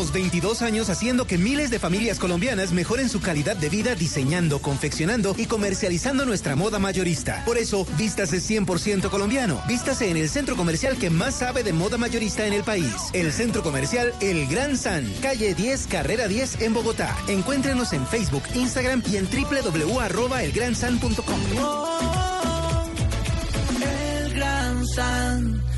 Llevamos 22 años haciendo que miles de familias colombianas mejoren su calidad de vida diseñando, confeccionando y comercializando nuestra moda mayorista. Por eso, vístase 100% colombiano. Vístase en el centro comercial que más sabe de moda mayorista en el país. El centro comercial El Gran San, calle 10, carrera 10 en Bogotá. Encuéntrenos en Facebook, Instagram y en www.elgransan.com. El Gran San.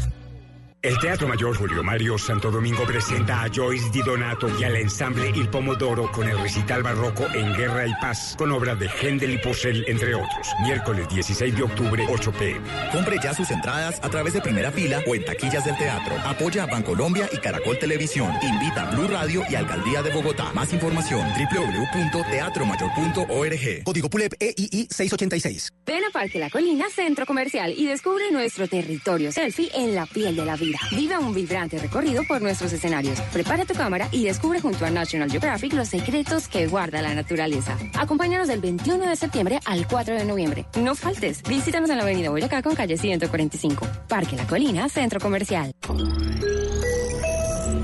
El Teatro Mayor Julio Mario Santo Domingo presenta a Joyce Di Donato y al ensamble Il Pomodoro con el recital barroco en Guerra y Paz, con obras de Händel y Purcell, entre otros. Miércoles 16 de octubre, 8 pm. Compre ya sus entradas a través de primera fila o en taquillas del teatro. Apoya a Bancolombia y Caracol Televisión. Invita a Blue Radio y Alcaldía de Bogotá. Más información www.teatromayor.org. Código PULEP EII 686. Ven a Parque La Colina Centro Comercial y descubre nuestro territorio selfie en la piel de la vida. Viva un vibrante recorrido por nuestros escenarios. Prepara tu cámara y descubre junto a National Geographic los secretos que guarda la naturaleza. Acompáñanos del 21 de septiembre al 4 de noviembre. No faltes. Visítanos en la avenida Boyacá con calle 145. Parque La Colina, Centro Comercial.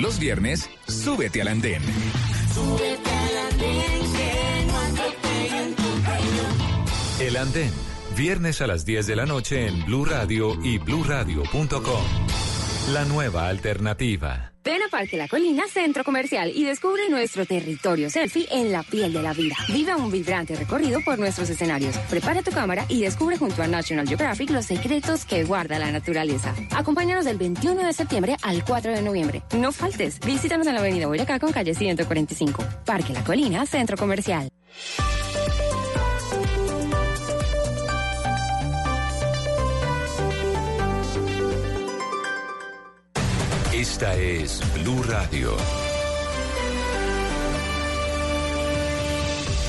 Los viernes, súbete al andén. Súbete al andén, que no atropellen tu tren. El Andén. Viernes a las 10 de la noche en Blue Radio y bluradio.com. La nueva alternativa. Ven a Parque La Colina Centro Comercial y descubre nuestro territorio selfie en la piel de la vida. Viva un vibrante recorrido por nuestros escenarios. Prepara tu cámara y descubre junto a National Geographic los secretos que guarda la naturaleza. Acompáñanos del 21 de septiembre al 4 de noviembre. No faltes. Visítanos en la avenida Boyacá con calle 145. Parque La Colina Centro Comercial. Esta es Blue Radio.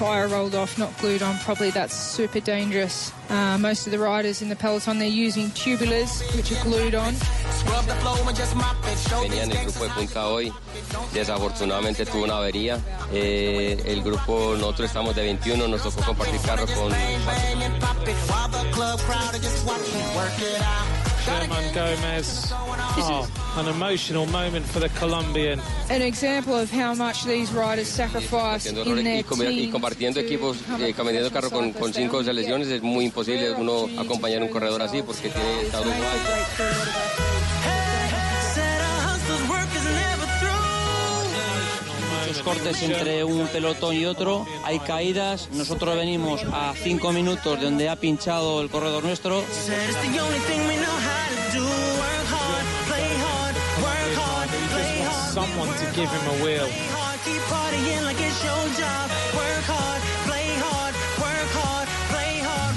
Tyre rolled off, not glued on properly. That's super dangerous. Uh, most of the riders in the peloton, they're using tubulars, which are glued on. Venía en el grupo de punta hoy, desafortunadamente tuvo una avería. Eh, el grupo, nosotros estamos de 21, nos tocó compartir carro con Sherman Gomez. Oh, an emotional moment for the Colombian. An example of how much these riders sacrifice in their y, y compartiendo equipos, eh, compartiendo carro con, con cinco selecciones es muy imposible uno acompañar a un corredor así porque tiene está Uruguay. Cortes entre un pelotón y otro, hay caídas, nosotros venimos a cinco minutos de donde ha pinchado el corredor nuestro. Someone to give him a wheel.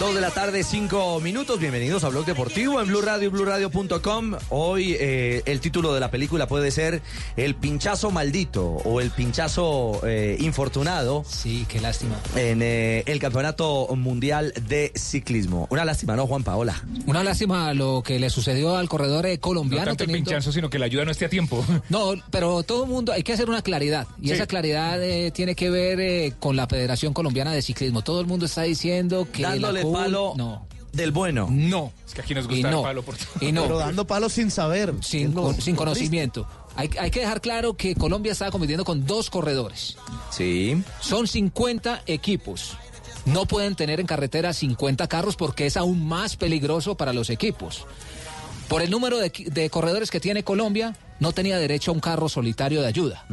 Dos de la tarde, cinco minutos. Bienvenidos a Blog Deportivo en Blue Radio, BlueRadio.com. Hoy eh, el título de la película puede ser El pinchazo maldito o El pinchazo eh, infortunado. Sí, qué lástima. En eh, el Campeonato Mundial de Ciclismo. Una lástima, ¿no, Juan Paola? Una lástima lo que le sucedió al corredor eh, No colombiano. tanto el pinchazo, sino que la ayuda no esté a tiempo. No, pero todo el mundo, hay que hacer una claridad. Y Sí. esa claridad eh, tiene que ver eh, con la Federación Colombiana de Ciclismo. Todo el mundo está diciendo que. Dándole la palo No. del bueno. No. Es que aquí nos Y gusta no. el palo por todo. Y no. Pero dando palos sin saber. Sin, con- sin conocimiento. Hay, hay que dejar claro que Colombia estaba compitiendo con dos corredores. Sí. Son 50 equipos. No pueden tener en carretera 50 carros porque es aún más peligroso para los equipos. Por el número de corredores que tiene Colombia, no tenía derecho a un carro solitario de ayuda.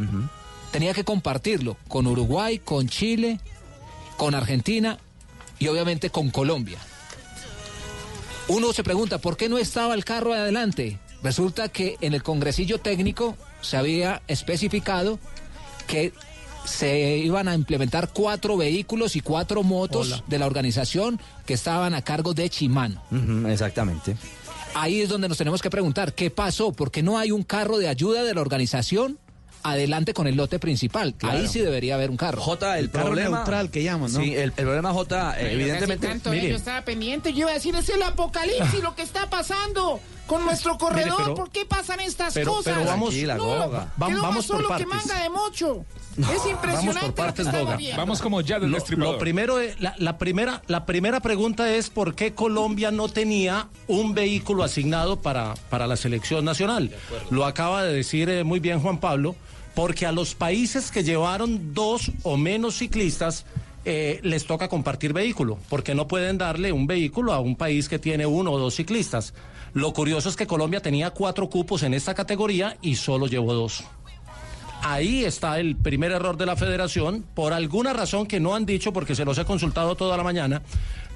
Tenía que compartirlo con Uruguay, con Chile, con Argentina y obviamente con Colombia. Uno se pregunta, ¿por qué no estaba el carro adelante? Resulta que en el congresillo técnico se había especificado que se iban a implementar cuatro vehículos y cuatro motos Hola. de la organización que estaban a cargo de Chimano. Ujú, exactamente. Ahí es donde nos tenemos que preguntar, ¿qué pasó? ¿Por qué no hay un carro de ayuda de la organización adelante con el lote principal? Ahí sí debería haber un carro. J, el, carro problema. neutral que llaman, ¿no? Sí, el, el problema, J, eh, evidentemente. Tanto, eh, mire, yo estaba pendiente, yo iba a decir, es el apocalipsis lo que está pasando con nuestro corredor. pero- ¿Por qué pasan estas pero- cosas? pero vamos- Tranquila, no, Goga. Va- quedó vamos más por solo que partes. manga de mocho. es impresionante Vamos por lo que partes, Goga. viendo. Vamos como ya del Lo, destripador. lo primero, la, la primera, la primera pregunta es por qué Colombia no tenía un vehículo asignado para, para la selección nacional. Lo acaba de decir eh, muy bien Juan Pablo, porque a los países que llevaron dos o menos ciclistas eh, les toca compartir vehículo, porque no pueden darle un vehículo a un país que tiene uno o dos ciclistas. Lo curioso es que Colombia tenía cuatro cupos en esta categoría y solo llevó dos. Ahí está el primer error de la federación. Por alguna razón que no han dicho, porque se los he consultado toda la mañana,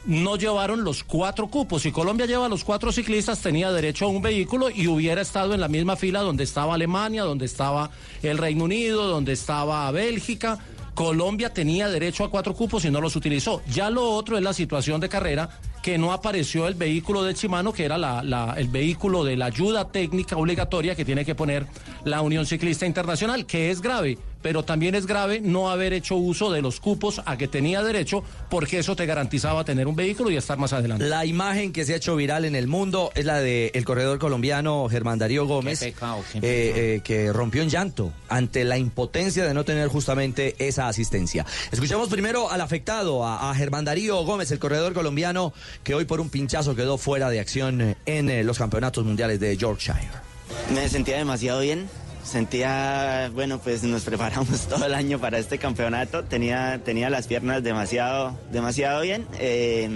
no llevaron los cuatro cupos. Si Colombia lleva los cuatro ciclistas, tenía derecho a un vehículo y hubiera estado en la misma fila donde estaba Alemania, donde estaba el Reino Unido, donde estaba Bélgica. Colombia tenía derecho a cuatro cupos y no los utilizó. Ya lo otro es la situación de carrera, que no apareció el vehículo de Chimano, que era la- la- el vehículo de la ayuda técnica obligatoria que tiene que poner la Unión Ciclista Internacional, que es grave, pero también es grave no haber hecho uso de los cupos a que tenía derecho, porque eso te garantizaba tener un vehículo y estar más adelante. La imagen que se ha hecho viral en el mundo es la del corredor colombiano Germán Darío Gómez, Qué pecado, qué eh, eh, que rompió en llanto ante la impotencia de no tener justamente esa asistencia. Escuchamos primero al afectado, a, a Germán Darío Gómez, el corredor colombiano que hoy por un pinchazo quedó fuera de acción eh, en eh, los campeonatos mundiales de Yorkshire. Me sentía demasiado bien. Sentía, bueno, pues nos preparamos todo el año para este campeonato. Tenía, tenía las piernas demasiado, demasiado bien. Eh,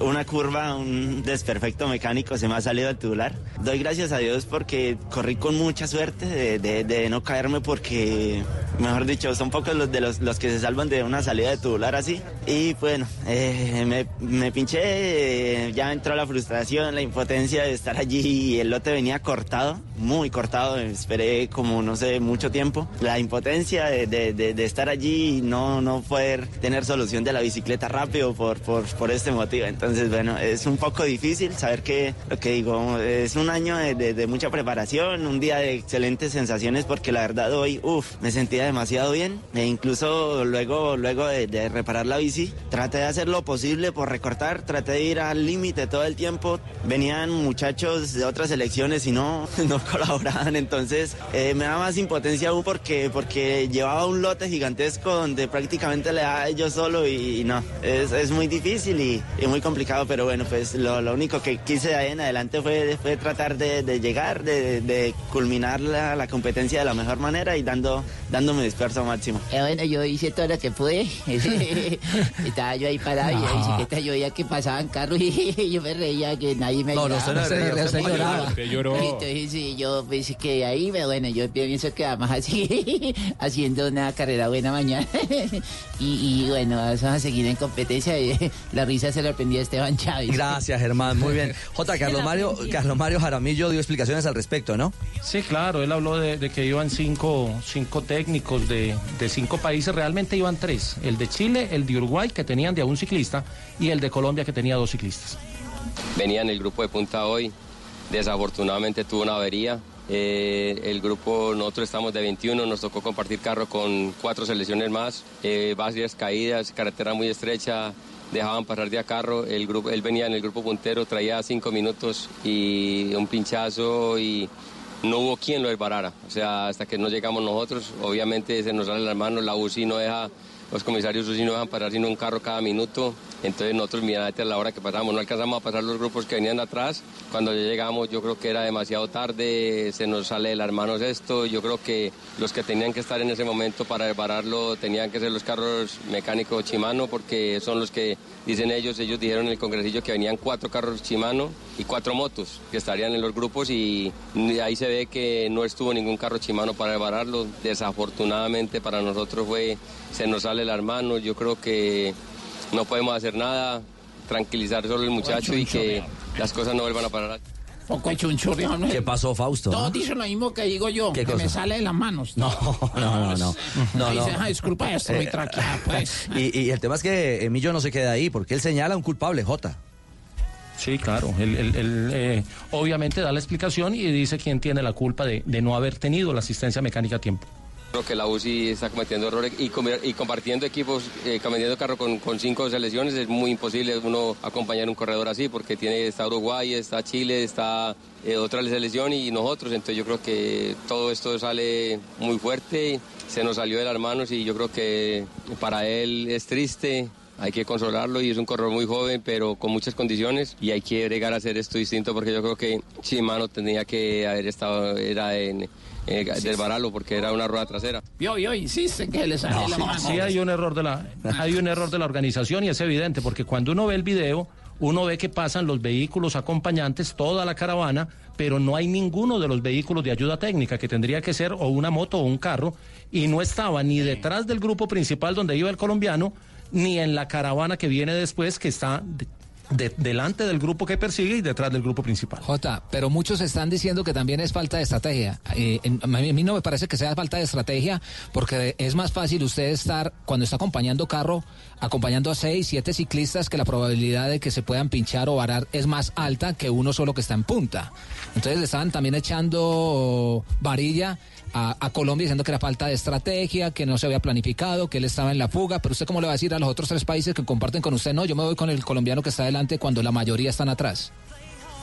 una curva, un desperfecto mecánico se me ha salido al tubular. Doy gracias a Dios porque corrí con mucha suerte de, de- de no caerme porque, mejor dicho, son pocos los de los, los que se salvan de una salida de tubular así. Y bueno, eh, me, me pinché, eh, ya entró la frustración, la impotencia de estar allí y el lote venía cortado, muy cortado, esperé como no sé, mucho tiempo. La impotencia de, de- de- de estar allí y no, no poder tener solución de la bicicleta rápido por, por, por este motivo. Entonces, bueno, es un poco difícil saber que, lo que digo, es un año de, mucha preparación, un día de excelentes sensaciones porque la verdad hoy, uff, me sentía demasiado bien e incluso luego, luego de, de reparar la bici traté de hacer lo posible por recortar, traté de ir al límite todo el tiempo. Venían muchachos de otras selecciones y no, no colaboraban, entonces eh, me da más impotencia aún porque, porque llevaba un lote gigantesco donde prácticamente le daba yo solo y, y no, es, es muy difícil y, y muy complicado, pero bueno, pues lo, lo único que quise de ahí en adelante fue, fue tratar de, de llegar, de, de culminar la, la competencia de la mejor manera y dando, dándome disperso máximo. Eh, bueno, yo hice todo lo que pude. Estaba yo ahí parado y ahí sí que estaba yo veía que pasaban carros y yo me reía que nadie me No, no, ayudaba. no reía, Yo lloraba. Usted lloró. Entonces sí, yo pensé que ahí, pero bueno, yo pienso que vamos así, haciendo una carrera buena mañana. y, y bueno, vamos a seguir en competencia. y La risa se la prendía a Esteban Chávez. Gracias, Germán. Muy bien. J. Carlos Mario, Carlos Mario Jaramillo dio explicaciones al respecto, ¿no? Sí, claro, él habló de, de que iban cinco, cinco técnicos de, de cinco países, realmente iban tres, el de Chile, el de Uruguay, que tenían de un ciclista, y el de Colombia, que tenía dos ciclistas. Venía en el grupo de punta hoy, desafortunadamente tuvo una avería. Eh, el grupo, nosotros estamos de 21, nos tocó compartir carro con cuatro selecciones más, eh, varias caídas, carretera muy estrecha, dejaban pasar de a carro, el grupo, él venía en el grupo puntero, traía cinco minutos y un pinchazo y no hubo quien lo desbarara, o sea, hasta que no llegamos nosotros, obviamente se nos salen las manos, la UCI no deja, los comisarios UCI no dejan parar sino un carro cada minuto, entonces nosotros mirate a la hora que pasamos, no alcanzamos a pasar los grupos que venían atrás, cuando ya llegamos yo creo que era demasiado tarde, se nos sale de las manos esto, yo creo que los que tenían que estar en ese momento para desbararlo tenían que ser los carros mecánicos Chimano, porque son los que dicen ellos, ellos dijeron en el congresillo que venían cuatro carros Chimano y cuatro motos que estarían en los grupos y ahí se ve que no estuvo ningún carro Chimano para desbararlo, desafortunadamente para nosotros fue, se nos sale las manos, yo creo que no podemos hacer nada, tranquilizar solo el muchacho y que las cosas no vuelvan a parar. Poco ¿no? ¿Qué pasó, Fausto? Todos dicen lo mismo que digo yo, ¿Qué que cosa? me sale de las manos. No, no, no, no. no, Ahí no. se- disculpa, esto muy Eh, tranquila, pues. Y, y el tema es que Emilio no se queda ahí, porque él señala a un culpable, J. Sí, claro. Él, él- él, eh, obviamente da la explicación y dice quién tiene la culpa de, de no haber tenido la asistencia mecánica a tiempo. Que la UCI está cometiendo errores y, compartiendo equipos, eh, compartiendo carro con, cinco selecciones es muy imposible uno acompañar un corredor así porque tiene está Uruguay, está Chile, está eh, otra selección y nosotros. Entonces yo creo que todo esto sale muy fuerte, se nos salió de las manos y yo creo que para él es triste. Hay que consolarlo y es un corredor muy joven, pero con muchas condiciones y hay que llegar a hacer esto distinto porque yo creo que Chimano tenía que haber estado era en eh, desbararlo porque era una rueda trasera. Vio, vio, insiste que le sale de las manos. Sí, hay un error de la, hay un error de la organización y es evidente porque cuando uno ve el video, uno ve que pasan los vehículos acompañantes, toda la caravana, pero no hay ninguno de los vehículos de ayuda técnica que tendría que ser o una moto o un carro y no estaba ni detrás del grupo principal donde iba el colombiano ni en la caravana que viene después que está de- de- delante del grupo que persigue y detrás del grupo principal. Jota, pero muchos están diciendo que también es falta de estrategia. Eh, en- mí, a mí no me parece que sea falta de estrategia, porque es más fácil usted estar, cuando está acompañando carro, acompañando a seis, siete ciclistas, que la probabilidad de que se puedan pinchar o varar es más alta que uno solo que está en punta. Entonces le estaban también echando varilla a, Colombia diciendo que era falta de estrategia, que no se había planificado, que él estaba en la fuga. Pero usted cómo le va a decir a los otros tres países que comparten con usted, no, yo me voy con el colombiano que está adelante cuando la mayoría están atrás.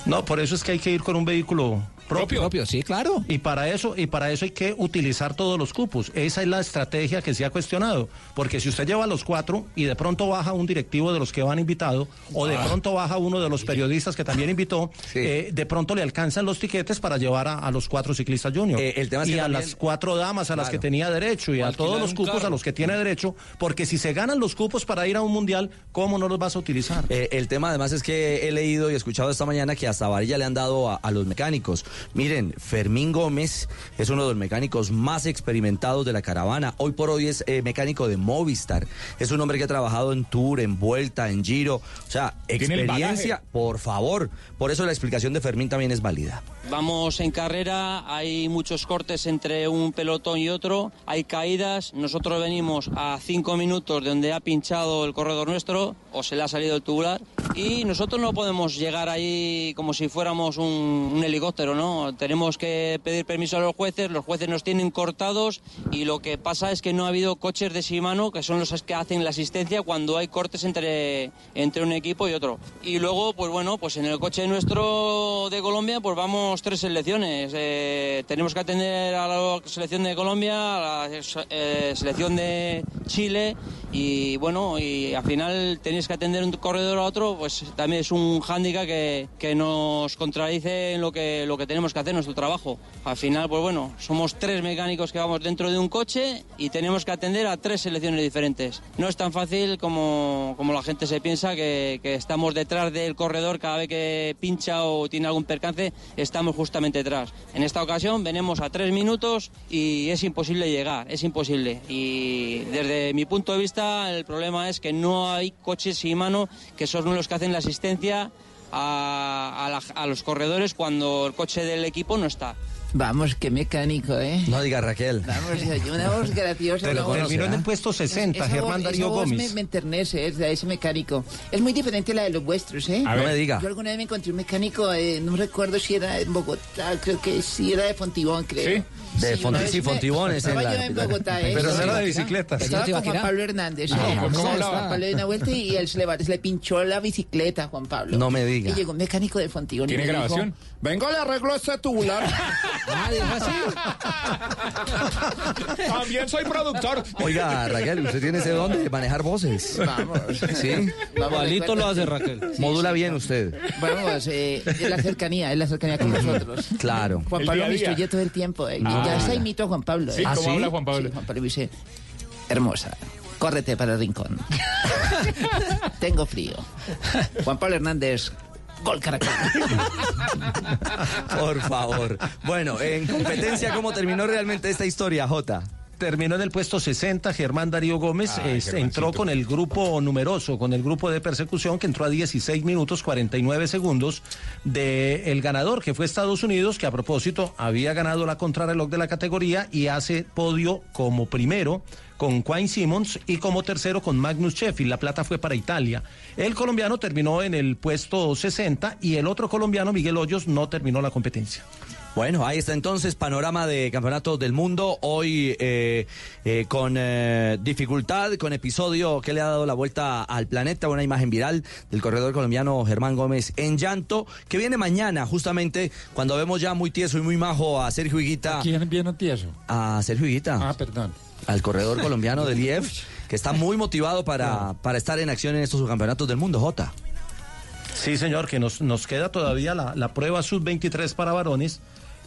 No, por eso es que hay que ir con un vehículo propio. Propio, sí, claro. Y para eso, y para eso hay que utilizar todos los cupos. Esa es la estrategia que se ha cuestionado. Porque si usted lleva a los cuatro y de pronto baja un directivo de los que van invitado, o de Ah. pronto baja uno de los periodistas que también invitó, eh, de pronto le alcanzan los tiquetes para llevar a, a los cuatro ciclistas junior. Eh, el tema es y que a también- las cuatro damas a las que tenía derecho y a todos los cupos carro. a los que tiene derecho, porque si se ganan los cupos para ir a un mundial, ¿cómo no los vas a utilizar? Eh, el tema además es que he leído y escuchado esta mañana que hasta varilla le han dado a, a los mecánicos. Miren, Fermín Gómez es uno de los mecánicos más experimentados de la caravana. Hoy por hoy es eh, mecánico de Movistar. Es un hombre que ha trabajado en Tour, en Vuelta, en Giro. O sea, experiencia, por favor. Por eso la explicación de Fermín también es válida. Vamos en carrera, hay muchos cortes entre un pelotón y otro, hay caídas, nosotros venimos a cinco minutos de donde ha pinchado el corredor nuestro o se le ha salido el tubular y nosotros no podemos llegar ahí como si fuéramos un, un helicóptero, ¿no? Bueno, tenemos que pedir permiso a los jueces, los jueces nos tienen cortados y lo que pasa es que no ha habido coches de Shimano, que son los que hacen la asistencia cuando hay cortes entre, entre un equipo y otro. Y luego, pues bueno, pues en el coche nuestro de Colombia, pues vamos tres selecciones. Eh, tenemos que atender a la selección de Colombia, a la eh, selección de Chile y bueno, y al final tenéis que atender un corredor a otro, pues también es un hándicap que, que nos contradice en lo que, lo que tenemos que hacer, nuestro trabajo. Al final, pues bueno, somos tres mecánicos que vamos dentro de un coche y tenemos que atender a tres selecciones diferentes. No es tan fácil como, como la gente se piensa, que, que estamos detrás del corredor cada vez que pincha o tiene algún percance, estamos justamente detrás. En esta ocasión venimos a tres minutos y es imposible llegar, es imposible. Y desde mi punto de vista, el problema es que no hay coches y mano que son los que hacen la asistencia a, a la- a los corredores cuando el coche del equipo no está. Vamos, qué mecánico, ¿eh? No diga Raquel. Vamos, una voz graciosa. Pero voz- terminó en el puesto 60, Esa Germán voz- Darío esa voz Gómez. Me, me enternece, es, ese mecánico. Es muy diferente a la de los vuestros, ¿eh? A No ver. me diga. Yo alguna vez me encontré un mecánico, eh, no recuerdo si era en Bogotá, creo que sí era de Fontibón, creo. ¿Sí? De una Fonti- sí, me- Fontibón es en la yo en. Bogotá, ¿eh? Pero no era de bicicletas. Estaba ¿Allá con Juan Pablo Hernández. Ah, ¿eh? ¿cómo Estaba hablaba? Juan Pablo de una vuelta y él se le, se le pinchó la bicicleta a Juan Pablo. No me diga. Y llegó un mecánico de Fontibón. y me dijo, Venga, le arreglo este tubular. Ah, así. También soy productor. Oiga, Raquel, usted tiene ese don de manejar voces. Vamos. ¿Sí? Igualito lo hace Raquel. Modula bien usted. Vamos, eh, es la cercanía, es la cercanía con nosotros. Claro. Juan Pablo me instruye todo el tiempo. eh, Ah. Ya se imito a Juan Pablo. Sí, eh. ¿Ah, ¿cómo sí? habla Juan Pablo? Sí, Juan Pablo dice, hermosa, córrete para el rincón. Tengo frío. Juan Pablo Hernández, gol Caracol. Por favor. Bueno, en competencia, ¿cómo terminó realmente esta historia, Jota? Terminó en el puesto 60, Germán Darío Gómez eh, entró con el grupo numeroso, con el grupo de persecución que entró a 16 minutos 49 segundos de el ganador que fue Estados Unidos, que a propósito había ganado la contrarreloj de la categoría y hace podio como primero con Quine Simmons y como tercero con Magnus Sheffield. La plata fue para Italia. El colombiano terminó en el puesto 60 y el otro colombiano, Miguel Hoyos, no terminó la competencia. Bueno, ahí está entonces panorama de campeonatos del mundo. Hoy eh, eh, con eh, dificultad, con episodio que le ha dado la vuelta al planeta, una imagen viral del corredor colombiano Germán Gómez en llanto, que viene mañana, justamente cuando vemos ya muy tieso y muy majo a Sergio Higuita. ¿Quién viene tieso? A Sergio Higuita. Ah, perdón. Al corredor colombiano del IEF, que está muy motivado para, para estar en acción en estos subcampeonatos del mundo, Jota. Sí, señor, que nos, nos queda todavía la, la prueba sub-23 para varones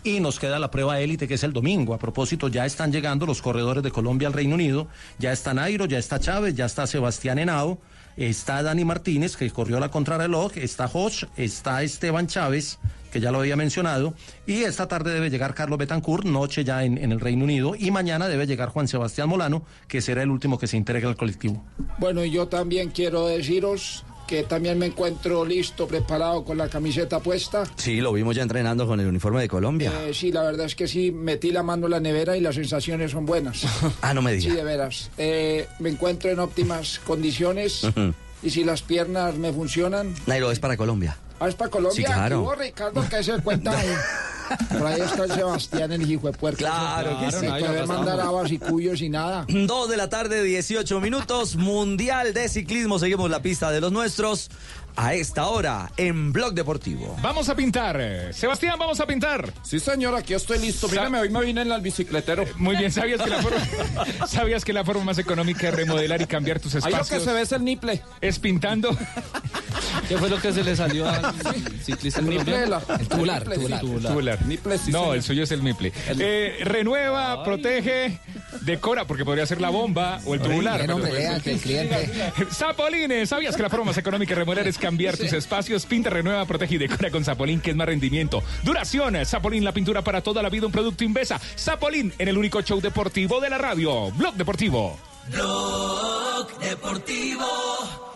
y nos queda la prueba élite que es el domingo. A propósito, ya están llegando los corredores de Colombia al Reino Unido. Ya está Nairo, ya está Chávez, ya está Sebastián Henao, está Dani Martínez, que corrió la contrarreloj, está Hodge, está Esteban Chávez, que ya lo había mencionado, y esta tarde debe llegar Carlos Betancourt, noche ya en, en el Reino Unido, y mañana debe llegar Juan Sebastián Molano, que será el último que se integre al colectivo. Bueno, y yo también quiero deciros que también me encuentro listo, preparado con la camiseta puesta. Sí, lo vimos ya entrenando con el uniforme de Colombia. Eh, sí, la verdad es que sí, metí la mano en la nevera y las sensaciones son buenas. ah, no me Sí, diga. de veras. Eh, me encuentro en óptimas condiciones y si las piernas me funcionan. Nairo, es para Colombia. Ah, es para Colombia. Sí, claro. ¿Qué hubo, Ricardo, que se cuenta ahí. Por ahí está el Sebastián, el hijo de puerco. Claro que sí. Se puede mandar habas y cuyos y nada. Dos de la tarde, 18 minutos, Mundial de Ciclismo. Seguimos la pista de los nuestros a esta hora en Blog Deportivo. Vamos a pintar. eh, Sebastián, vamos a pintar. Sí, señor, aquí estoy listo. Mírame, hoy me vine en el bicicletero. Muy bien, ¿sabías que, la forma, ¿sabías que la forma más económica de remodelar y cambiar tus Ahí lo espacios que se ve es el niple. es pintando? ¿Qué fue lo que se le salió al ciclista El niple de colombiano? la- El tubular, el tubular. sí. Tubular. Niple, sí, no, señor. el suyo es el niple. Eh, renueva, protege, decora, porque podría ser la bomba o el tubular. Que el cliente. Zapolín, ¿sabías que la forma más económica de remodelar es cambiar tus espacios? Pinta, renueva, protege y decora con Zapolín, que es más rendimiento. Duración, Zapolín, la pintura para toda la vida, un producto Invesa. Zapolín, en el único show deportivo de la radio. Blog Deportivo. Blog Deportivo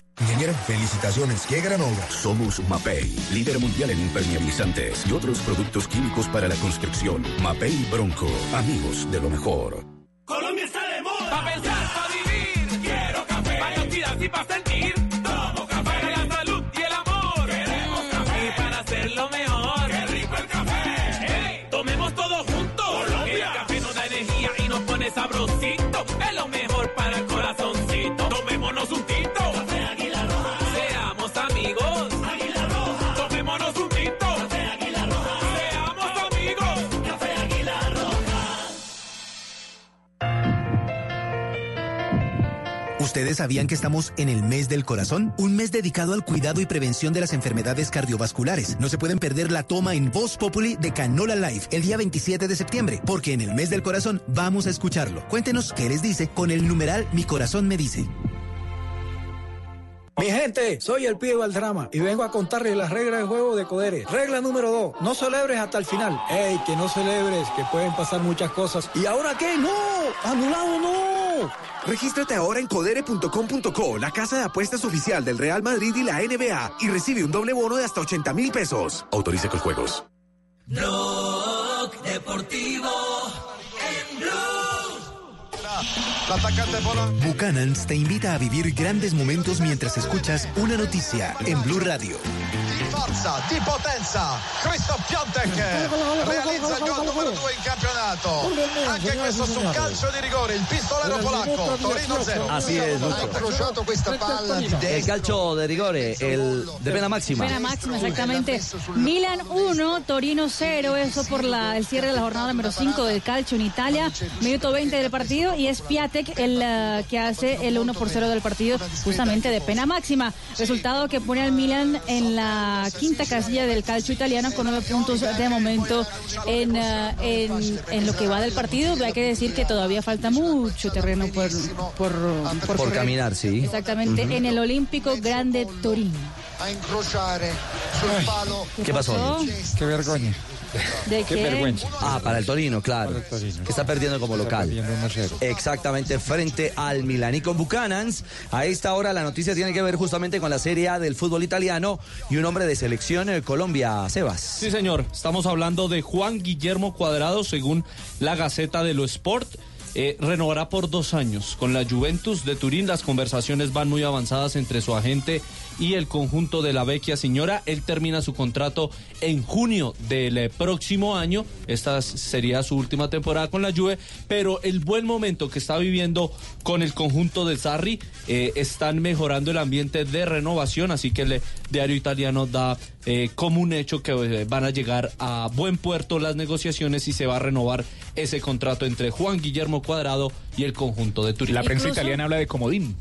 Ingeniero, felicitaciones. ¡Qué gran obra! Somos Mapei, líder mundial en impermeabilizantes y otros productos químicos para la construcción. Mapei Bronco, amigos de lo mejor. Colombia está de moda. Pa' pensar, pa' vivir. Quiero café. Para y pa' sentir. ¿Ustedes sabían que estamos en el mes del corazón? Un mes dedicado al cuidado y prevención de las enfermedades cardiovasculares. No se pueden perder la toma en Voz Populi de Canola Life el día 27 de septiembre, porque en el mes del corazón vamos a escucharlo. Cuéntenos qué les dice con el numeral Mi corazón me dice. Mi gente, soy el pibe del drama y vengo a contarles las reglas del juego de Codere. Regla número 2, no celebres hasta el final. ¡Ey, que no celebres, que pueden pasar muchas cosas! ¿Y ahora qué? ¡No! ¡Anulado no! Regístrate ahora en codere.com.co, la casa de apuestas oficial del Real Madrid y la NBA, y recibe un doble bono de hasta 80 mil pesos. Autoriza con juegos. Blog Deportivo en Blue. Buchanans te invita a vivir grandes momentos mientras escuchas una noticia en Blue Radio. forza, di potenza. Christoph Piontek realizza il gol numero 2 in campionato. Anche questo su calcio di rigore, il pistolero polacco, Torino 0. Así es, Lucho. Ha incrociato questa palla di El calcio de rigore, el de pena máxima. Pena máxima, exactamente. Milan 1, Torino 0, eso por la, el cierre de la jornada número 5 del calcio en Italia. Minuto 20 del partido y es Piatek el eh, que hace el 1 por 0 del partido justamente de pena máxima. Resultado que pone al Milan en la quinta casilla del calcio italiano con nueve puntos de momento en, eh, en, en lo que va del partido. Hay que decir que todavía falta mucho terreno por, por, por, Por caminar, sí. Exactamente, Ujú. en el Olímpico Grande Torino. A. ¿Qué pasó? Qué vergüenza. ¿De Qué vergüenza. Ah, para el Torino, claro. Que está perdiendo como local. Exactamente, frente al Milan. Y con Buchanans, a esta hora la noticia tiene que ver justamente con la Serie A del fútbol italiano y un hombre de selección eh, Colombia, Sebas. Sí, señor. Estamos hablando de Juan Guillermo Cuadrado, según la Gaceta de lo Sport. Eh, renovará por dos años con la Juventus de Turín. Las conversaciones van muy avanzadas entre su agente y el conjunto de la vecchia señora. Él termina su contrato en junio del eh, próximo año. Esta sería su última temporada con la Juve. Pero el buen momento que está viviendo con el conjunto de Sarri eh, están mejorando el ambiente de renovación. Así que el diario italiano da como un hecho que van a llegar a buen puerto las negociaciones y se va a renovar ese contrato entre Juan Guillermo Cuadrado y el conjunto de Turín. La prensa italiana habla de comodín.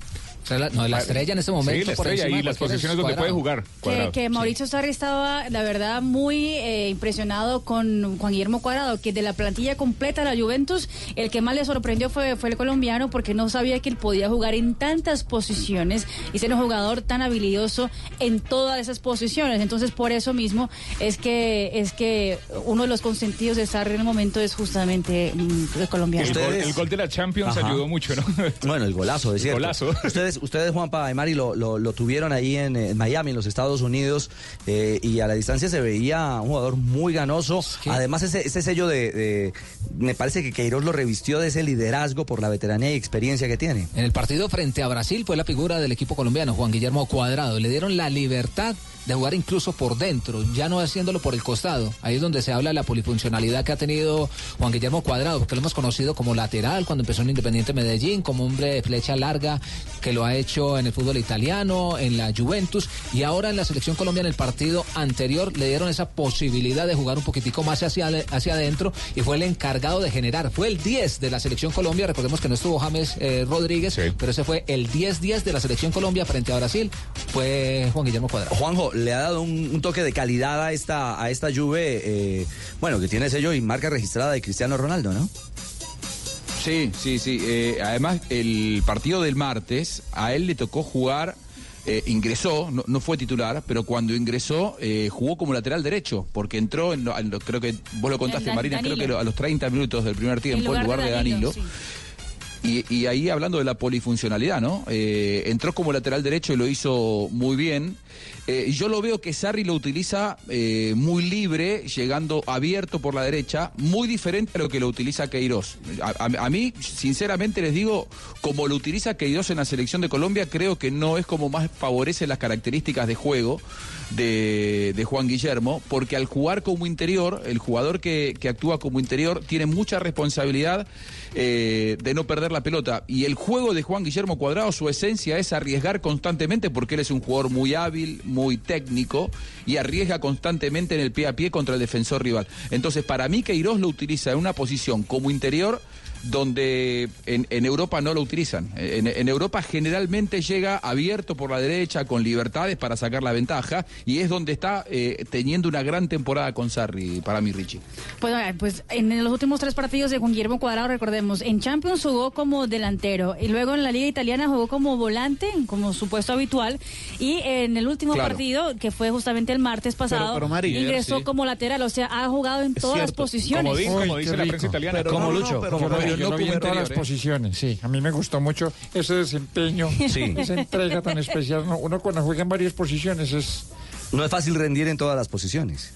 No, la estrella en ese momento. Sí, la por estrella y las posiciones donde puede jugar. Que, Cuadrado. que Mauricio Sarri estaba, la verdad, muy eh, impresionado con Juan Guillermo Cuadrado, que de la plantilla completa de la Juventus, el que más le sorprendió fue, fue el colombiano, porque no sabía que él podía jugar en tantas posiciones y ser un jugador tan habilidoso en todas esas posiciones. Entonces, por eso mismo es que es que uno de los consentidos de Sarri en el momento es justamente mm, el colombiano. El gol, el gol de la Champions Ajá. ayudó mucho, ¿no? Bueno, el golazo, es cierto. Golazo. Ustedes, ustedes Juanpa y Mari, lo, lo, lo tuvieron ahí en, en Miami, en los Estados Unidos, eh, y a la distancia se veía un jugador muy ganoso. Además, ese, ese sello de, de- Me parece que Queiroz lo revistió de ese liderazgo por la veteranía y experiencia que tiene. En el partido frente a Brasil fue la figura del equipo colombiano, Juan Guillermo Cuadrado. Le dieron la libertad de jugar incluso por dentro, ya no haciéndolo por el costado. Ahí es donde se habla de la polifuncionalidad que ha tenido Juan Guillermo Cuadrado, porque lo hemos conocido como lateral cuando empezó en Independiente Medellín, como hombre de flecha larga que lo ha hecho en el fútbol italiano, en la Juventus y ahora en la selección Colombia en el partido anterior le dieron esa posibilidad de jugar un poquitico más hacia, hacia adentro y fue el encargado de generar. Fue el 10 de la selección Colombia, recordemos que no estuvo James eh, Rodríguez, pero ese fue el 10-10 de la selección Colombia frente a Brasil, fue Juan Guillermo Cuadrado. Juanjo, le ha dado un, un toque de calidad a esta, a esta Juve, eh, bueno, que tiene sello y marca registrada de Cristiano Ronaldo, ¿no? Sí, sí, sí. Eh, además, el partido del martes, a él le tocó jugar, eh, ingresó, no, no fue titular, pero cuando ingresó eh, jugó como lateral derecho, porque entró, en, lo- en lo- creo que vos lo contaste, Marina, Danilo. creo que a los 30 minutos del primer tiempo, en lugar de Danilo. sí. Y, y ahí hablando de la polifuncionalidad, ¿no? Eh, entró como lateral derecho y lo hizo muy bien. Eh, yo lo veo que Sarri lo utiliza eh, muy libre, llegando abierto por la derecha, muy diferente a lo que lo utiliza Queiroz. A, a- a mí, sinceramente les digo, como lo utiliza Queiroz en la selección de Colombia, creo que no es como más favorece las características de juego de, de Juan Guillermo, porque al jugar como interior, el jugador que, que actúa como interior tiene mucha responsabilidad eh, de no perder la pelota. Y el juego de Juan Guillermo Cuadrado, su esencia es arriesgar constantemente, porque él es un jugador muy hábil, muy técnico, y arriesga constantemente en el pie a pie contra el defensor rival. Entonces, para mí, Queiroz lo utiliza en una posición como interior donde en, en Europa no lo utilizan. En, en Europa generalmente llega abierto por la derecha, con libertades para sacar la ventaja, y es donde está eh, teniendo una gran temporada con Sarri, para mí, Richie. Pues, pues en los últimos tres partidos de Juan Guillermo Cuadrado, recordemos, en Champions jugó como delantero y luego en la Liga Italiana jugó como volante, como su puesto habitual, y en el último Claro. partido, que fue justamente el martes pasado, pero, ingresó sí. como lateral, o sea, ha jugado en todas las posiciones. Como dice la prensa italiana. Pero Como no, no, Lucho. pero Como yo, lo vi todas las ¿eh? posiciones, sí. A mí me gustó mucho ese desempeño, Sí. esa entrega tan especial. No, Uno cuando juega en varias posiciones es... No es fácil rendir en todas las posiciones.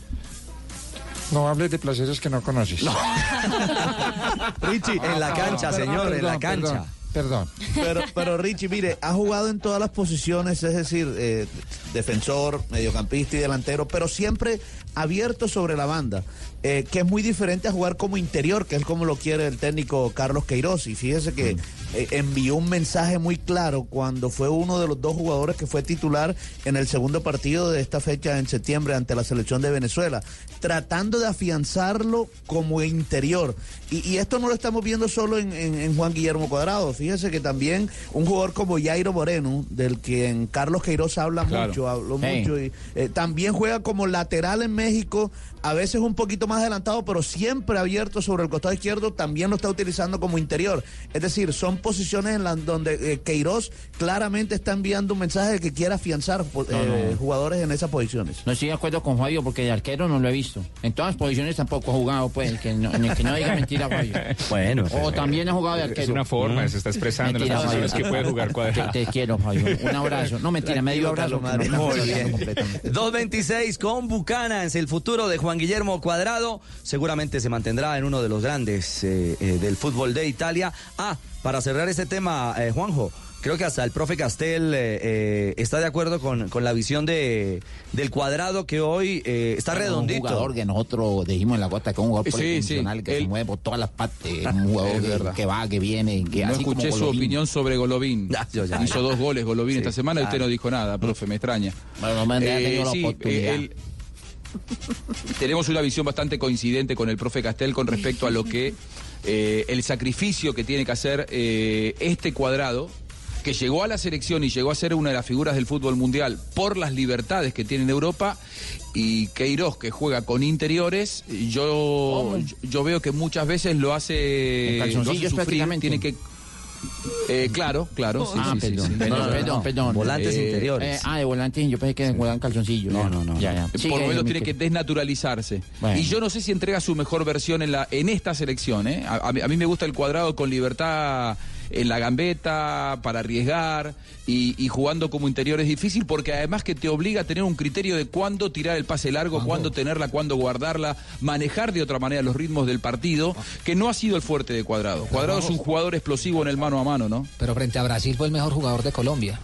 No hables de placeres que no conoces. Richie, en la cancha, señor, en la perdón, cancha. Perdón. Pero, pero Richie, mire, ha jugado en todas las posiciones, es decir, eh, defensor, mediocampista y delantero, pero siempre abierto sobre la banda, eh, que es muy diferente a jugar como interior, que es como lo quiere el técnico Carlos Queiroz. Y fíjese que eh, envió un mensaje muy claro cuando fue uno de los dos jugadores que fue titular en el segundo partido de esta fecha en septiembre ante la selección de Venezuela, tratando de afianzarlo como interior. Y, y esto no lo estamos viendo solo en, en- en Juan Guillermo Cuadrado. Fíjese que también un jugador como Jairo Moreno, del que en Carlos Queiroz habla Claro. mucho, habló mucho, y eh, también juega como lateral en México, a veces un poquito más adelantado, pero siempre abierto sobre el costado izquierdo, también lo está utilizando como interior. Es decir, son posiciones en las donde eh, Queiroz claramente está enviando un mensaje de que quiere afianzar No, eh, no. jugadores en esas posiciones. No estoy de acuerdo con Fabio porque de arquero no lo he visto. En todas las posiciones tampoco ha jugado, pues, que no, ni que no diga mentira, Fabio. Bueno. O también ha jugado de arquero. Es una forma, se está expresando en las Mentira, posiciones que puede jugar Cuadrado. Te, te quiero, Fabio. Un abrazo. No, mentira, medio abrazo. Muy bien. hablando completamente. 226 con Bucanans, el futuro de Juan Guillermo Cuadrado. Seguramente se mantendrá en uno de los grandes eh, eh, del fútbol de Italia. Ah, para cerrar este tema, eh, Juanjo. Creo que hasta el profe Castel eh, eh, está de acuerdo con, con la visión de, del cuadrado que hoy eh, está Bueno, redondito. Un jugador que nosotros dijimos en la gota que es un jugador Sí, sí, que se mueve por todas las partes, un jugador que, que va, que viene, que no así escuché como su opinión sobre Golovin. yo ya. Hizo dos goles Golovin Sí, esta semana y usted no dijo nada, profe, me extraña. Bueno, no me han tenido la sí, oportunidad. eh, él- tenemos una visión bastante coincidente con el profe Castel con respecto a lo que eh, el sacrificio que tiene que hacer eh, este cuadrado que llegó a la selección y llegó a ser una de las figuras del fútbol mundial por las libertades que tiene en Europa y Queiroz que juega con interiores, yo, yo, yo veo que muchas veces lo hace, lo sufrir, prácticamente. tiene que eh, claro, claro, sí, ah, sí, sí, perdón, sí. perdón, perdón, perdón. Volantes Eh, interiores. eh, ah, de volantes, yo pensé que jugaban calzoncillos. No, no, no. Ya, ya. Por lo menos tiene que desnaturalizarse. Bueno. Y yo no sé si entrega su mejor versión en, la, en esta selección. ¿eh? A, a mí, a mí me gusta el cuadrado con libertad en la gambeta, para arriesgar y, y jugando como interior es difícil porque además que te obliga a tener un criterio de cuándo tirar el pase largo, cuándo tenerla, cuándo guardarla, manejar de otra manera los ritmos del partido, que no ha sido el fuerte de Cuadrado. Cuadrado es un jugador explosivo en el mano a mano, ¿no? Pero frente a Brasil fue el mejor jugador de Colombia.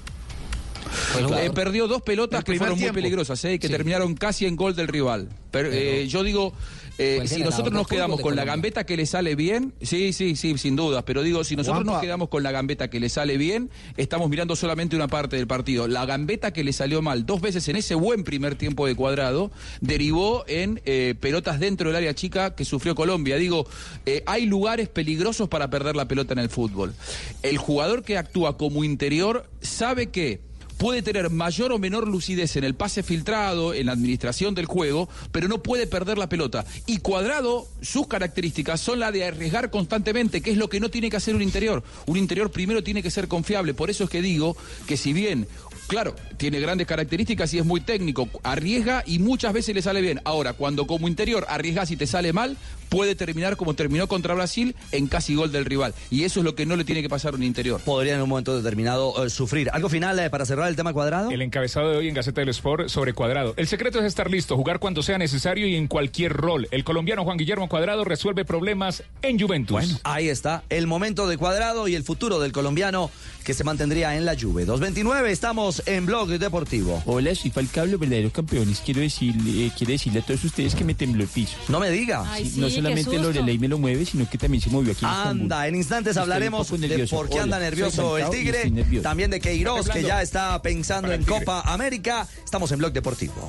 Eh, perdió dos pelotas El que fueron tiempo. muy peligrosas, eh, que Sí. terminaron casi en gol del rival. Pero, eh, yo digo, eh, si nosotros nos quedamos con la gambeta que le sale bien, sí, sí, sí, sin duda, pero digo, si nosotros nos quedamos con la gambeta que le sale bien, estamos mirando solamente una parte del partido. La gambeta que le salió mal dos veces en ese buen primer tiempo de cuadrado, derivó en eh, pelotas dentro del área chica que sufrió Colombia. Digo, eh, hay lugares peligrosos para perder la pelota en el fútbol. El jugador que actúa como interior sabe que puede tener mayor o menor lucidez en el pase filtrado, en la administración del juego, pero no puede perder la pelota. Y Cuadrado, sus características son la de arriesgar constantemente, que es lo que no tiene que hacer un interior. Un interior primero tiene que ser confiable. Por eso es que digo que si bien, claro, tiene grandes características y es muy técnico, arriesga y muchas veces le sale bien. Ahora, cuando como interior arriesgas y te sale mal, puede terminar como terminó contra Brasil en casi gol del rival. Y eso es lo que no le tiene que pasar a un interior. Podría en un momento determinado eh, sufrir. ¿Algo final eh, para cerrar el tema cuadrado? El encabezado de hoy en Gaceta del Sport sobre Cuadrado. El secreto es estar listo, jugar cuando sea necesario y en cualquier rol. El colombiano Juan Guillermo Cuadrado resuelve problemas en Juventus. Bueno, ahí está el momento de cuadrado y el futuro del colombiano que se mantendría en la Juve. 229, estamos en Blog Deportivo. Hola, soy Falcao, los verdaderos campeones. Quiero decirle, eh, quiero decirle a todos ustedes que me tembló el piso. No me diga. Sí, no solamente susto. Lorelei me lo mueve, sino que también se movió aquí. Anda, en instantes Estoy hablaremos de por qué Hola, anda nervioso el Tigre, nervioso. también de Queiroz, que ya está pensando Para en. Copa América. Estamos en Blog Deportivo.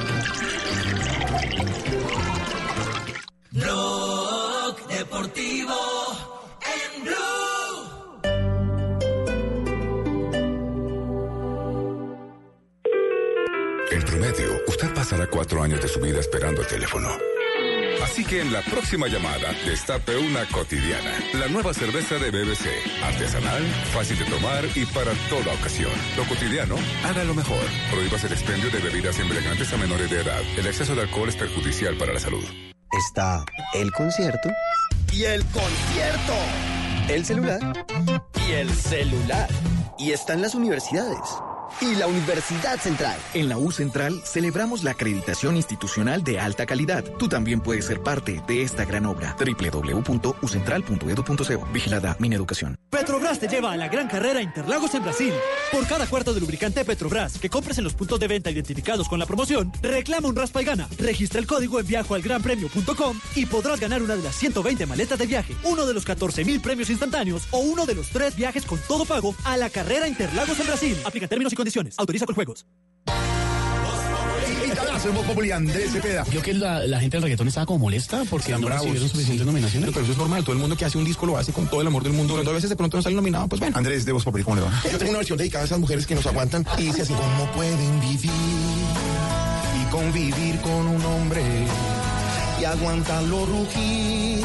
Esperando el teléfono. Así que en la próxima llamada, destape una cotidiana. La nueva cerveza de BBC. Artesanal, fácil de tomar y para toda ocasión. Lo cotidiano, haga lo mejor. Prohíbas el expendio de bebidas embriagantes a menores de edad. El exceso de alcohol es perjudicial para la salud. Está el concierto y el concierto. El celular y el celular. Y están las universidades. Y la Universidad Central. En la U Central celebramos la acreditación institucional de alta calidad. Tú también puedes ser parte de esta gran obra. www.ucentral.edu.co. Vigilada Mineducación. Petrobras te lleva a la gran carrera Interlagos en Brasil. Por cada cuarto de lubricante Petrobras que compres en los puntos de venta identificados con la promoción, reclama un raspa y gana. Registra el código en viajoalgranpremio.com y podrás ganar una de las 120 maletas de viaje, uno de los 14 mil premios instantáneos o uno de los tres viajes con todo pago a la carrera Interlagos en Brasil. Aplica términos y condiciones. Autoriza con juegos. Populi Andrés Cepeda. Yo que la, la gente del reggaetón estaba como molesta porque Están no bravos. recibieron suficientes nominaciones. Pero eso es normal, todo el mundo que hace un disco lo hace con todo el amor del mundo. Cuando a veces de pronto no sale nominado, pues bueno. Andrés de Voz Populi, ¿cómo le va? Yo tengo una versión dedicada a esas mujeres que nos aguantan y dice así, ¿cómo pueden vivir y convivir con un hombre y aguantarlo rugir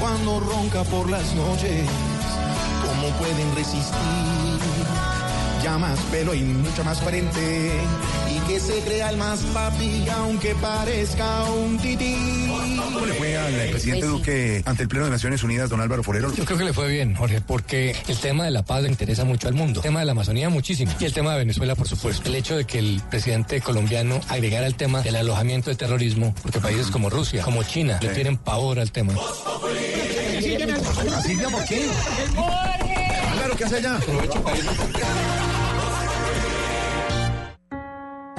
cuando ronca por las noches? ¿Cómo pueden resistir? Ya más pelo y mucha más frente y que se crea el más papi aunque parezca un tití. ¿Cómo le fue al presidente Duque ante el Pleno de Naciones Unidas, don Álvaro Forero? Yo creo que le fue bien, Jorge, porque el tema de la paz le interesa mucho al mundo. El tema de la Amazonía muchísimo. Y el tema de Venezuela, por supuesto. El hecho de que el presidente colombiano agregara el tema del alojamiento de terrorismo, porque países como Rusia, como China, le tienen pavor al tema. Silvia, ¿por qué? Claro, ¿qué hace allá?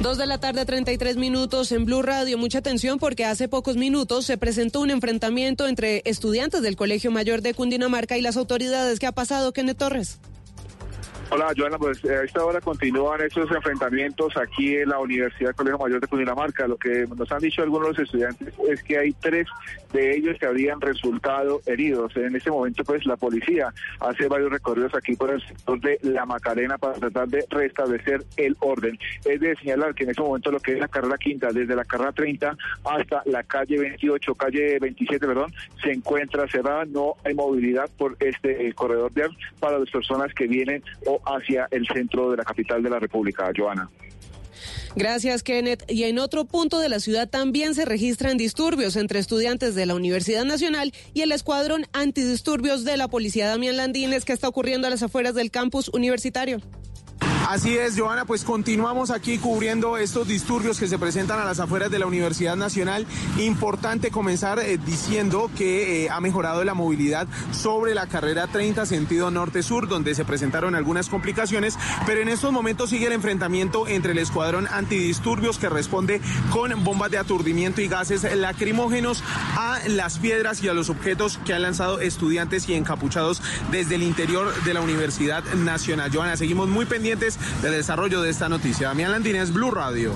Dos de la tarde, 33 minutos en Blue Radio. Mucha atención porque hace pocos minutos se presentó un enfrentamiento entre estudiantes del Colegio Mayor de Cundinamarca y las autoridades. ¿Qué ha pasado, Kenneth Torres? Hola, Joana, pues eh, a esta hora continúan estos enfrentamientos aquí en la Universidad Colegio Mayor de Cundinamarca. Lo que nos han dicho algunos de los estudiantes es que hay tres de ellos que habrían resultado heridos. En este momento, pues la policía hace varios recorridos aquí por el sector de La Macarena para tratar de restablecer el orden. Es de señalar que en este momento lo que es la carrera quinta, desde la carrera 30 hasta la calle 28, calle 27, perdón, se encuentra cerrada. No hay movilidad por este eh, corredor vial para las personas que vienen o hacia el centro de la capital de la República, Joana. Gracias, Kenneth. Y en otro punto de la ciudad también se registran disturbios entre estudiantes de la Universidad Nacional y el escuadrón antidisturbios de la Policía Damián Landines que está ocurriendo a las afueras del campus universitario. Así es, Joana, pues continuamos aquí cubriendo estos disturbios que se presentan a las afueras de la Universidad Nacional. Importante comenzar eh, diciendo que eh, ha mejorado la movilidad sobre la carrera 30 sentido norte-sur, donde se presentaron algunas complicaciones, pero en estos momentos sigue el enfrentamiento entre el escuadrón antidisturbios que responde con bombas de aturdimiento y gases lacrimógenos a las piedras y a los objetos que han lanzado estudiantes y encapuchados desde el interior de la Universidad Nacional. Joana, seguimos muy pendientes del desarrollo de esta noticia. Damián Landines, Blue Radio.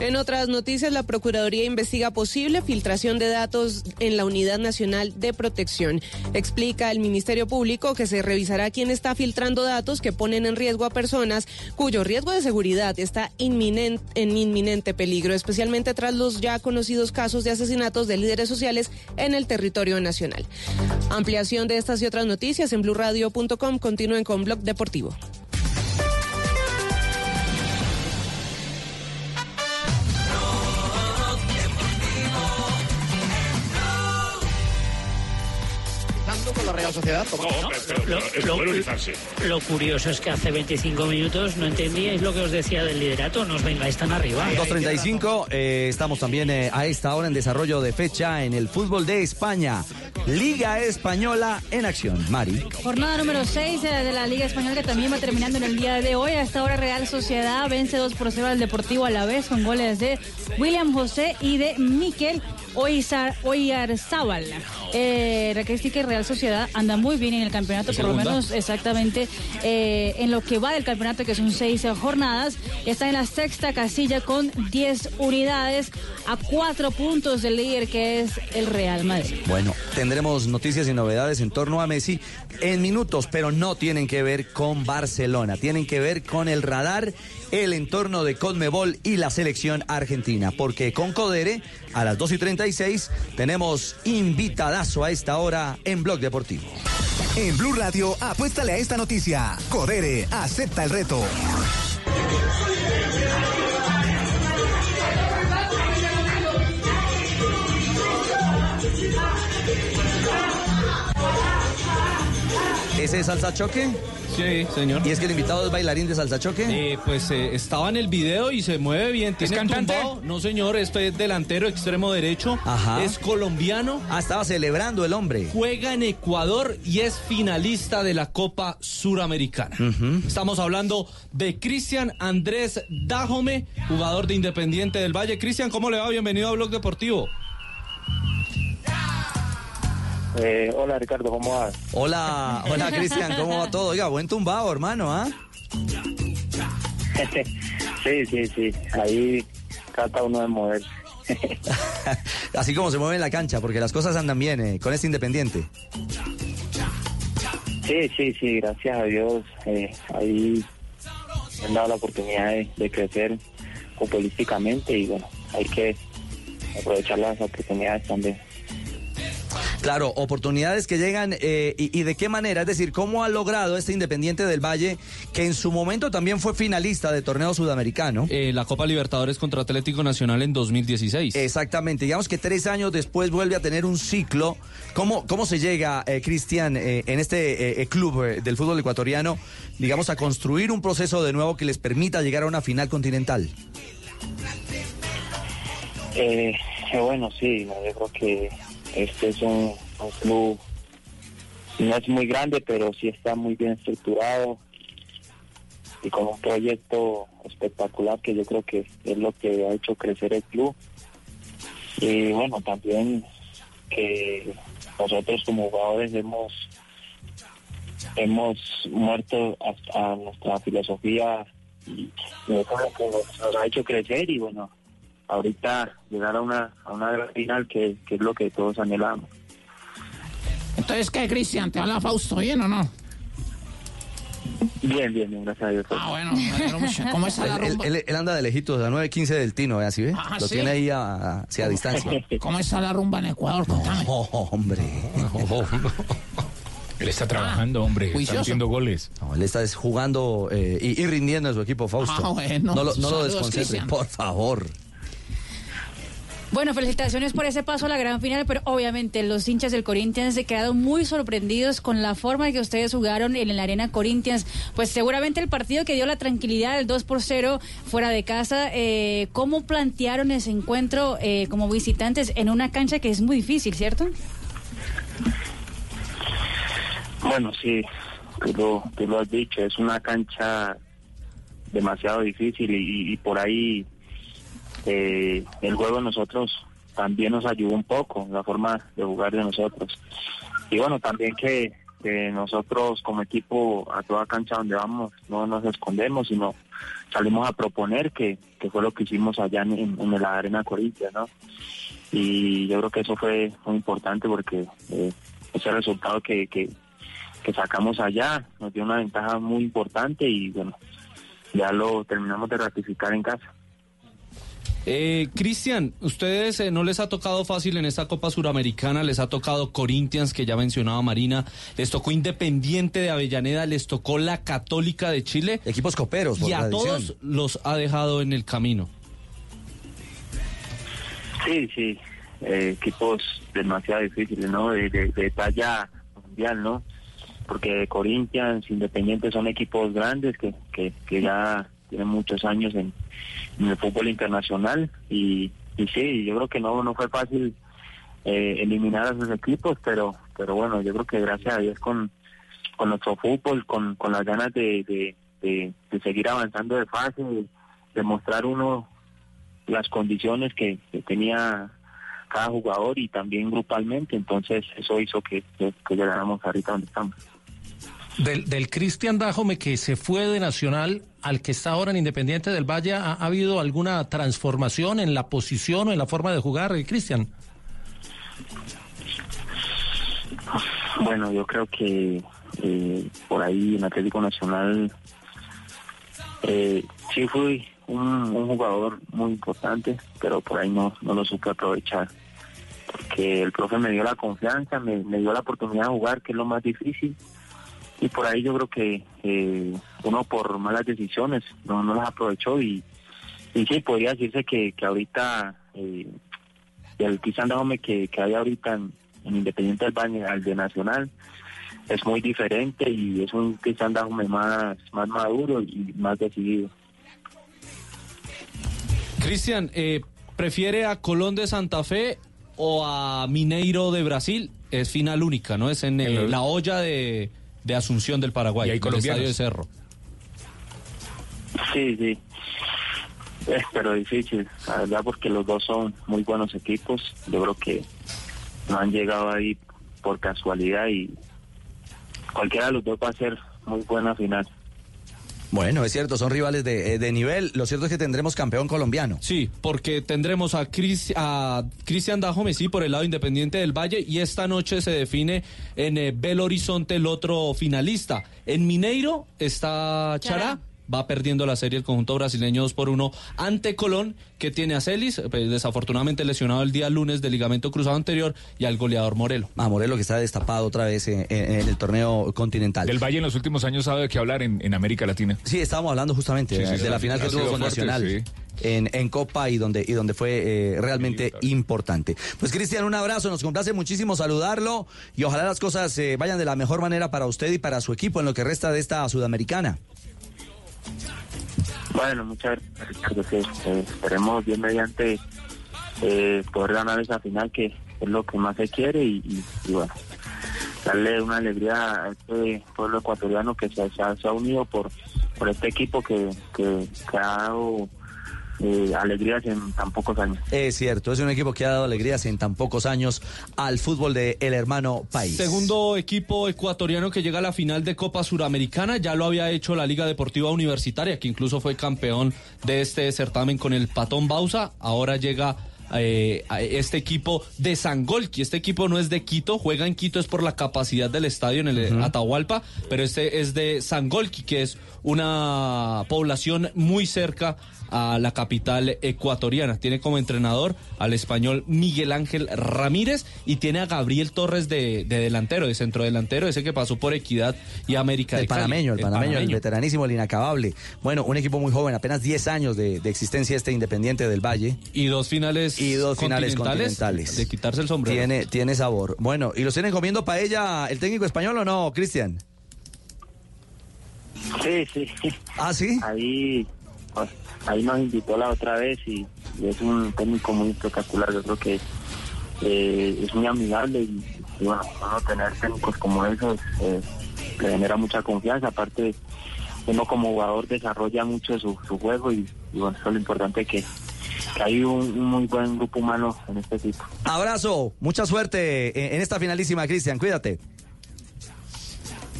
En otras noticias, la Procuraduría investiga posible filtración de datos en la Unidad Nacional de Protección. Explica el Ministerio Público que se revisará quién está filtrando datos que ponen en riesgo a personas cuyo riesgo de seguridad está inminente, en inminente peligro, especialmente tras los ya conocidos casos de asesinatos de líderes sociales en el territorio nacional. Ampliación de estas y otras noticias en blurradio.com. Continúen con Blog Deportivo. Sociedad? Lo, lo- lo curioso es que hace 25 minutos no entendíais lo que os decía del liderato. No os vengáis tan arriba. 2.35, eh, estamos también eh, a esta hora en desarrollo de fecha en el fútbol de España. Liga Española en acción. Mari. Jornada número 6 de la Liga Española que también va terminando en el día de hoy. A esta hora Real Sociedad vence 2 por 0 al Deportivo a la vez con goles de William José y de Miquel Oizar- Oyarzábal. Eh, Raquel que Real Sociedad anda muy bien en el campeonato, por lo menos exactamente eh, en lo que va del campeonato, que son seis eh, jornadas. Está en la sexta casilla con 10 unidades a cuatro puntos del líder que es el Real Madrid. Bueno, tendremos noticias y novedades en torno a Messi en minutos, pero no tienen que ver con Barcelona, tienen que ver con el radar, el entorno de Conmebol y la selección argentina, porque con Codere a las 2 y 36 tenemos invitadazo a esta hora en Blog Deportivo. En Blue Radio, apuéstale a esta noticia. Codere, acepta el reto. ¿Ese es salsa choque? Sí, señor. ¿Y es que el invitado es bailarín de salsa choque? Eh, pues eh, estaba en el video y se mueve bien. ¿Tiene cantante? tumbado? No, señor, esto es delantero, extremo derecho. Ajá. Es colombiano. Ah, estaba celebrando el hombre. Juega en Ecuador y es finalista de la Copa Suramericana. Estamos hablando de Cristian Andrés Dajome, jugador de Independiente del Valle. Cristian, ¿cómo le va? Bienvenido a Blog Deportivo. Eh, hola Ricardo, ¿cómo vas? Hola, hola Cristian, ¿cómo va todo? Oiga, buen tumbado, hermano, ¿ah? sí, sí, sí, ahí trata uno de moverse. Así como se mueve en la cancha, porque las cosas andan bien eh, con este Independiente. Sí, sí, sí, gracias a Dios, eh, ahí me han dado la oportunidad de, de crecer futbolísticamente y bueno, hay que aprovechar las oportunidades también. Claro, oportunidades que llegan eh, y, y de qué manera, es decir, cómo ha logrado este Independiente del Valle, que en su momento también fue finalista de torneo sudamericano. Eh, la Copa Libertadores contra Atlético Nacional en 2016. Exactamente, digamos que tres años después vuelve a tener un ciclo. ¿Cómo, cómo se llega, eh, Cristian, eh, en este eh, club eh, del fútbol ecuatoriano, digamos, a construir un proceso de nuevo que les permita llegar a una final continental? Bueno, sí, yo creo que este es un, club, no es muy grande, pero sí está muy bien estructurado y con un proyecto espectacular que yo creo que es lo que ha hecho crecer el club. Y bueno, también que nosotros como jugadores hemos hemos muerto a, a nuestra filosofía que nos ha hecho crecer y bueno, ahorita llegar a una, a una gran final que, que es lo que todos anhelamos. Entonces, ¿qué, Cristian? ¿Te habla Fausto bien o no? Bien, bien, bien, gracias a Dios. Ah, bueno, mucho. ¿Cómo está la Él, rumba? él- él anda de lejitos, a 9.15 del Tino, ¿eh? ¿Así ve? Ah, Lo ¿sí? tiene ahí a, hacia a distancia. ¿Cómo está la rumba en Ecuador? Contame. hombre. Él está trabajando, hombre. Está haciendo goles. No, él está es jugando eh, y, y rindiendo en su equipo, Fausto. Ah, bueno. no lo, no lo desconcentre, por favor. Bueno, felicitaciones por ese paso a la gran final, pero obviamente los hinchas del Corinthians se quedaron muy sorprendidos con la forma en que ustedes jugaron en la Arena Corinthians. Pues seguramente el partido que dio la tranquilidad del 2 por 0 fuera de casa, eh, ¿cómo plantearon ese encuentro eh, como visitantes en una cancha que es muy difícil, ¿cierto? Bueno, sí, tú lo, tú lo has dicho, es una cancha demasiado difícil y, y por ahí eh, el juego nosotros también nos ayudó un poco, la forma de jugar de nosotros. Y bueno, también que, que nosotros como equipo a toda cancha donde vamos no nos escondemos, sino salimos a proponer, que, que fue lo que hicimos allá en, en la Arena Corinthians, ¿no? Y yo creo que eso fue muy importante porque eh, ese resultado que, que sacamos allá nos dio una ventaja muy importante y bueno, ya lo terminamos de ratificar en casa. Eh, Cristian, ustedes eh, no les ha tocado fácil en esta Copa Suramericana, les ha tocado Corinthians, que ya mencionaba Marina, les tocó Independiente de Avellaneda, les tocó la Católica de Chile. Equipos coperos, por Y a todos los ha dejado en el camino. Sí, sí, eh, equipos demasiado difíciles, ¿no? De, de- de talla mundial, ¿no? Porque Corinthians, Independiente son equipos grandes que, que, que ya tienen muchos años en, el fútbol internacional y, sí, yo creo que no, no fue fácil eh, eliminar a esos equipos, pero pero bueno, yo creo que gracias a Dios con, con nuestro fútbol, con, con las ganas de, de, de, seguir avanzando de fase, de, mostrar uno las condiciones que, que tenía cada jugador y también grupalmente, entonces eso hizo que, que, que llegáramos ahorita donde estamos. Del, del Cristian Dajome que se fue de Nacional al que está ahora en Independiente del Valle, ¿ha, ha habido alguna transformación en la posición o en la forma de jugar, eh, Cristian? Bueno, yo creo que eh, por ahí en Atlético Nacional eh, sí fui un, un jugador muy importante, pero por ahí no, no lo supe aprovechar. Porque el profe me dio la confianza, me, me dio la oportunidad de jugar, que es lo más difícil. Y por ahí yo creo que eh, uno por malas decisiones no, no las aprovechó y, y sí, podría decirse que, que ahorita eh, el Cristian Dajome que, que hay ahorita en, en Independiente del Valle al de Nacional es muy diferente y es un Cristian Dajome más, más maduro y más decidido. Cristian, eh, ¿prefiere a Colón de Santa Fe o a Mineiro de Brasil? Es final única, ¿no? Es en eh, la olla de, de Asunción del Paraguay, Y hay estadio de Cerro. Sí, sí. Es, pero difícil, la verdad, porque los dos son muy buenos equipos. Yo creo que no han llegado ahí por casualidad y cualquiera de los dos va a ser muy buena final. Bueno, es cierto, son rivales de, eh, de nivel. Lo cierto es que tendremos campeón colombiano. Sí, porque tendremos a, Cris- a Cristian Dajome, sí, por el lado independiente del Valle, y esta noche se define en eh, Belo Horizonte el otro finalista. En Mineiro está Chará. Va perdiendo la serie el conjunto brasileño 2 por 1 ante Colón, que tiene a Celis, eh, desafortunadamente lesionado el día lunes del ligamento cruzado anterior, y al goleador Morelo. A Morelo que está destapado otra vez en, en- en el torneo continental. Del Valle en los últimos años sabe de qué hablar en, en América Latina. Sí, estábamos hablando justamente Sí, de, sí, de la final que tuvo con Nacional. sí. En, en Copa y donde, y donde fue eh, realmente importante. Pues Cristian, un abrazo, nos complace muchísimo saludarlo y ojalá las cosas eh, vayan de la mejor manera para usted y para su equipo en lo que resta de esta sudamericana. Bueno, muchas gracias, eh, esperemos bien mediante eh, poder ganar esa final, que es lo que más se quiere, y, bueno, darle una alegría a este pueblo ecuatoriano que se, se ha, se ha unido por, por este equipo que, que, que ha dado eh, alegrías en tan pocos años. Es cierto, es un equipo que ha dado alegrías en tan pocos años al fútbol de el hermano país. Segundo equipo ecuatoriano que llega a la final de Copa Suramericana, ya lo había hecho la Liga Deportiva Universitaria, que incluso fue campeón de este certamen con el Patón Bausa, ahora llega eh, este equipo de Sangolqui. Este equipo no es de Quito, juega en Quito es por la capacidad del estadio en el eh, Atahualpa, pero este es de Sangolqui, que es una población muy cerca a la capital ecuatoriana. Tiene como entrenador al español Miguel Ángel Ramírez y tiene a Gabriel Torres de, de delantero, de centro delantero, ese que pasó por Equidad y América El de Cali. panameño, el panameño, el veteranísimo, el inacabable. Bueno, un equipo muy joven, apenas 10 años de, de existencia este Independiente del Valle. Y dos finales Y dos finales continentales de quitarse el sombrero. Tiene, tiene sabor. Bueno, ¿y los tienen comiendo paella el técnico español o no, Cristian? Sí, sí. ¿Ah, sí? Ahí, pues, ahí nos invitó la otra vez y, y es un técnico muy espectacular. Yo creo que eh, es muy amigable y, y bueno, uno tener técnicos como esos eh, le genera mucha confianza. Aparte, uno como jugador desarrolla mucho su, su juego y, y bueno, eso es lo importante que hay un, muy buen grupo humano en este equipo. Abrazo, mucha suerte en esta finalísima, Cristian, cuídate.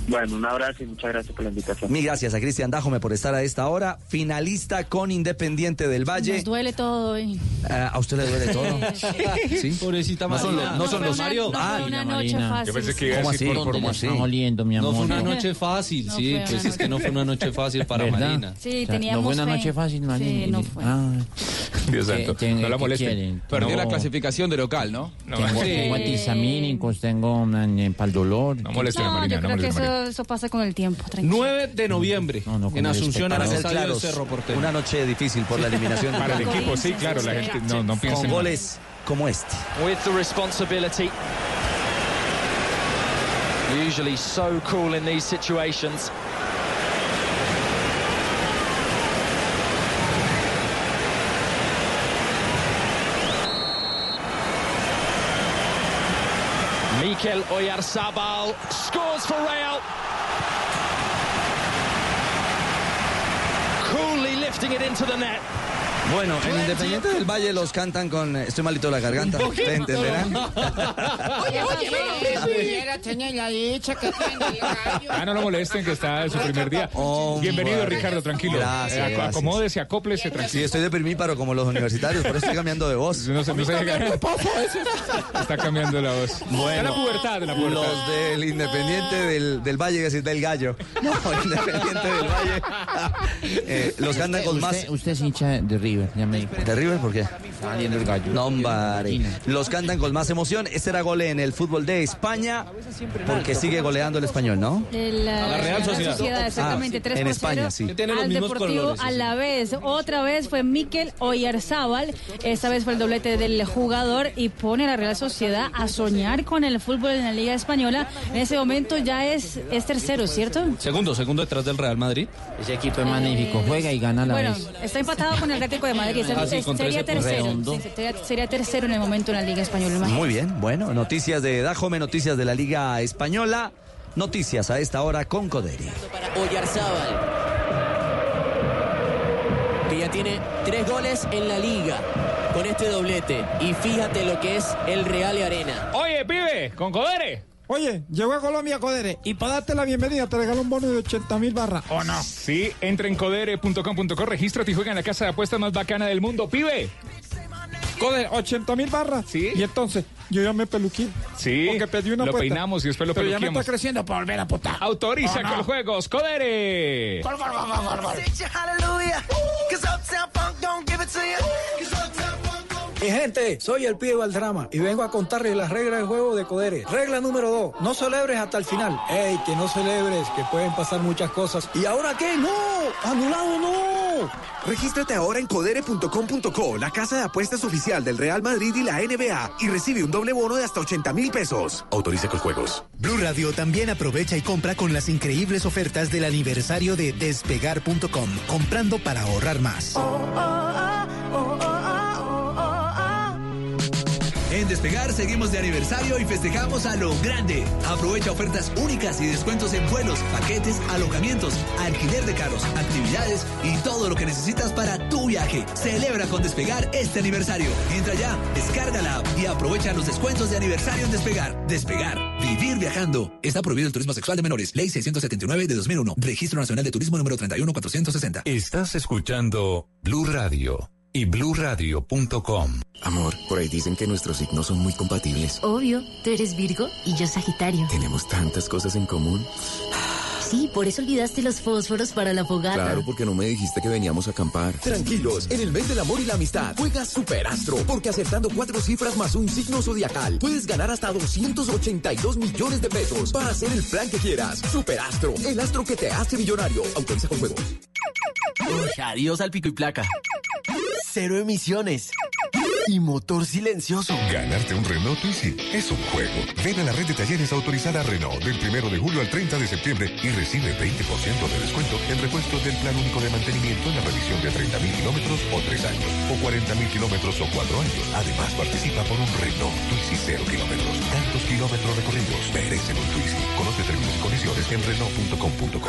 Bueno, un abrazo y muchas gracias por la invitación. Mil gracias a Cristian Dájome por estar a esta hora. Finalista con Independiente del Valle. Nos duele todo hoy. Ah, ¿A usted le duele todo? ¿Sí? Pobrecita No son los, no son los Mario. no Ah, una noche Marina. fácil. Yo pensé que iba a ¿Cómo así? ¿Cómo así? Oliendo, mi No amor. fue una noche fácil, No sí, pues es que no fue una noche fácil para ¿Verdad? Marina. Sí, O sea, teníamos no fue una fe. noche fácil, Marina. Sí, no fue. Ah, Dios santo. ¿qué- No la molesten. Perdió la No. clasificación de local, ¿no? No, Tengo, sí. tengo antihistamínicos, tengo mm, para el dolor. No molesten a No, Marina, no molesten a Marina. Eso pasa con el tiempo. tranquilo. 9 de noviembre No, no, en Asunción Para ser claros, Cerro Porteño. una noche difícil por la eliminación. Para el equipo, sí, claro, la gente no, no piensa Con en goles como este. with the responsibility. Usually so cool in these situations. Mikel Oyarzabal scores for Real. Coolly lifting it into the net. Bueno, en Independiente del Valle los cantan con. Estoy malito de la garganta. Ustedes entenderán. Oye, oye, que el gallo. Ah, no lo molesten, que está en su primer día. Hombre. Bienvenido, Ricardo, tranquilo. Gracias, Eh, ac- gracias. Acomódese, acóplese, Sí, tranquilo. estoy de primíparo como los universitarios, por eso estoy cambiando de voz. No se, no se Está cambiando la voz. Bueno. Está la pubertad, la pubertad. Los del Independiente del, del Valle, es decir, del Gallo. No, Independiente del Valle. Eh, los cantan con más. Usted, usted es hincha de River, ya me dijo. ¿De River por qué? Está saliendo el gallo. No, hombre. Los cantan con más emoción. Este era gol en el fútbol de España, porque sigue goleando el español, ¿no? El, eh, la Real Sociedad. exactamente, Ah, 3 en España, 0 sí. Al Deportivo colores, a la vez. Otra vez fue Mikel Oyarzábal. Esta vez fue el doblete del jugador y pone a la Real Sociedad a soñar con el fútbol en la Liga Española. En ese momento ya es, es tercero, ¿cierto? Segundo, segundo detrás del Real Madrid. Ese equipo es magnífico, juega y gana a la Bueno, vez. está empatado con el Atlético de Madrid. Ah, sí, sería 13 puntos. tercero. Redondo. Sí, sería, sería tercero en el momento en la Liga Española. imagínate. Muy bien, bueno, noticias de Dajome, noticias de la Liga Española, noticias a esta hora con Coderi. Oyarzábal. Que ya tiene tres goles en la liga con este doblete. Y fíjate lo que es el Real y Arena. Oye, pibe, con Codere. Oye, llegó a Colombia Codere y para darte la bienvenida te regaló un bono de 80 mil barras. ¿O no? Sí, entra en codere.com.co, regístrate y juega en la casa de apuestas más bacana del mundo, pibe. Codere, 80 mil barras. Sí. Y entonces, yo ya me peluqué. Sí, Porque pedí una lo apuesta. peinamos y después lo Pero ya me está creciendo para volver a putar. Autoriza ¿O no? con juegos, Codere. Gol, gol, gol, gol, gol. Mi gente, soy el pibe Valdrama y vengo a contarles las reglas del juego de Codere. Regla número 2, no celebres hasta el final. ¡Ey, que no celebres, que pueden pasar muchas cosas! ¿Y ahora qué? ¡No! ¡Anulado no! Regístrate ahora en codere.com.co, la casa de apuestas oficial del Real Madrid y la NBA, y recibe un doble bono de hasta 80 mil pesos. Autoriza con juegos. Blue Radio también aprovecha y compra con las increíbles ofertas del aniversario de despegar.com, comprando para ahorrar más. En Despegar seguimos de aniversario y festejamos a lo grande. Aprovecha ofertas únicas y descuentos en vuelos, paquetes, alojamientos, alquiler de carros, actividades y todo lo que necesitas para tu viaje. Celebra con Despegar este aniversario. Entra ya, descarga la app y aprovecha los descuentos de aniversario en Despegar. Despegar, vivir viajando. Está prohibido el turismo sexual de menores. Ley 679 de 2001. Registro Nacional de Turismo número 31460. Estás escuchando Blue Radio y bluradio.com. Amor, por ahí dicen que nuestros signos son muy compatibles. Obvio, tú eres Virgo y yo Sagitario. Tenemos tantas cosas en común. Sí, por eso olvidaste los fósforos para la fogata. Claro, porque no me dijiste que veníamos a acampar. Tranquilos, en el mes del amor y la amistad, juega Superastro, porque acertando cuatro cifras más un signo zodiacal, puedes ganar hasta 282 millones de pesos para hacer el plan que quieras. Superastro, el astro que te hace millonario. Autoriza con juegos. Adiós al pico y placa. Cero emisiones. Y motor silencioso. Ganarte un Renault Twizy es un juego. Ven a la red de talleres autorizada Renault del 1 de julio al 30 de septiembre y recibe 20% de descuento en repuestos del plan único de mantenimiento en la revisión de 30.000 kilómetros o 3 años, o 40.000 kilómetros o 4 años. Además, participa por un Renault Twizy 0 kilómetros. Tantos kilómetros recorridos merecen un Twizy. Conoce términos y condiciones en Renault.com.co.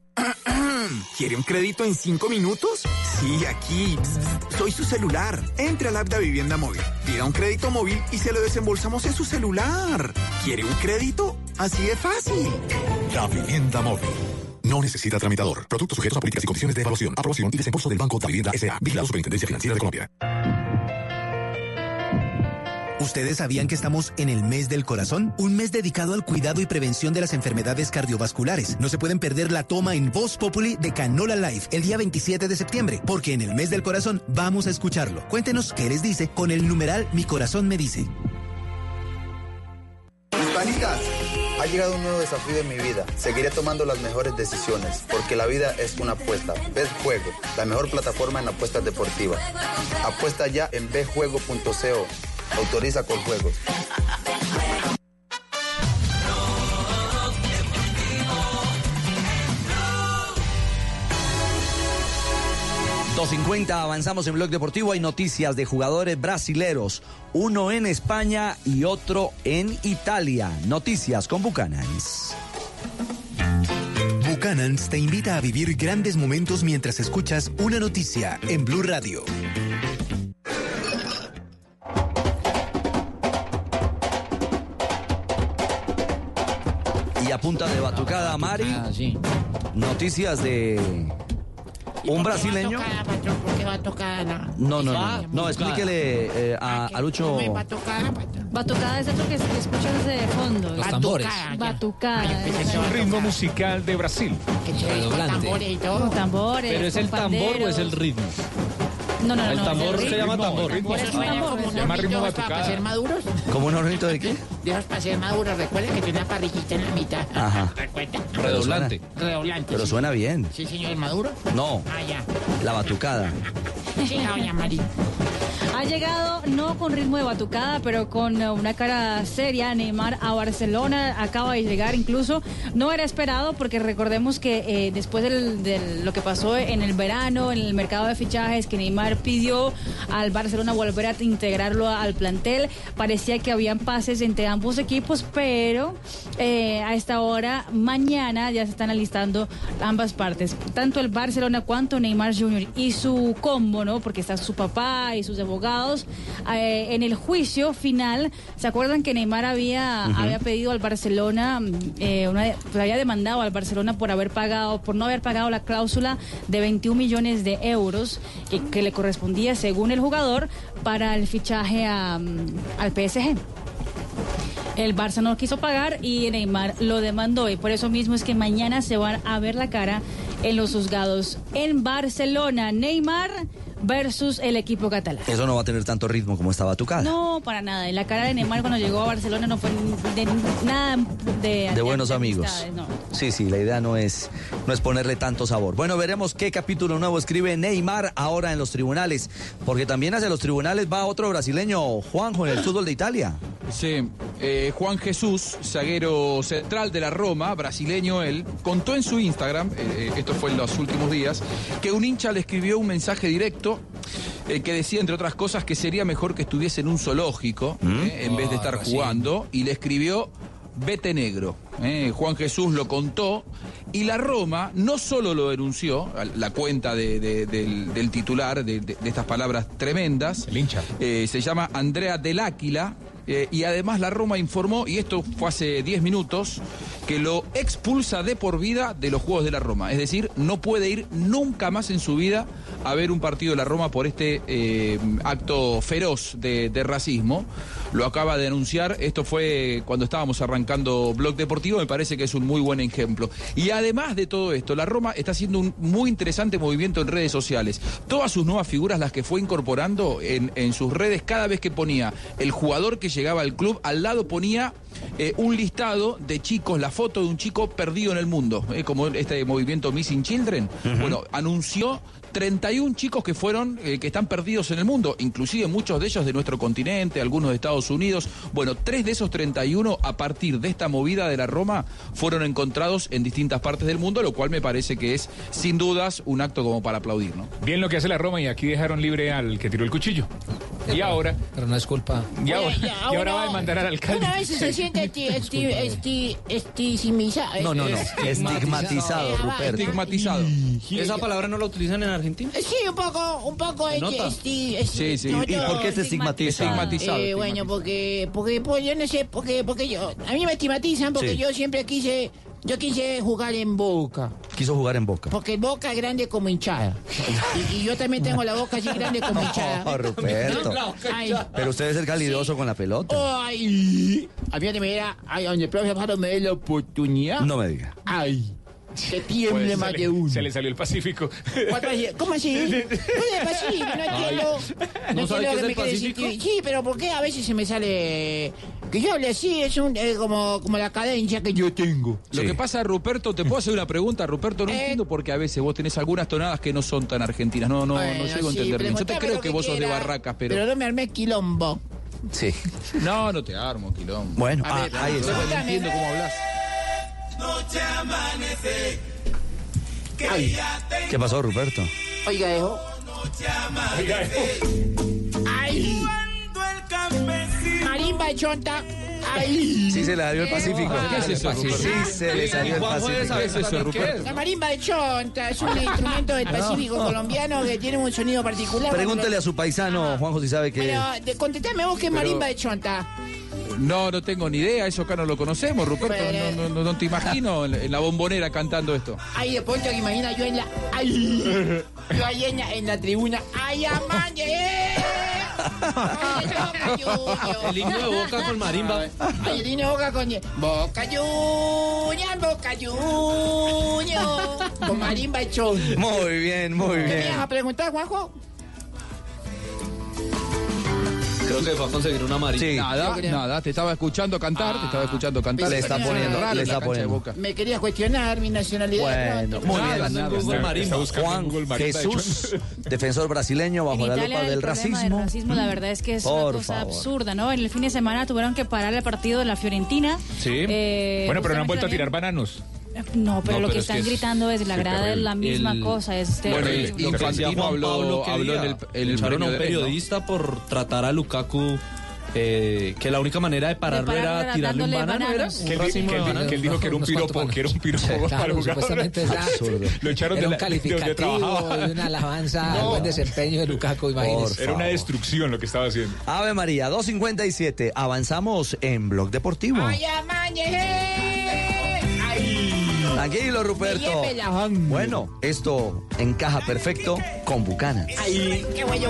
¿Quiere un crédito en cinco minutos? Sí, aquí. Soy su celular. Entre a la app de Vivienda Móvil. Pida un crédito móvil y se lo desembolsamos en su celular. ¿Quiere un crédito? Así de fácil. La vivienda móvil. No necesita tramitador. Productos sujetos a políticas y condiciones de evaluación, aprobación y desembolso del Banco de Vivienda S.A. Vigilado Superintendencia Financiera de Colombia. ¿Ustedes sabían que estamos en el mes del corazón? Un mes dedicado al cuidado y prevención de las enfermedades cardiovasculares. No se pueden perder la toma en Voz Populi de Canola Life el día 27 de septiembre, porque en el mes del corazón vamos a escucharlo. Cuéntenos qué les dice con el numeral Mi corazón me dice. Hispanitas, ha llegado un nuevo desafío en mi vida. Seguiré tomando las mejores decisiones, porque la vida es una apuesta. Betjuego, la mejor plataforma en apuestas deportivas. Apuesta ya en betjuego.co. Autoriza con juegos. .50, avanzamos en Blog Deportivo. Hay noticias de jugadores brasileros, uno en España y otro en Italia. Noticias con Bucanans. Buchanans te invita a vivir grandes momentos mientras escuchas una noticia en Blue Radio. Y a punta de batucada, Mari. Noticias de un brasileño. ¿Por qué va a tocar? No, no, no. No, explíquele eh, a, a Lucho. Batucada es eso que se escucha desde fondo. Los tambores. Batucada. Es un ritmo musical de Brasil. tambores y todo. Tambores. ¿Pero es el tambor o es el ritmo? No, no, no. El no, tambor se llama tambor. Tambor es un tambor. Se llama ritmo ¿Para ser maduros? ¿Cómo un hornito de qué? De esos para ser maduros. Recuerden que tiene una parrillita en la mitad. Ajá. ¿Recuerda? Redoblante. Redoblante. Pero suena bien. Sí, señor, maduro. No, Ah, ya. la batucada. Sí, doña María. Ha llegado no con ritmo de batucada, pero con eh, una cara seria. Neymar a Barcelona acaba de llegar, incluso no era esperado porque recordemos que eh, después de lo que pasó en el verano, en el mercado de fichajes, que Neymar pidió al Barcelona volver a integrarlo al plantel, parecía que habían pases entre ambos equipos, pero eh, a esta hora, mañana, ya se están alistando ambas partes, tanto el Barcelona cuanto Neymar Jr. y su combo, ¿no? Porque está su papá y sus abogados. eh, en el juicio final, ¿se acuerdan que Neymar había, había pedido al Barcelona, eh, una- pues había demandado al Barcelona por haber pagado, por no haber pagado la cláusula de 21 millones de euros que, que le correspondía, según el jugador, para el fichaje a, mm, al PSG? El Barça no quiso pagar y Neymar lo demandó y por eso mismo es que mañana se van a ver la cara en los juzgados en Barcelona. Neymar versus el equipo catalán. Eso no va a tener tanto ritmo como estaba Batucada. No, para nada. La cara de Neymar cuando llegó a Barcelona no fue de nada de, de buenos amigos. no. Sí, sí, la idea no es, no es ponerle tanto sabor. Bueno, veremos qué capítulo nuevo escribe Neymar ahora en los tribunales, porque también hacia los tribunales va otro brasileño, Juanjo, en el fútbol de Italia. Sí, eh, Juan Jesús, zaguero central de la Roma, brasileño él, contó en su Instagram, eh, eh, esto fue en los últimos días, que un hincha le escribió un mensaje directo eh, que decía, entre otras cosas, que sería mejor que estuviese en un zoológico eh, en vez de estar Ah, sí. jugando, y le escribió Vete negro. Eh, Juan Jesús lo contó y la Roma no solo lo denunció, la cuenta de- de- del, del titular de, estas palabras tremendas, eh, se llama Andrea del Áquila. eh, y además la Roma informó, y esto fue hace 10 minutos, que lo expulsa de por vida de los Juegos de la Roma. Es decir, no puede ir nunca más en su vida a ver un partido de la Roma por este eh, acto feroz de, de racismo. Lo acaba de anunciar, esto fue cuando estábamos arrancando Blog Deportivo, me parece que es un muy buen ejemplo. Y además de todo esto, la Roma está haciendo un muy interesante movimiento en redes sociales. Todas sus nuevas figuras, las que fue incorporando en, en sus redes, cada vez que ponía el jugador que llegaba al club, al lado ponía eh, un listado de chicos, la foto de un chico perdido en el mundo, eh, como este movimiento Missing Children. Bueno, anunció 31 chicos que fueron, eh, que están perdidos en el mundo, inclusive muchos de ellos de nuestro continente, algunos de Estados Unidos. Bueno, tres de esos 31 a partir de esta movida de la Roma fueron encontrados en distintas partes del mundo, lo cual me parece que es sin dudas un acto como para aplaudir, ¿no? Bien lo que hace la Roma y aquí dejaron libre al que tiró el cuchillo. Y ahora. Pero no es culpa. Y ahora, Oye, ya, y ahora uno- va a demandar al alcalde. Una vez se siente esti, esti, esti, estigmatizado. No, no, no. Estigmatizado, Ruperto. Estigmatizado. ¿Esa palabra no la utilizan en Argentina? Sí, un poco, un poco. ¿Se esti- nota? Sí, sí. no, ¿Y por qué te estigmatiza? Estigmatizado, Eh, bueno, porque, porque, pues, yo no sé, porque, porque yo, a mí me estigmatizan porque Sí. yo siempre quise, yo quise jugar en Boca. Quiso jugar en Boca. Porque Boca es grande como hinchada. Y, y yo también tengo la boca así grande como hinchada. Oh, Ruperto. Ay, Pero usted es el calidoso con la pelota. ay, a mí me era, ay, donde el profe me dé la oportunidad. No me diga. Ay, que tiemble Pues, más se, de le, uno. se le salió el Pacífico. ¿Cómo así? ¿Cómo de Pacífico? No entiendo. ¿No entiendo es lo que el me quiere decir. Pacífico? Sí, pero ¿por qué a veces se me sale... Que yo hable así, es un, eh, como, como la cadencia que yo tengo. Lo que pasa, Ruperto, ¿te puedo hacer una pregunta, Ruperto? No entiendo porque a veces vos tenés algunas tonadas que no son tan argentinas. No, no, Bueno, no llego a entender bien. Yo te creo que que vos sos de barracas, pero... Pero no me armé quilombo. Sí. No, no te armo, quilombo. Bueno, A ah, ahí está. No entiendo cómo hablas. Noche amanece. Ay. ¿Qué pasó, Ruperto? Oiga, hijo. Ay. Marimba de chonta. Ay. Sí se le salió el Pacífico. ¿Qué es eso? Sí se le salió el Pacífico. ¿Qué es eso, Ruperto? La marimba de chonta es un instrumento del Pacífico colombiano que tiene un sonido particular. Pregúntele a su paisano, Juanjo, si sabe que... Pero de- contestame vos qué es Pero- marimba de chonta. No, no tengo ni idea, eso acá no lo conocemos, Ruperto. Pero- No, no, no, no te imagino en la, en la bombonera cantando esto. Ay, de pronto que imagina yo en la. Ay. Yo ahí en la, en la tribuna. ¡Ay, amañe! El himno de Boca con marimba. Ay, el himno de Boca con. Boca Junior, Boca Junior. Con marimba y chon. Muy bien, muy ¿Qué me bien. ibas a preguntar, Juanjo? Creo que va a conseguir una marimba. Nada, nada, te estaba escuchando cantar, te estaba escuchando cantar. Le está poniendo, Raro le está poniendo. Boca. Me querías cuestionar mi nacionalidad. Bueno, muy bien. Juan Google Marimba de Jesús, defensor brasileño bajo la lupa el del racismo. del racismo, la verdad es que es Por una cosa favor. absurda, ¿no? En el fin de semana tuvieron que parar el partido de la Fiorentina. Sí. Eh, bueno, pero no han vuelto a tirar bananos. No, pero No, lo pero que es que están es- gritando es la grada es la misma El- cosa. Es Bueno, terrible. y- Lo que decía Infantino Juan habló- Pablo que habló en el- el echaron a premio un de- periodista por tratar a Lukaku eh, que la única manera de pararlo pararlo era era tirarle un banano, ¿era? Que él, que él él dijo que era un piropo, que era un piropo Claro, para el jugador. supuestamente era Absurdo. Lo echaron Era de, un la, calificativo de una alabanza al buen desempeño de Lukaku, imagínese. Era una destrucción lo que estaba haciendo. Ave María, 2.57. Avanzamos en Blog Deportivo. ¡Ay, amañe! ¡Ay! Tranquilo, Ruperto. Bueno, esto encaja perfecto con Bucana. ¡Ay! ¡Qué voy a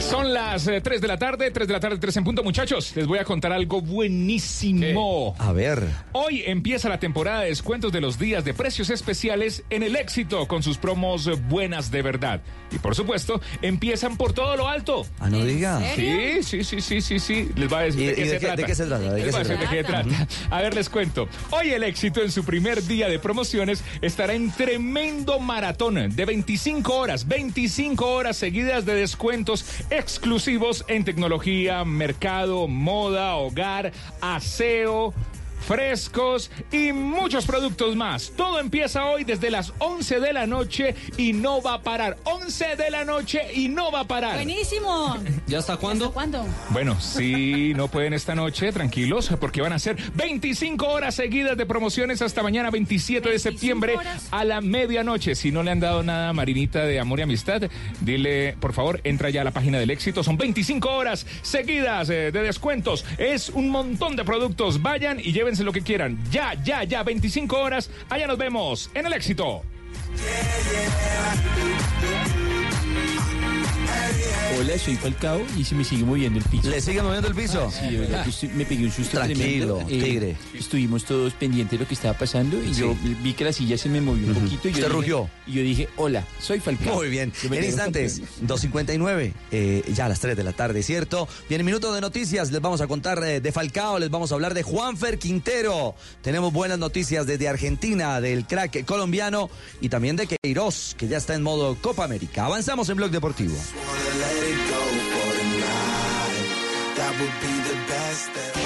Son las eh, 3 de la tarde, 3 de la tarde, 3 en punto, muchachos. Les voy a contar algo buenísimo. A ver. Hoy empieza la temporada de descuentos de los días de precios especiales en el éxito con sus promos eh, buenas de verdad. Y por supuesto, empiezan por todo lo alto. Ah, no diga. Sí, sí, sí, sí, sí, sí. Les voy a decir ¿Y- de y qué de se qué- trata. de qué se trata? ¿De Les qué voy a se decir de qué trata? trata. A ver, les cuento. Hoy el éxito en su primer día de promociones estará en tremendo maratón de 25 horas, 25 horas seguidas de descuentos exclusivos en tecnología, mercado, moda, hogar, aseo frescos y muchos productos más. Todo empieza hoy desde las 11 de la noche y no va a parar. 11 de la noche y no va a parar. Buenísimo. ¿Ya hasta cuándo? ¿Hasta cuándo? Bueno, si no pueden esta noche, tranquilos, porque van a ser 25 horas seguidas de promociones hasta mañana 27 de septiembre a la medianoche. Si no le han dado nada a Marinita de Amor y Amistad, dile, por favor, entra ya a la página del éxito. Son 25 horas seguidas eh, de descuentos. Es un montón de productos. Vayan y lo que quieran. Ya, ya, ya, 25 horas. Allá nos vemos en el éxito. Hola, soy Falcao y se me sigue moviendo el piso. ¿Le sigue moviendo el piso? Sí, de verdad que estoy- me pegué un susto Tranquilo, tremendo. Eh, tigre. Estuvimos todos pendientes de lo que estaba pasando y yo vi que la silla se me movió un poquito. Y yo Usted dije- rugió. Y yo dije, hola, soy Falcao. Muy bien. En instantes, 2.59, eh, ya a las 3 de la tarde, ¿cierto? Viene minuto de noticias, les vamos a contar eh, de Falcao, les vamos a hablar de Juanfer Quintero. Tenemos buenas noticias desde Argentina, del crack colombiano y también de Queiroz, que ya está en modo Copa América. Avanzamos en Blog Deportivo. Wanna let it go for tonight. That would be the best that.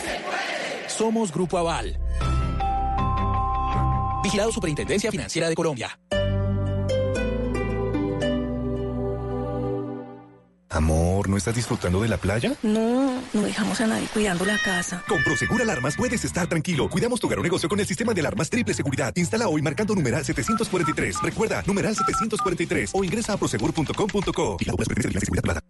Somos Grupo Aval. Vigilado Superintendencia Financiera de Colombia. Amor, ¿no estás disfrutando de la playa? No, no dejamos a nadie cuidando la casa. Con Prosegur Alarmas puedes estar tranquilo. Cuidamos tu hogar o negocio con el sistema de alarmas triple seguridad. Instala hoy marcando numeral 743. Recuerda, numeral 743 o ingresa a prosegur.com.co. Y la Seguridad.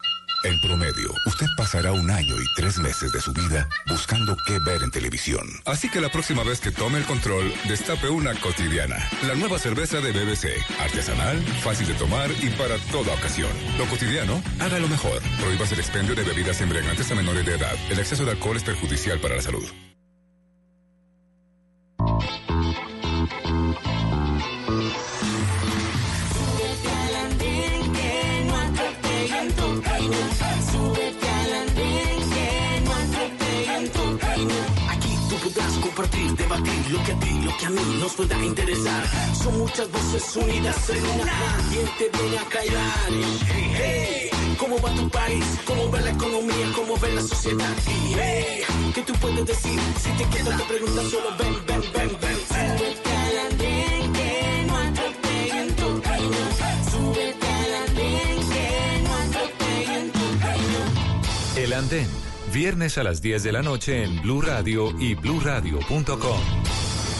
En promedio, usted pasará un año y tres meses de su vida buscando qué ver en televisión. Así que la próxima vez que tome el control, destape una cotidiana. La nueva cerveza de BBC. Artesanal, fácil de tomar y para toda ocasión. Lo cotidiano, hágalo mejor. Prohíbas el expendio de bebidas embriagantes a menores de edad. El exceso de alcohol es perjudicial para la salud. Aquí tú podrás compartir, debatir lo que a ti, lo que a mí nos pueda interesar. Son muchas voces unidas en una. ¿Quién te viene a callar? Hey, hey, ¿cómo va tu país? ¿Cómo va la economía? ¿Cómo va la sociedad? Hey, ¿qué tú puedes decir? Si te quedas te preguntas solo ven, ven, ven, ven. Súbete El Andén, viernes a las 10 de la noche en Blue Radio y bluradio.com.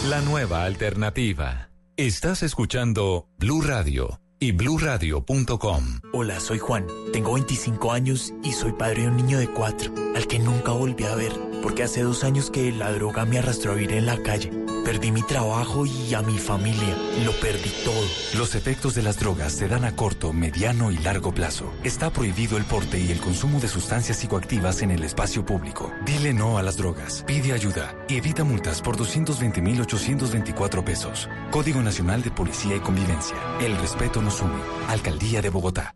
La nueva alternativa. Estás escuchando Blue Radio y bluradio.com. Hola, soy Juan, tengo 25 años y soy padre de un niño de 4, al que nunca volví a ver, porque hace dos años que la droga me arrastró a vivir en la calle. Perdí mi trabajo y a mi familia, lo perdí todo. Los efectos de las drogas se dan a corto, mediano y largo plazo. Está prohibido el porte y el consumo de sustancias psicoactivas en el espacio público. Dile no a las drogas, pide ayuda y evita multas por 220.824 pesos. Código Nacional de Policía y Convivencia. El respeto nos une. Alcaldía de Bogotá.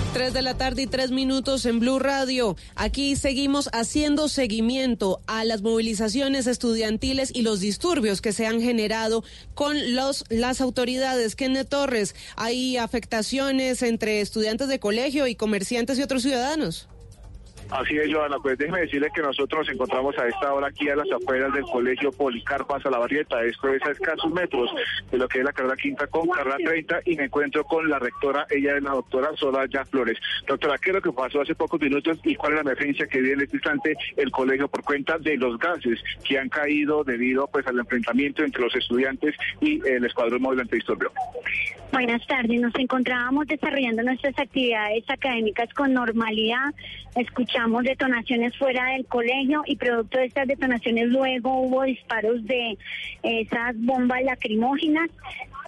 3 de la tarde y 3 minutos en Blue Radio. Aquí seguimos haciendo seguimiento a las movilizaciones estudiantiles y los disturbios que se han generado con los, las autoridades. Kenneth Torres, ¿hay afectaciones entre estudiantes de colegio y comerciantes y otros ciudadanos? Así es, Joana. Pues déjeme decirle que nosotros nos encontramos a esta hora aquí a las afueras del colegio Policarpa Salabarrieta. Esto es a escasos metros de lo que es la carrera quinta con carrera 30 y me encuentro con la rectora, ella es la doctora Soraya Flores. Doctora, ¿qué es lo que pasó hace pocos minutos y cuál es la emergencia que viene en este instante el colegio por cuenta de los gases que han caído debido pues al enfrentamiento entre los estudiantes y el escuadrón móvil antidisturbio? Buenas tardes, nos encontrábamos desarrollando nuestras actividades académicas con normalidad, escuchamos detonaciones fuera del colegio y producto de estas detonaciones luego hubo disparos de esas bombas lacrimógenas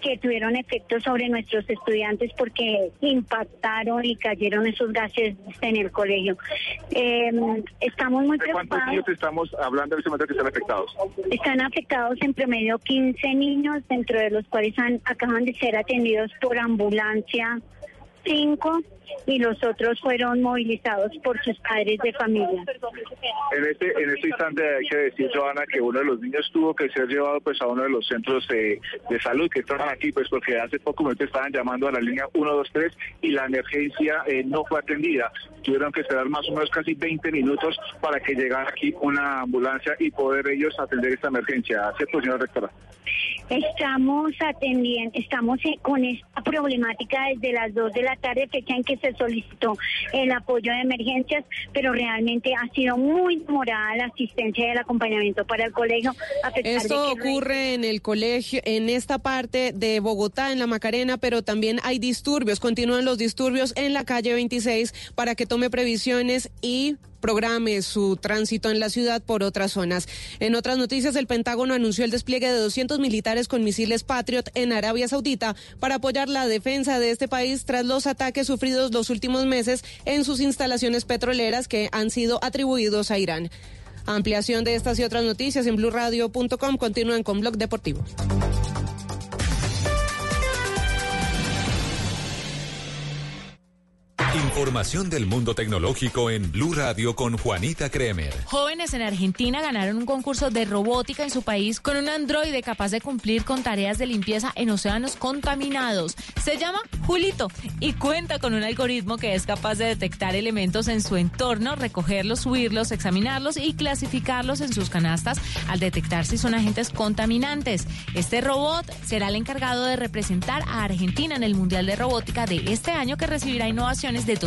que tuvieron efecto sobre nuestros estudiantes porque impactaron y cayeron esos gases en el colegio. Eh, estamos muy ¿De cuántos preocupados. niños estamos hablando en este que están afectados? Están afectados en promedio 15 niños, dentro de los cuales han, acaban de ser atendidos por ambulancia 5 y los otros fueron movilizados por sus padres de familia. En este, en este instante hay que decir, Joana, que uno de los niños tuvo que ser llevado pues a uno de los centros eh, de salud que estaban aquí, pues porque hace poco me estaban llamando a la línea 123 y la emergencia eh, no fue atendida. Tuvieron que esperar más o menos casi 20 minutos para que llegara aquí una ambulancia y poder ellos atender esta emergencia. ¿Cierto, señora rectora? Estamos atendiendo, estamos eh, con esta problemática desde las 2 de la tarde, fecha en que se solicitó el apoyo de emergencias, pero realmente ha sido muy demorada la asistencia y el acompañamiento para el colegio. A pesar Esto de que ocurre en el colegio, en esta parte de Bogotá, en la Macarena, pero también hay disturbios, continúan los disturbios en la calle 26 para que tome previsiones y programe su tránsito en la ciudad por otras zonas. En otras noticias, el Pentágono anunció el despliegue de 200 militares con misiles Patriot en Arabia Saudita para apoyar la defensa de este país tras los ataques sufridos los últimos meses en sus instalaciones petroleras que han sido atribuidos a Irán. Ampliación de estas y otras noticias en blurradio.com. Continúen con Blog Deportivo. Información del mundo tecnológico en Blue Radio con Juanita Kremer. Jóvenes en Argentina ganaron un concurso de robótica en su país con un androide capaz de cumplir con tareas de limpieza en océanos contaminados. Se llama Julito y cuenta con un algoritmo que es capaz de detectar elementos en su entorno, recogerlos, subirlos, examinarlos y clasificarlos en sus canastas al detectar si son agentes contaminantes. Este robot será el encargado de representar a Argentina en el Mundial de Robótica de este año que recibirá innovaciones de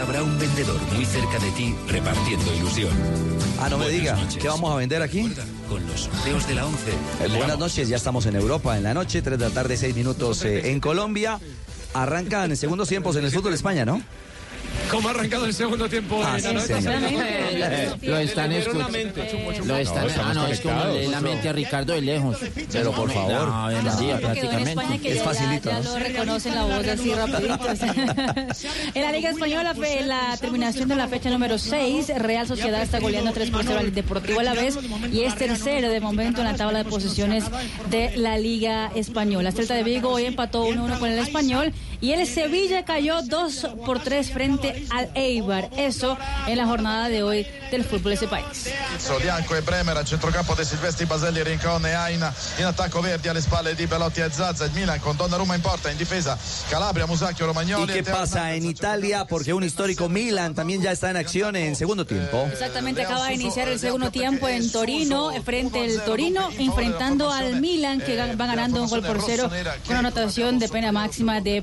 Habrá un vendedor muy cerca de ti repartiendo ilusión. Ah, no me diga. noches. ¿Qué vamos a vender aquí? Con los sorteos de la 11. Eh, buenas noches, ya estamos en Europa en la noche, 3 de la tarde, 6 minutos eh, en Colombia. Arrancan en segundos tiempos en el fútbol de España, ¿no? ¿Cómo ha arrancado el segundo tiempo? Ah, sí, señor. Lo están escuchando. la. Lo están, No, ah, no, es que uno lee la mente a Ricardo de lejos. Pero por favor. No, en España prácticamente. que ya, ya, ya lo reconocen la voz así rapidito. en la Liga Española, la terminación de la fecha número 6, Real Sociedad está goleando 3 por 0 al Deportivo a la vez y es tercero de momento en la tabla de posiciones de la Liga Española. Celta de Vigo hoy empató 1-1 con el Español y el Sevilla cayó 2 por 3 frente al Eibar. Eso en la jornada de hoy del fútbol de ese país. Bianco e Bremer a centrocampo De Silvestri, Baselli, Rincon e Aina in attacco Verdi alle spalle di Belotti e Zazza il Milan con Donnarumma in porta in difesa Calabria, Musacchio, ¿Y Romagnoli qué e Teo pasa en Italia? Porque un histórico Milan también ya está en acción en segundo tiempo. Exactamente, acaba de iniciar el segundo tiempo en Torino, frente al Torino, enfrentando al Milan, que va ganando un gol por cero con anotación de pena máxima de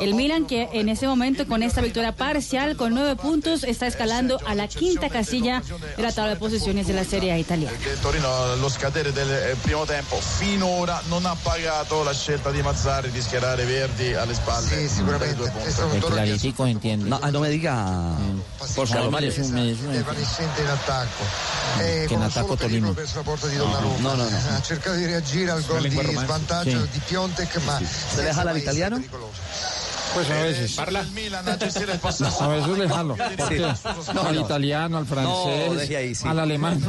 El Milan que en ese momento, con esta victoria parcial, con nueve puntos, está escalando a la quinta casilla de la tabla de posiciones de la Serie A italiana. Torino allo scadere del eh, primo tempo finora non ha pagato la scelta di Mazzarri di schierare Verdi alle spalle Es claritico, entiende. No, no me diga. Por Carlo Mario. es un, es in attacco e che in attacco no, no, no. ha cercato di reagire al gol di svantaggio di Piontek ma ¿Se le jala al italiano? Pues a veces. Parla. A veces le jalo. No, al no. italiano, al No, francés, deje ahí, sí. al alemán.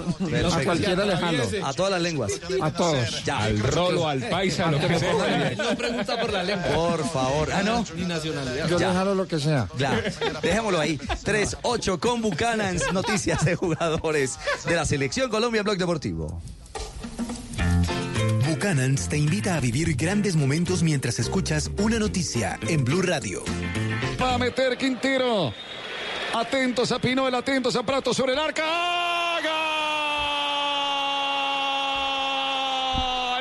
A cualquiera le jalo. A todas las lenguas. A todos. Ya. Al rolo, al paisa, lo que sea. No pregunta por la lengua. Por favor. Ah, no. Ni nacionalidad. Yo le jalo lo que sea. Ya, dejémoslo ahí. 3-8 con Buchanans, noticias de jugadores de la Selección Colombia Blog Deportivo. Buchanans te invita a vivir grandes momentos mientras escuchas una noticia en Blue Radio. Va a meter Quintero. Atentos a Pinoel, atentos a Prato sobre el arca.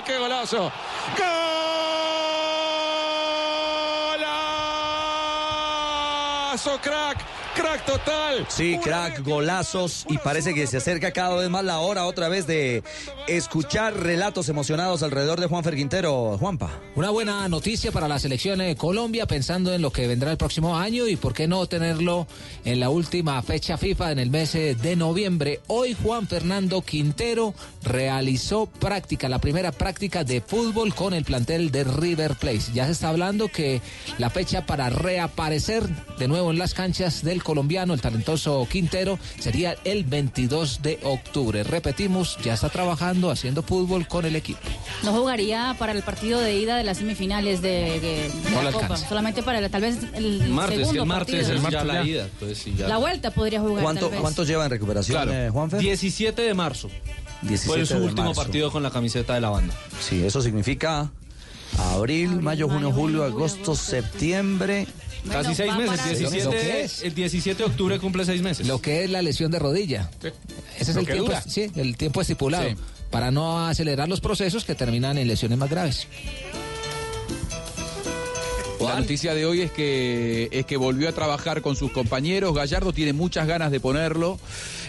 ¡Qué golazo! ¡Golazo, crack! ¡Crack total! Sí, crack, golazos y parece que se acerca cada vez más la hora otra vez de escuchar relatos emocionados alrededor de Juanfer Quintero. Juanpa. Una buena noticia para la selección de Colombia pensando en lo que vendrá el próximo año y por qué no tenerlo en la última fecha FIFA en el mes eh, de noviembre. Hoy Juan Fernando Quintero realizó práctica, la primera práctica de fútbol con el plantel de River Plate. Ya se está hablando que la fecha para reaparecer de nuevo en las canchas del colombiano, el talentoso Quintero, sería el 22 de octubre. Repetimos, ya está trabajando haciendo fútbol con el equipo. No jugaría para el partido de ida de las semifinales de, de- de No la Copa, alcanza. solamente para el- tal vez el Martes, segundo el martes partido. es ya la ida. Entonces, sí, ya. La vuelta podría jugar ¿Cuánto, tal vez. ¿Cuánto lleva en recuperación, Claro, eh, Juanfer? 17 de marzo. 17 Fue su de último marzo. partido con la camiseta de la banda. Sí, eso significa abril, mayo, junio, julio, agosto, septiembre. Casi seis meses. para- 17, ¿Lo que es? El 17 de octubre cumple seis meses. Lo que es la lesión de rodilla. Ese es el tiempo, sí, el tiempo estipulado Sí. para no acelerar los procesos que terminan en lesiones más graves. La noticia de hoy es que, es que volvió a trabajar con sus compañeros. Gallardo tiene muchas ganas de ponerlo.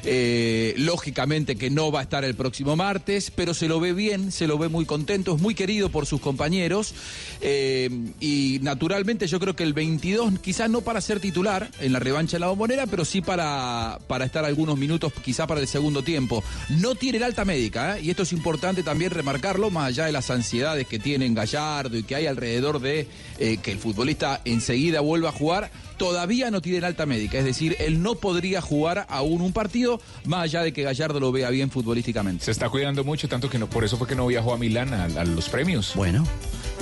Eh, lógicamente que no va a estar el próximo martes, pero se lo ve bien, se lo ve muy contento, es muy querido por sus compañeros. Eh, y naturalmente yo creo que el 22, quizás no para ser titular en la revancha de la bombonera, pero sí para, para estar algunos minutos, quizá para el segundo tiempo. No tiene el alta médica, ¿eh? y esto es importante también remarcarlo, más allá de las ansiedades que tienen Gallardo y que hay alrededor de que el futbolista enseguida vuelva a jugar, todavía no tiene el alta médica. Es decir, él no podría jugar aún un partido, más allá de que Gallardo lo vea bien futbolísticamente. Se está cuidando mucho, tanto que no, por eso fue que no viajó a Milán a, a los premios. Bueno.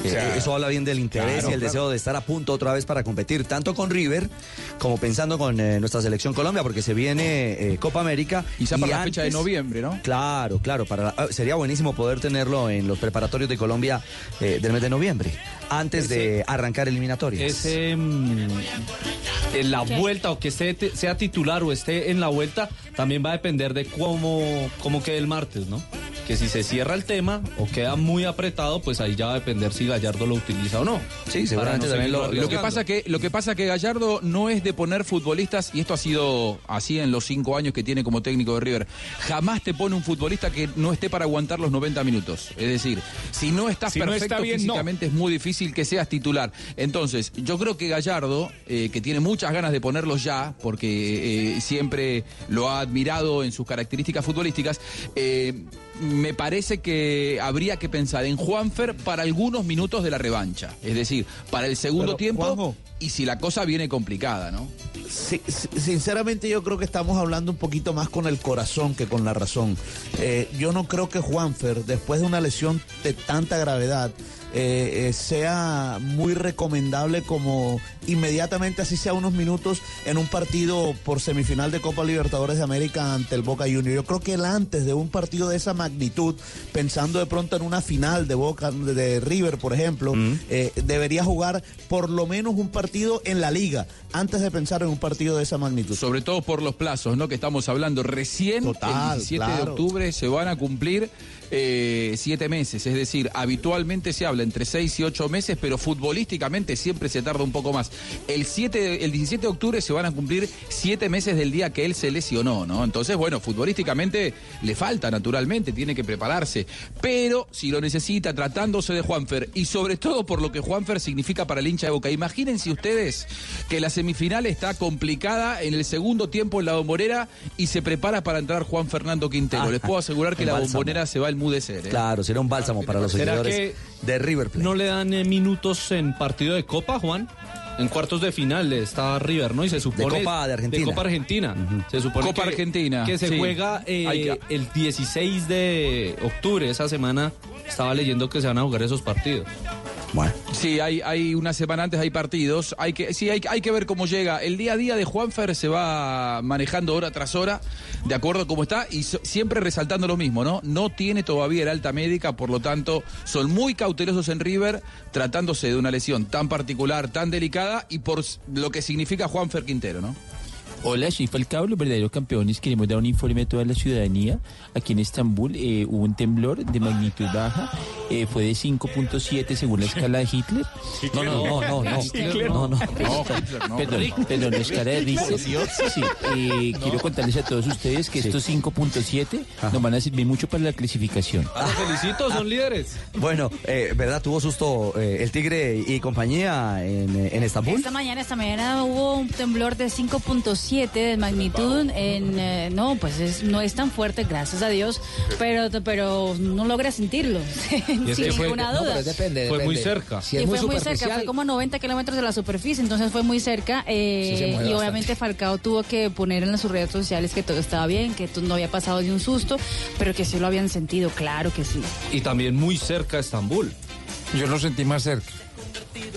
O sea, Eso habla bien del interés claro, y el claro. deseo de estar a punto otra vez para competir, tanto con River como pensando con eh, nuestra selección Colombia, porque se viene eh, Copa América. Quizá para la fecha de noviembre, ¿no? Claro, claro. Para la- ah, sería buenísimo poder tenerlo en los preparatorios de Colombia eh, del mes de noviembre, antes de arrancar eliminatorias. Ese, mm, en la vuelta o que esté, sea titular o esté en la vuelta, también va a depender de cómo, cómo quede el martes, ¿no? Que si se cierra el tema o queda muy apretado, pues ahí ya va a depender si Gallardo lo utiliza o no. Sí, Para no seguirlo Lo que arriesgando. pasa que lo que pasa que Gallardo no es de poner futbolistas y esto ha sido así en los cinco años que tiene como técnico de River. Jamás te pone un futbolista que no esté para aguantar los 90 minutos. Es decir, si no estás Si no perfecto está bien, no. físicamente es muy difícil que seas titular. Entonces, yo creo que Gallardo, eh, que tiene muchas ganas de ponerlo ya, porque eh, siempre lo ha admirado en sus características futbolísticas, eh, me parece que habría que pensar en Juanfer para algunos minutos de la revancha. Es decir, para el segundo Pero, tiempo Juanjo. y si la cosa viene complicada, ¿no? Sinceramente yo creo que estamos hablando un poquito más con el corazón que con la razón. Yo no creo que Juanfer, después de una lesión de tanta gravedad, eh, eh, sea muy recomendable como inmediatamente, así sea unos minutos, en un partido por semifinal de Copa Libertadores de América ante el Boca Juniors. Yo creo que él antes de un partido de esa magnitud, pensando de pronto en una final de Boca, de, River, por ejemplo, eh, debería jugar por lo menos un partido en la liga, antes de pensar en un partido de esa magnitud. Sobre todo por los plazos, ¿no? Que estamos hablando. Recién, Total, el 17 de octubre, se van a cumplir eh, siete meses. Es decir, habitualmente se habla entre seis y ocho meses, pero futbolísticamente siempre se tarda un poco más. El, 7, de- el 17 de octubre se van a cumplir siete meses del día que él se lesionó, ¿no? Entonces, bueno, futbolísticamente le falta, naturalmente, tiene que prepararse. Pero si lo necesita, tratándose de Juanfer, y sobre todo por lo que Juanfer significa para el hincha de Boca. Imagínense ustedes que la semifinal está complicada en el segundo tiempo en la bombonera y se prepara para entrar Juan Fernando Quintero. Ah, Les puedo asegurar que la bombonera se va ¿eh? Claro, será un bálsamo para los ¿Será seguidores de River Plate. ¿No le dan eh, minutos en partido de Copa, Juan? En cuartos de final está River, ¿no? Y se supone... Copa de Argentina. De Copa Argentina. Se supone Copa que, Argentina, Que se sí. juega eh, el 16 de octubre. Esa semana estaba leyendo que se van a jugar esos partidos. Bueno. Sí, hay, hay una semana antes hay partidos. Hay que, sí, hay, que ver cómo llega. El día a día de Juanfer se va manejando hora tras hora, de acuerdo a cómo está, y siempre resaltando lo mismo, ¿no? No tiene todavía el alta médica, por lo tanto, son muy cautelosos en River, tratándose de una lesión tan particular, tan delicada, y por lo que significa Juanfer Quintero, ¿no? Hola, soy Falcao, los verdaderos campeones. Queremos dar un informe a toda la ciudadanía. Aquí en Estambul eh, hubo un temblor de magnitud baja. eh, fue de 5.7 según la escala de Hitler. No, no, no, no, no. Hitler, No, no. Perdón, perdón, la escala de Richter. Sí, sí. eh, Quiero contarles a todos ustedes que estos 5.7 nos van a servir mucho para la clasificación. Ah, felicito, son líderes. Bueno, eh, ¿verdad? Tuvo susto eh, el Tigre y compañía en, eh, en Estambul. Esta mañana, esta mañana hubo un temblor de 5.7 de magnitud. En, eh, no, pues es- no es tan fuerte, gracias a Dios, pero, pero no logra sentirlo, sin que fue- ninguna no, duda. pero depende, Fue muy cerca. Si muy fue muy cerca, fue como a 90 kilómetros de la superficie, entonces fue muy cerca. eh, Sí, y bastante. obviamente Falcao tuvo que poner en sus redes sociales que todo estaba bien, que no había pasado de un susto, pero que sí lo habían sentido, claro que sí. Y también muy cerca a Estambul. Yo lo sentí más cerca.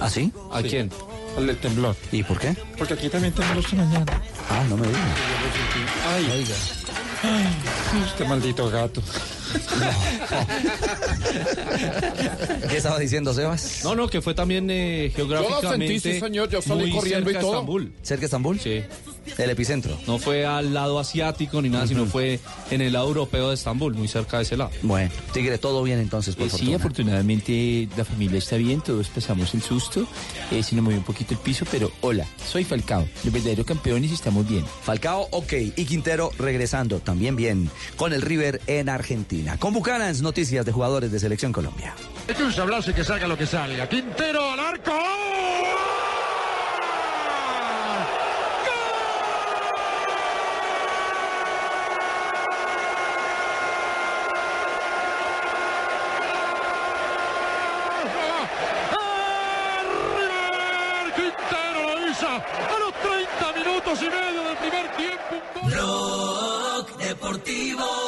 ¿Ah, sí? ¿A quién? El del temblor. ¿Y por qué? Porque aquí también tembló esta mañana. Ah, no me digas. Ay, oiga. Ay, este maldito gato. ¿Qué estaba diciendo Sebas? No, no, que fue también eh, geográficamente. sentí, sí, señor, yo salí corriendo y cerca todo. Estambul. ¿Cerca de Estambul? Sí. El epicentro. No fue al lado asiático ni nada, sino fue en el lado europeo de Estambul, muy cerca de ese lado. Bueno, Tigre, todo bien entonces, por Eh, sí, fortuna. afortunadamente la familia está bien, todos pasamos el susto. Eh, se nos movió un poquito el piso, pero hola, soy Falcao, los verdaderos campeones y estamos bien. Falcao, ok. Y Quintero regresando también bien con el River en Argentina. Con Bucanans, noticias de jugadores de Selección Colombia. Hay que hablarse que salga lo que salga. Quintero al arco. River A los 30 minutos y medio del primer tiempo. Blog Deportivo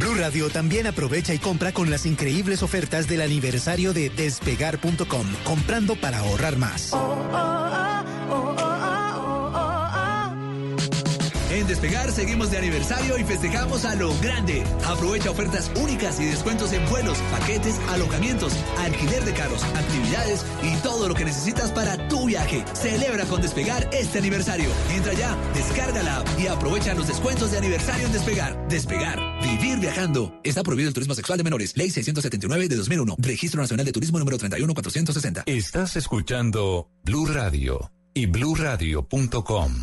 Blue Radio también aprovecha y compra con las increíbles ofertas del aniversario de despegar.com, comprando para ahorrar más. En Despegar seguimos de aniversario y festejamos a lo grande. Aprovecha ofertas únicas y descuentos en vuelos, paquetes, alojamientos, alquiler de carros, actividades y todo lo que necesitas para tu viaje. Celebra con Despegar este aniversario. Entra ya, descarga la app y aprovecha los descuentos de aniversario en Despegar. Despegar, vivir viajando. Está prohibido el turismo sexual de menores. Ley 679 de 2001. Registro Nacional de Turismo número 31460. Estás escuchando Blue Radio y bluradio.com.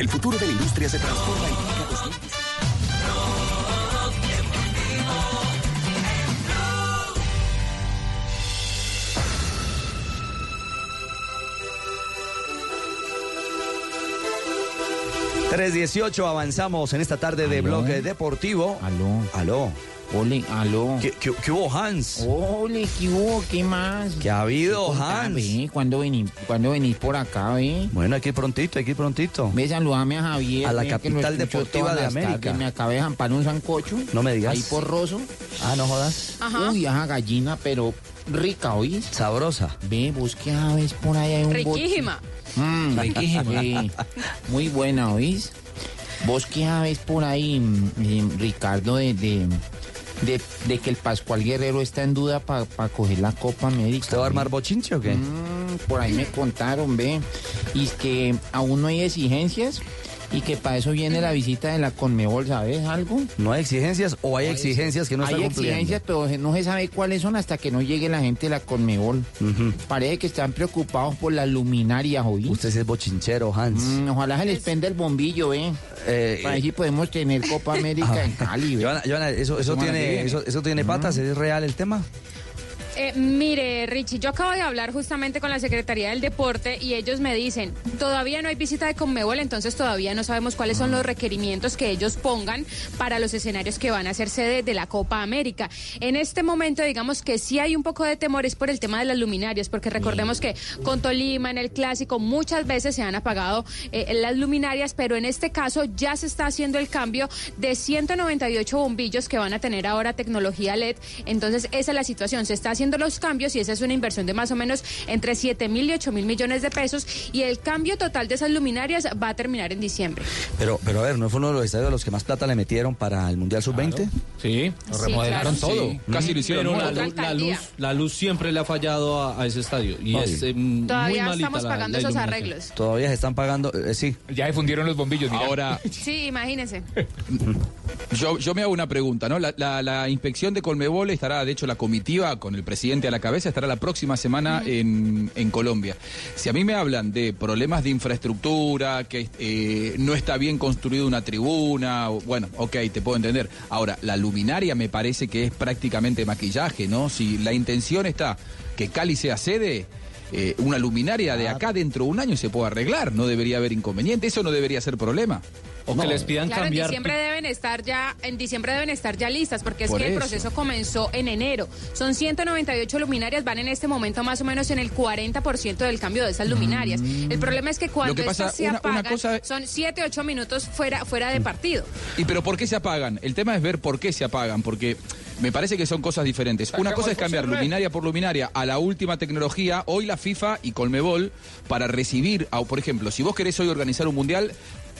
El futuro de la industria se transforma en 2010. Aló. 318, avanzamos en esta tarde de bloque deportivo. Aló. Aló. Ole, aló. ¿Qué, qué, qué hubo, Hans? Ole, ¿qué hubo? ¿Qué más? ¿Qué ha habido, Hans? ve, ¿Cuándo venís, ¿Cuándo venís por acá, ve? Bueno, aquí prontito, aquí prontito. Ve, saludame a Javier. A la ve, que capital deportiva de América. tardes. Me acabé de jampar un sancocho. No me digas. Ahí porroso. Ah, no jodas. Ajá. Uy, esa gallina, pero rica, ¿oís? Sabrosa. Ve, vos qué aves por ahí hay un. Riquísima. Mm, riquísima. sí. Muy buena, ¿oís? Vos qué aves por ahí, mm, eh, Ricardo, de, de, de, de que el Pascual Guerrero está en duda para coger la Copa América. ¿Usted va a armar bochinche o qué? Mm, por ahí me contaron, ve. Y es que aún no hay exigencias y que para eso viene la visita de la Conmebol, ¿sabes algo? ¿No hay exigencias o hay No exigencias que no hay están cumpliendo? exigencias, pero no se sabe cuáles son hasta que no llegue la gente de la Conmebol. Parece que están preocupados por las luminarias hoy. Usted es bochinchero, Hans. ojalá se les prenda el bombillo, ve. Eh, Para ver si podemos tener Copa América en Cali, ve. Joana, Joana, ¿eso, eso, tiene, eso, eso tiene patas? ¿Es real el tema? Eh, mire, Richie, yo acabo de hablar justamente con la Secretaría del Deporte y ellos me dicen, todavía no hay visita de Conmebol, entonces todavía no sabemos cuáles son los requerimientos que ellos pongan para los escenarios que van a ser sede de la Copa América. En este momento, digamos que sí hay un poco de temores por el tema de las luminarias, porque recordemos que con Tolima en el Clásico muchas veces se han apagado eh, las luminarias, pero en este caso ya se está haciendo el cambio de 198 bombillos que van a tener ahora tecnología LED. Entonces, esa es la situación. Se está haciendo los cambios y esa es una inversión de más o menos entre 7 mil y 8 mil millones de pesos. Y el cambio total de esas luminarias va a terminar en diciembre. Pero, pero a ver, ¿no fue uno de los estadios a los que más plata le metieron para el Mundial Sub-20? Sí, lo Sí, remodelaron claro. todo. Sí. Casi lo hicieron. Pero la la, luz- la luz, siempre le ha fallado a, a ese estadio. Y es eh, muy Todavía malita estamos pagando la esos arreglos. Todavía se están pagando, eh, sí. Ya se fundieron los bombillos, mira. Ahora, Sí, imagínense. Yo, yo me hago una pregunta, ¿no? La, la- la inspección de Colmebol estará, de hecho, la comitiva con el presidente a la cabeza estará la próxima semana en, en Colombia. Si a mí me hablan de problemas de infraestructura, que eh, no está bien construida una tribuna, bueno, ok, te puedo entender. Ahora, la luminaria me parece que es prácticamente maquillaje, ¿no? Si la intención está que Cali sea sede, eh, una luminaria de acá dentro de un año se puede arreglar, no debería haber inconveniente, eso no debería ser problema. O que les pidan Claro, en cambiar. diciembre deben estar ya, en diciembre deben estar ya listas, porque es Por que el eso. proceso comenzó en enero. Son 198 luminarias, van en este momento más o menos en el 40% del cambio de esas luminarias. El problema es que cuando que pasa, estas se una- una apagan, cosa- son 7, 8 minutos fuera, fuera de partido. ¿Y pero por qué se apagan? El tema es ver por qué se apagan, porque me parece que son cosas diferentes. Una cosa es cambiar luminaria por luminaria a la última tecnología, hoy la FIFA y Colmebol, para recibir, a, por ejemplo, si vos querés hoy organizar un mundial,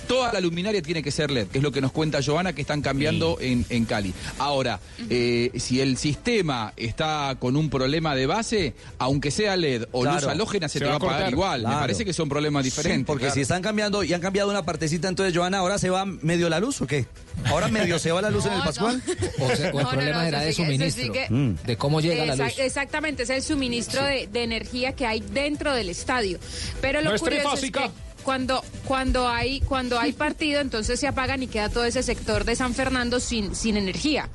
Toda la luminaria tiene que ser LED, que es lo que nos cuenta Joana que están cambiando en, en Cali. Ahora, eh, si el sistema está con un problema de base, aunque sea LED o Claro. luz halógena, se, Se te va va a pagar cortar. igual. Claro. Me parece que son problemas diferentes. Sí, porque claro. si están cambiando y han cambiado una partecita, entonces, Joana, ¿ahora se va medio la luz o qué? ¿Ahora medio se va la luz en el Pascual? O, sea, o el No, problema eso de suministro, sigue- Mm. de cómo llega la luz. Exactamente, es el suministro de, de energía que hay dentro del estadio. Pero lo curioso es que cuando, cuando, hay, cuando hay partido, entonces se apagan y queda todo ese sector de San Fernando sin, sin energía.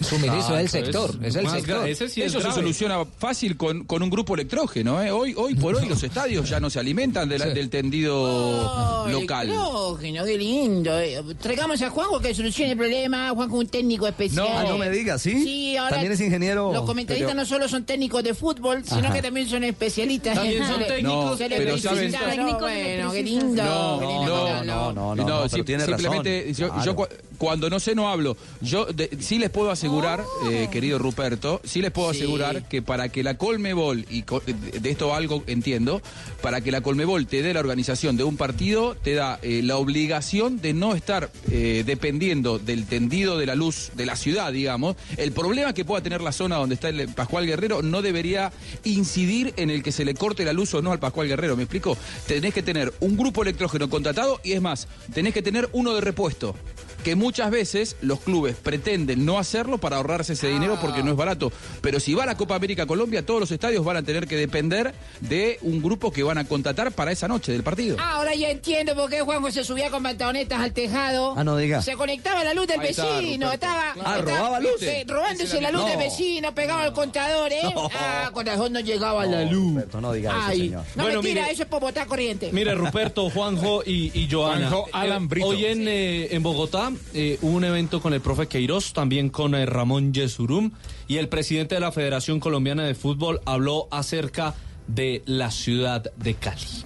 Suministro del Exacto, sector, es el sector. gra- Ese sí es Eso se soluciona fácil con, con un grupo electrógeno. ¿eh? Hoy, hoy por hoy los estadios ya no se alimentan de la- del tendido local. Electrógeno, qué lindo. eh. Traigamos a Juanjo que solucione el problema. Juanjo un técnico especial. No, no me digas, ¿sí? Sí, ahora También es ingeniero. Los comentaristas Pero- no solo son técnicos de fútbol, sino Ajá. que también son especialistas. También en- son se técnicos, se pero saben- No, Técnicos bueno, qué lindo. No, qué no, lindo. no, no, no, no, no, pero sim- tiene simplemente razón. yo, Claro. yo cu- cuando no sé no hablo. Yo de- sí les puedo asegurar, eh, querido Ruperto, sí les puedo Sí. asegurar que para que la Colmebol y de esto algo entiendo, para que la Colmebol te dé la organización de un partido te da eh, la obligación de no estar eh, dependiendo del tendido de la luz de la ciudad, digamos. El problema que pueda tener la zona donde está el Pascual Guerrero no debería incidir en el que se le corte la luz o no al Pascual Guerrero. ¿Me explico? Tenés que tener un grupo electrógeno contratado y es más, tenés que tener uno de repuesto. Que muchas veces los clubes pretenden no hacerlo para ahorrarse ese dinero porque no es barato. Pero si va la Copa América Colombia, todos los estadios van a tener que depender de un grupo que van a contratar para esa noche del partido. Ahora ya entiendo por qué Juanjo se subía con pantalonetas al tejado. Ah, no diga. Se conectaba la luz del Ahí vecino. Ruperto. estaba, Ah, estaba, robaba luz. eh, robándose la luz No. del vecino, pegaba al contador, ¿eh? No. Ah, con razón no llegaba la luz. Roberto, no diga eso, Ay, señor. no Bueno, mentira, mire- eso es por botar corriente. Mire, Ruperto, Juanjo y, y Joana. Juanjo Alambrito. hoy en, eh, en Bogotá eh, hubo un evento con el profe Queiroz, también con eh, Ramón Yesurum, y el presidente de la Federación Colombiana de Fútbol habló acerca de la ciudad de Cali.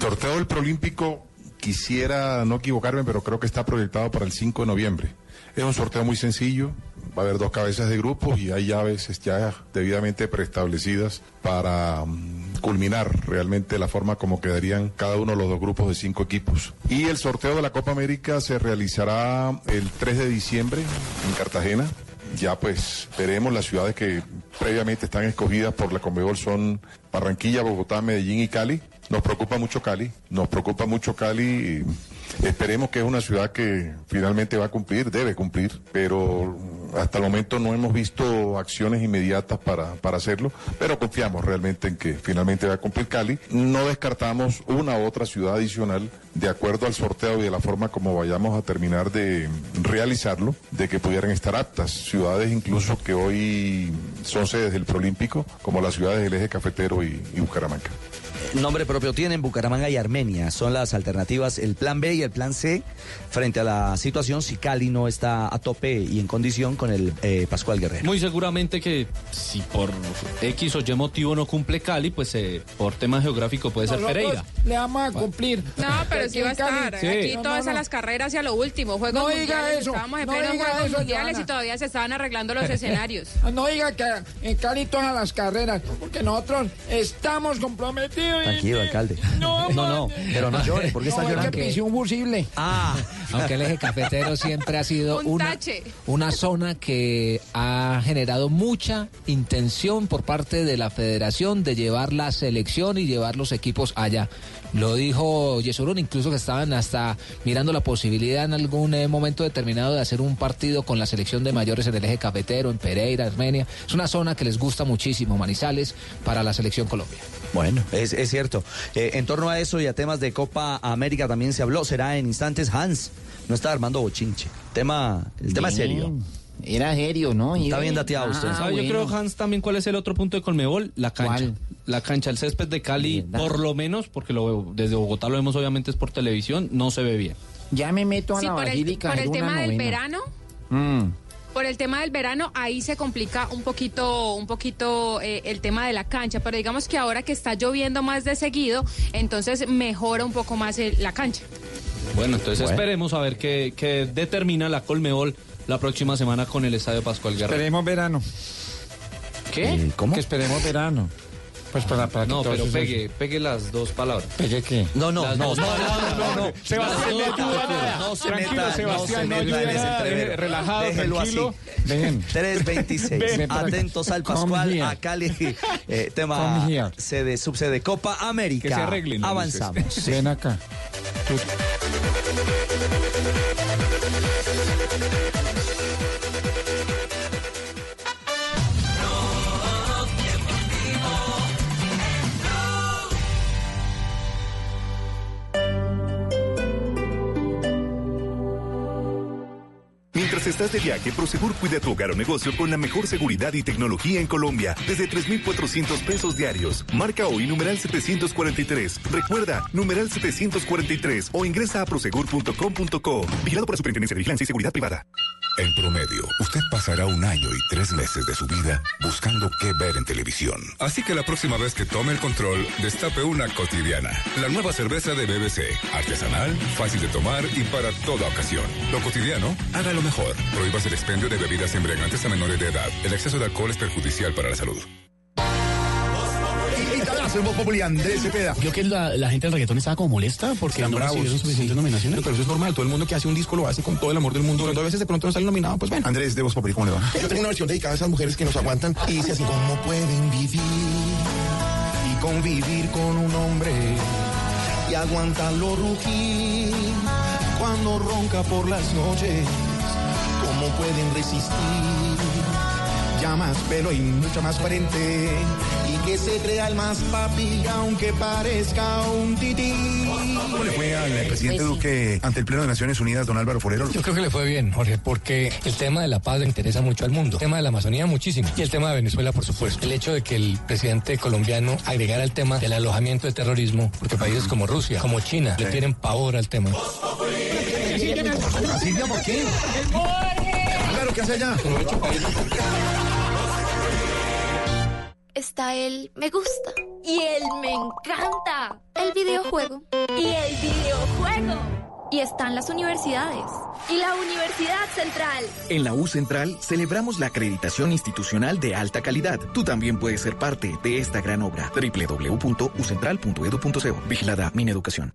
Sorteo del Prolímpico, quisiera no equivocarme, pero creo que está proyectado para el 5 de noviembre. Es un sorteo muy sencillo, va a haber dos cabezas de grupos y hay llaves ya debidamente preestablecidas para mm, culminar realmente la forma como quedarían cada uno de los dos grupos de cinco equipos. Y el sorteo de la Copa América se realizará el 3 de diciembre en Cartagena. Ya pues veremos las ciudades que previamente están escogidas por la Conmebol son Barranquilla, Bogotá, Medellín y Cali. Nos preocupa mucho Cali, nos preocupa mucho Cali. y esperemos que es una ciudad que finalmente va a cumplir, debe cumplir, pero hasta el momento no hemos visto acciones inmediatas para, para hacerlo, pero confiamos realmente en que finalmente va a cumplir Cali. No descartamos una u otra ciudad adicional de acuerdo al sorteo y de la forma como vayamos a terminar de realizarlo, de que pudieran estar aptas. Ciudades incluso que hoy son sedes del Prolímpico, como las ciudades del eje cafetero y, y Bucaramanga. Nombre propio tienen Bucaramanga y Armenia. Son las alternativas, el plan B y el plan C, frente a la situación si Cali no está a tope y en condición con el eh, Pascual Guerrero. Muy seguramente que si por X o Y motivo no cumple Cali, pues eh, por tema geográfico puede ser Pereira. Le vamos a cumplir. No, pero sí va a estar. Sí. Aquí No, todo no, es a no. las carreras y a lo último. Juegos No diga mundiales. eso, Estábamos en no plenos diga juegos eso, mundiales Joana. y todavía se estaban arreglando los escenarios. No diga que en Cali todas las carreras, porque nosotros estamos comprometidos. Tranquilo, alcalde. No, no, no, pero no llore, ¿por qué está llorando? que pisé un fusible. Ah, aunque el eje cafetero siempre ha sido Un una, tache. una zona que ha generado mucha intención por parte de la federación de llevar la selección y llevar los equipos allá. Lo dijo Yesurún, incluso que estaban hasta mirando la posibilidad en algún eh, momento determinado de hacer un partido con la selección de mayores en el eje cafetero, en Pereira, Armenia. Es una zona que les gusta muchísimo, Manizales, para la selección Colombia. Bueno, es, es cierto. Eh, en torno a eso y a temas de Copa América también se habló. Será en instantes Hans. No está armando bochinche. Tema, el tema es Bien. serio. Era serio, ¿no? Está bien dateado usted. Ah, ¿Sabe? Yo creo, Hans, también cuál es el otro punto de Colmebol, la cancha. ¿Cuál? La cancha, el césped de Cali, por lo menos, porque lo veo- desde Bogotá lo vemos obviamente es por televisión, no se ve bien. Ya me meto a Sí, la por el, por el tema del verano. Mm. Por el tema del verano, ahí se complica un poquito, un poquito eh, el tema de la cancha, pero digamos que ahora que está lloviendo más de seguido, entonces mejora un poco más el- la cancha. Bueno, entonces Bueno. esperemos a ver qué, qué determina la Colmebol la próxima semana con el Estadio Pascual Guerrero. Esperemos verano. ¿Qué? ¿Cómo? Que esperemos verano. Pues para, para que No, pero pegue, pegue las dos palabras. ¿Pegue qué? No, no, Las no, no, dos no, no, no, no. Sebastián, no se Tranquilo, meta, Sebastián, no se ayuda relajado, Déjelo tranquilo. así. Dejen. 326. Ven para acá. Atentos al Pascual, a Cali. Eh, tema sede, subsede Copa América. Que se arreglen, ¿no? Avanzamos. Sí. Ven acá. Mientras estás de viaje, Prosegur cuida tu hogar o negocio con la mejor seguridad y tecnología en Colombia, desde 3,400 pesos diarios. Marca hoy numeral 743. Recuerda, numeral 743 o ingresa a prosegur.com.co. Vigilado por la Superintendencia de Vigilancia y Seguridad Privada. En promedio, usted pasará un año y tres meses de su vida buscando qué ver en televisión. Así que la próxima vez que tome el control, destape una cotidiana. La nueva cerveza de BBC. Artesanal, fácil de tomar y para toda ocasión. Lo cotidiano, hágalo mejor. Prohíbas el expendio de bebidas embriagantes a menores de edad. El exceso de alcohol es perjudicial para la salud. Hacemos Populi Andrés Cepeda. Creo que la, la gente del reggaetón estaba como molesta porque no recibieron suficientes nominaciones. Pero eso es normal, todo el mundo que hace un disco lo hace con todo el amor del mundo. Cuando a veces de pronto no sale nominado, pues bueno. Andrés de Voz Populi, ¿cómo le va? Yo tengo una versión dedicada a esas mujeres que nos aguantan y dice así, ¿cómo pueden vivir y convivir con un hombre y aguantarlo rugir cuando ronca por las noches? ¿Cómo pueden resistir? Ya más pelo y mucha más frente y que se crea el más papi aunque parezca un tití. ¿Cómo le fue al presidente Duque ante el Pleno de Naciones Unidas, don Álvaro Forero? Yo creo que le fue bien, Jorge, porque el tema de la paz le interesa mucho al mundo, el tema de la Amazonía muchísimo y el tema de Venezuela, por supuesto. El hecho de que el presidente colombiano agregara el tema del alojamiento de terrorismo, porque países como Rusia, como China, le tienen pavor al tema. ¿por qué? Claro, ¿qué hace allá? está el me gusta y el me encanta, el videojuego y el videojuego. Y están las universidades y la Universidad Central. En la U Central celebramos la acreditación institucional de alta calidad. Tú también puedes ser parte de esta gran obra. www.ucentral.edu.co. Vigilada Mineducación.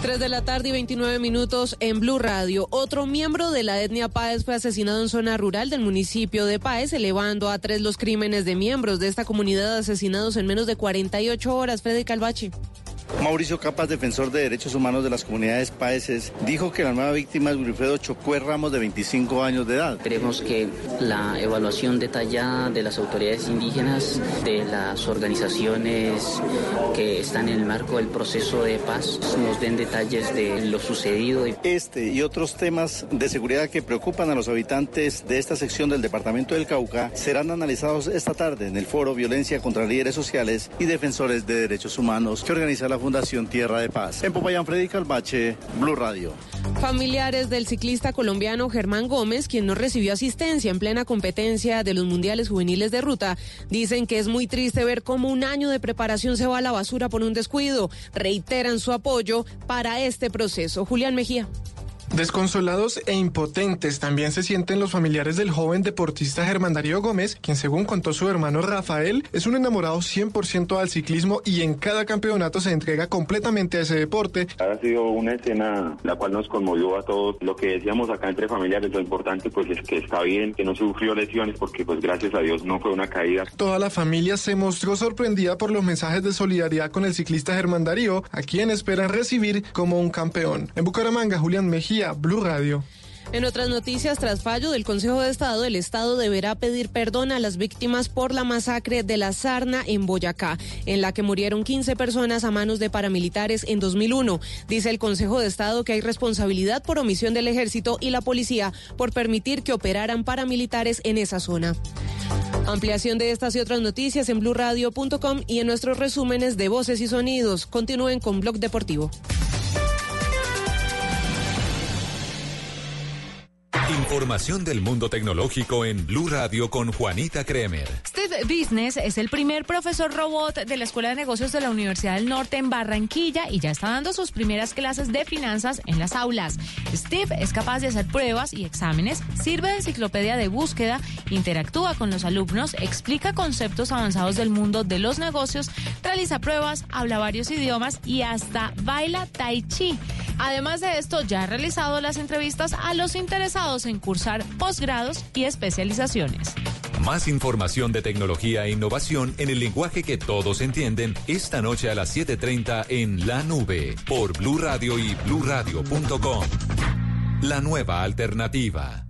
3 de la tarde y 29 minutos en Blue Radio. Otro miembro de la etnia Páez fue asesinado en zona rural del municipio de Páez, elevando a tres los crímenes de miembros de esta comunidad asesinados en menos de 48 horas. Fede Calvache. Mauricio Capas, defensor de derechos humanos de las comunidades paeses, dijo que la nueva víctima es Wilfredo Chocue Ramos, de 25 años de edad. Esperemos que la evaluación detallada de las autoridades indígenas, de las organizaciones que están en el marco del proceso de paz, nos den detalles de lo sucedido. Este y otros temas de seguridad que preocupan a los habitantes de esta sección del departamento del Cauca serán analizados esta tarde en el foro Violencia contra Líderes Sociales y Defensores de Derechos Humanos que organiza la Fundación Tierra de Paz. En Popayán, Freddy Calvache, Blue Radio. Familiares del ciclista colombiano Germán Gómez, quien no recibió asistencia en plena competencia de los mundiales juveniles de ruta, dicen que es muy triste ver cómo un año de preparación se va a la basura por un descuido. Reiteran su apoyo para este proceso. Julián Mejía. Desconsolados e impotentes también se sienten los familiares del joven deportista Germán Darío Gómez, quien según contó su hermano Rafael, es un enamorado 100% al ciclismo y en cada campeonato se entrega completamente a ese deporte. Ha sido una escena la cual nos conmovió a todos. Lo que decíamos acá entre familiares, lo importante pues es que está bien, que no sufrió lesiones porque pues gracias a Dios no fue una caída. Toda la familia se mostró sorprendida por los mensajes de solidaridad con el ciclista Germán Darío, a quien esperan recibir como un campeón. En Bucaramanga, Julián Mejía, Blue Radio. En otras noticias, tras fallo del Consejo de Estado, el Estado deberá pedir perdón a las víctimas por la masacre de la Sarna en Boyacá, en la que murieron 15 personas a manos de paramilitares en 2001. Dice el Consejo de Estado que hay responsabilidad por omisión del Ejército y la policía por permitir que operaran paramilitares en esa zona. Ampliación de estas y otras noticias en blurradio.com y en nuestros resúmenes de voces y sonidos. Continúen con Blog Deportivo. Información del mundo tecnológico en Blue Radio con Juanita Kremer. Steve Business es el primer profesor robot de la Escuela de Negocios de la Universidad del Norte en Barranquilla y ya está dando sus primeras clases de finanzas en las aulas. Steve es capaz de hacer pruebas y exámenes, sirve de enciclopedia de búsqueda, interactúa con los alumnos, explica conceptos avanzados del mundo de los negocios, realiza pruebas, habla varios idiomas y hasta baila tai chi. Además de esto, ya ha realizado las entrevistas a los interesados en cursar posgrados y especializaciones. Más información de tecnología e innovación en el lenguaje que todos entienden esta noche a las 7:30 en La Nube por Blue Radio y bluradio.com. La nueva alternativa.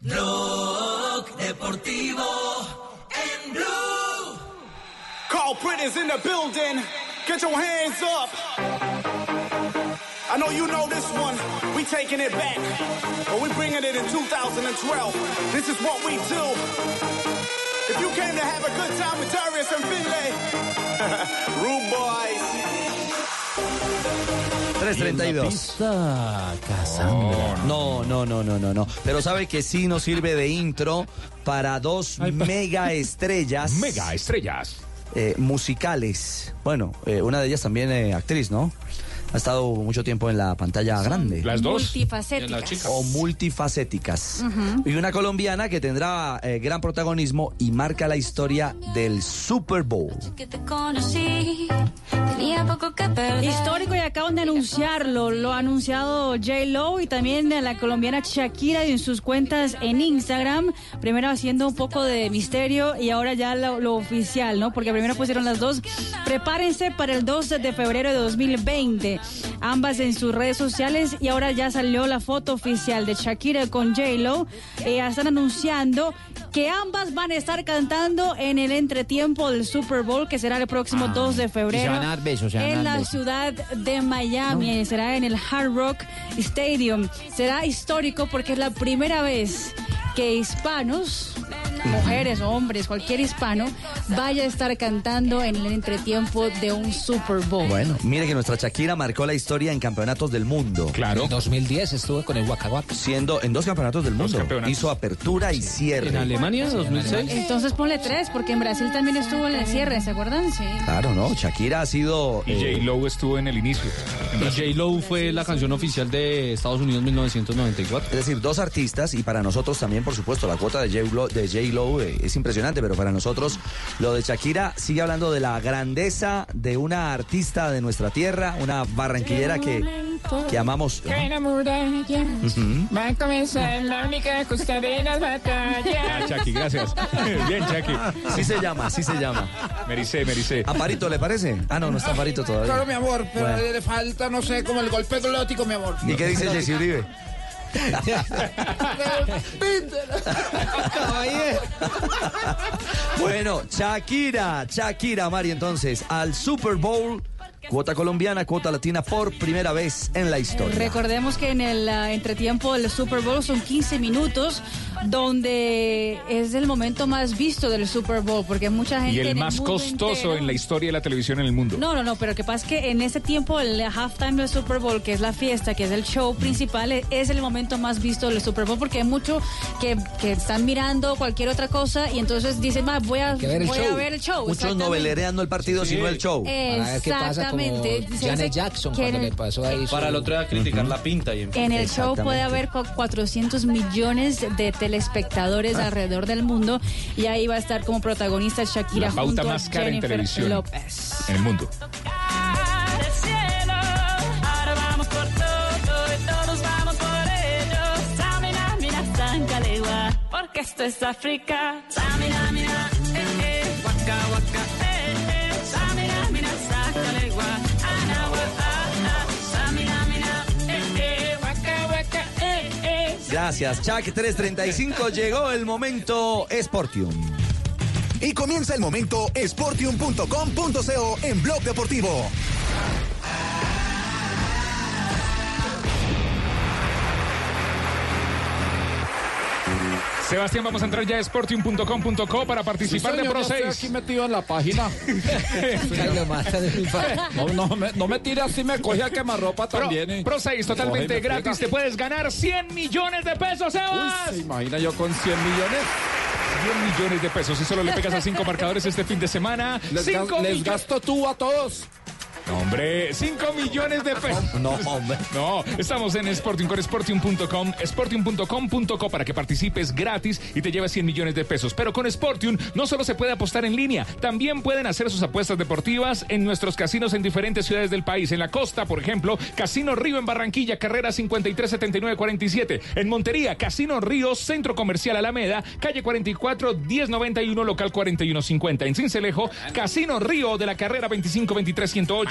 Blog Deportivo en Blue. Prittis in the building. Get your hands up. I know you know this one. We taking it back. But we bringing it in 2012. This is what we do. If you came to have a good time with Darius and Finlay, Rude Boys. 332. No, no, no, no, no, no. Pero sabe que sí nos sirve de intro para dos mega estrellas. Mega estrellas. eh, musicales. Bueno, eh, una de ellas también eh, actriz, ¿no? Ha estado mucho tiempo en la pantalla grande. Multifacéticas. O multifacéticas. Y una colombiana que tendrá eh, gran protagonismo y marca la historia del Super Bowl. Histórico y acaban de anunciarlo, lo ha anunciado J. Lo y también la colombiana Shakira en sus cuentas en Instagram, primero haciendo un poco de misterio y ahora ya lo, lo oficial, ¿no? Porque primero pusieron las dos, prepárense para el 12 de febrero de 2020, ambas en sus redes sociales y ahora ya salió la foto oficial de Shakira con J. Lo, Eh, están anunciando que ambas van a estar cantando en el entretiempo del Super Bowl que será el próximo 2 de febrero se van a dar besos, se van a en dar la ciudad de Miami. Será en el Hard Rock Stadium. Será histórico porque es la primera vez que hispanos, mujeres o hombres, cualquier hispano, vaya a estar cantando en el entretiempo de un Super Bowl. Bueno, mire que nuestra Shakira marcó la historia en campeonatos del mundo. Claro. En 2010 estuvo con el Waka Waka. Siendo en dos campeonatos del mundo. Hizo apertura y cierre. ¿En Alemania, 2006? Entonces ponle tres, porque en Brasil también estuvo en el cierre, ¿se acuerdan? Sí. Claro, ¿no? Shakira ha sido... Y eh, J. Lo estuvo en el inicio. Y J-Lo fue la canción oficial de Estados Unidos 1994. Es decir, dos artistas y para nosotros también, por supuesto, la cuota de J-Lo, de J-Lo eh, es impresionante, pero para nosotros lo de Shakira sigue hablando de la grandeza de una artista de nuestra tierra, una barranquillera que, que amamos. Que enamorada Ujú. va a comenzar la única justa de las batallas. Ya, Chucky, gracias. Bien, Chucky. Sí se llama, sí se llama. Mericé, Mericé. ¿Amparito le parece? Ah, no, no está Amparito todavía. Claro, mi amor, pero Bueno. le falta, no sé, como el golpe glótico, mi amor. ¿Y qué dice Jessy Uribe? Bueno, Shakira, Shakira, Mari, entonces, al Super Bowl, cuota colombiana, cuota latina por primera vez en la historia. Recordemos que en el ah, entretiempo del Super Bowl son 15 minutos, donde es el momento más visto del Super Bowl, porque mucha gente. Y en el más mundo costoso entero- en la historia de la televisión en el mundo. No, no, no, pero que pasa es que en ese tiempo el halftime del Super Bowl, que es la fiesta, que es el show principal, e- es el momento más visto del Super Bowl porque hay muchos que, que están mirando cualquier otra cosa y entonces dicen, "Ma, voy a, que ver el voy show. a ver el show. Muchos exactamente. novelerean no el partido, sino el show. Exactamente. Se Janet Jackson que el- le pasó ahí. Para el otro día criticar la pinta. Y En el show puede haber cu- 400 millones de telespectadores alrededor del mundo y ahí va a estar como protagonista Shakira La pauta junto a más cara en Jennifer televisión López. en el mundo. Al cielo, ahora vamos por todo y todos vamos por ello. Samina, mira, Sancalegua, porque esto es África. Gracias, Chuck 335. Llegó el momento Sportium. Y comienza el momento sportium.com.co en Blog Deportivo. Sebastián, vamos a entrar ya a sportium.com.co para participar Sí, de Pro yo estoy 6. aquí metido en la página. no, no, me, no me tire así, me coge a quemarropa también. eh. Pro 6 totalmente gratis. Te puedes ganar 100 millones de pesos, Sebas. Uy, ¿se imagina yo con 100 millones? 100 millones de pesos. Y solo le pegas a cinco marcadores este fin de semana. Les, Cinco ga- les gasto tú a todos. Hombre, 5 millones de pesos. No, hombre. No, estamos en Sporting con Sportium.com, Sportium.com.co para que participes gratis y te lleves 100 millones de pesos. Pero con Sportium no solo se puede apostar en línea, también pueden hacer sus apuestas deportivas en nuestros casinos en diferentes ciudades del país. En la costa, por ejemplo, Casino Río en Barranquilla, carrera 537947. En Montería, Casino Río, Centro Comercial Alameda, calle 44 1091, local 4150. En Cincelejo, Casino Río de la carrera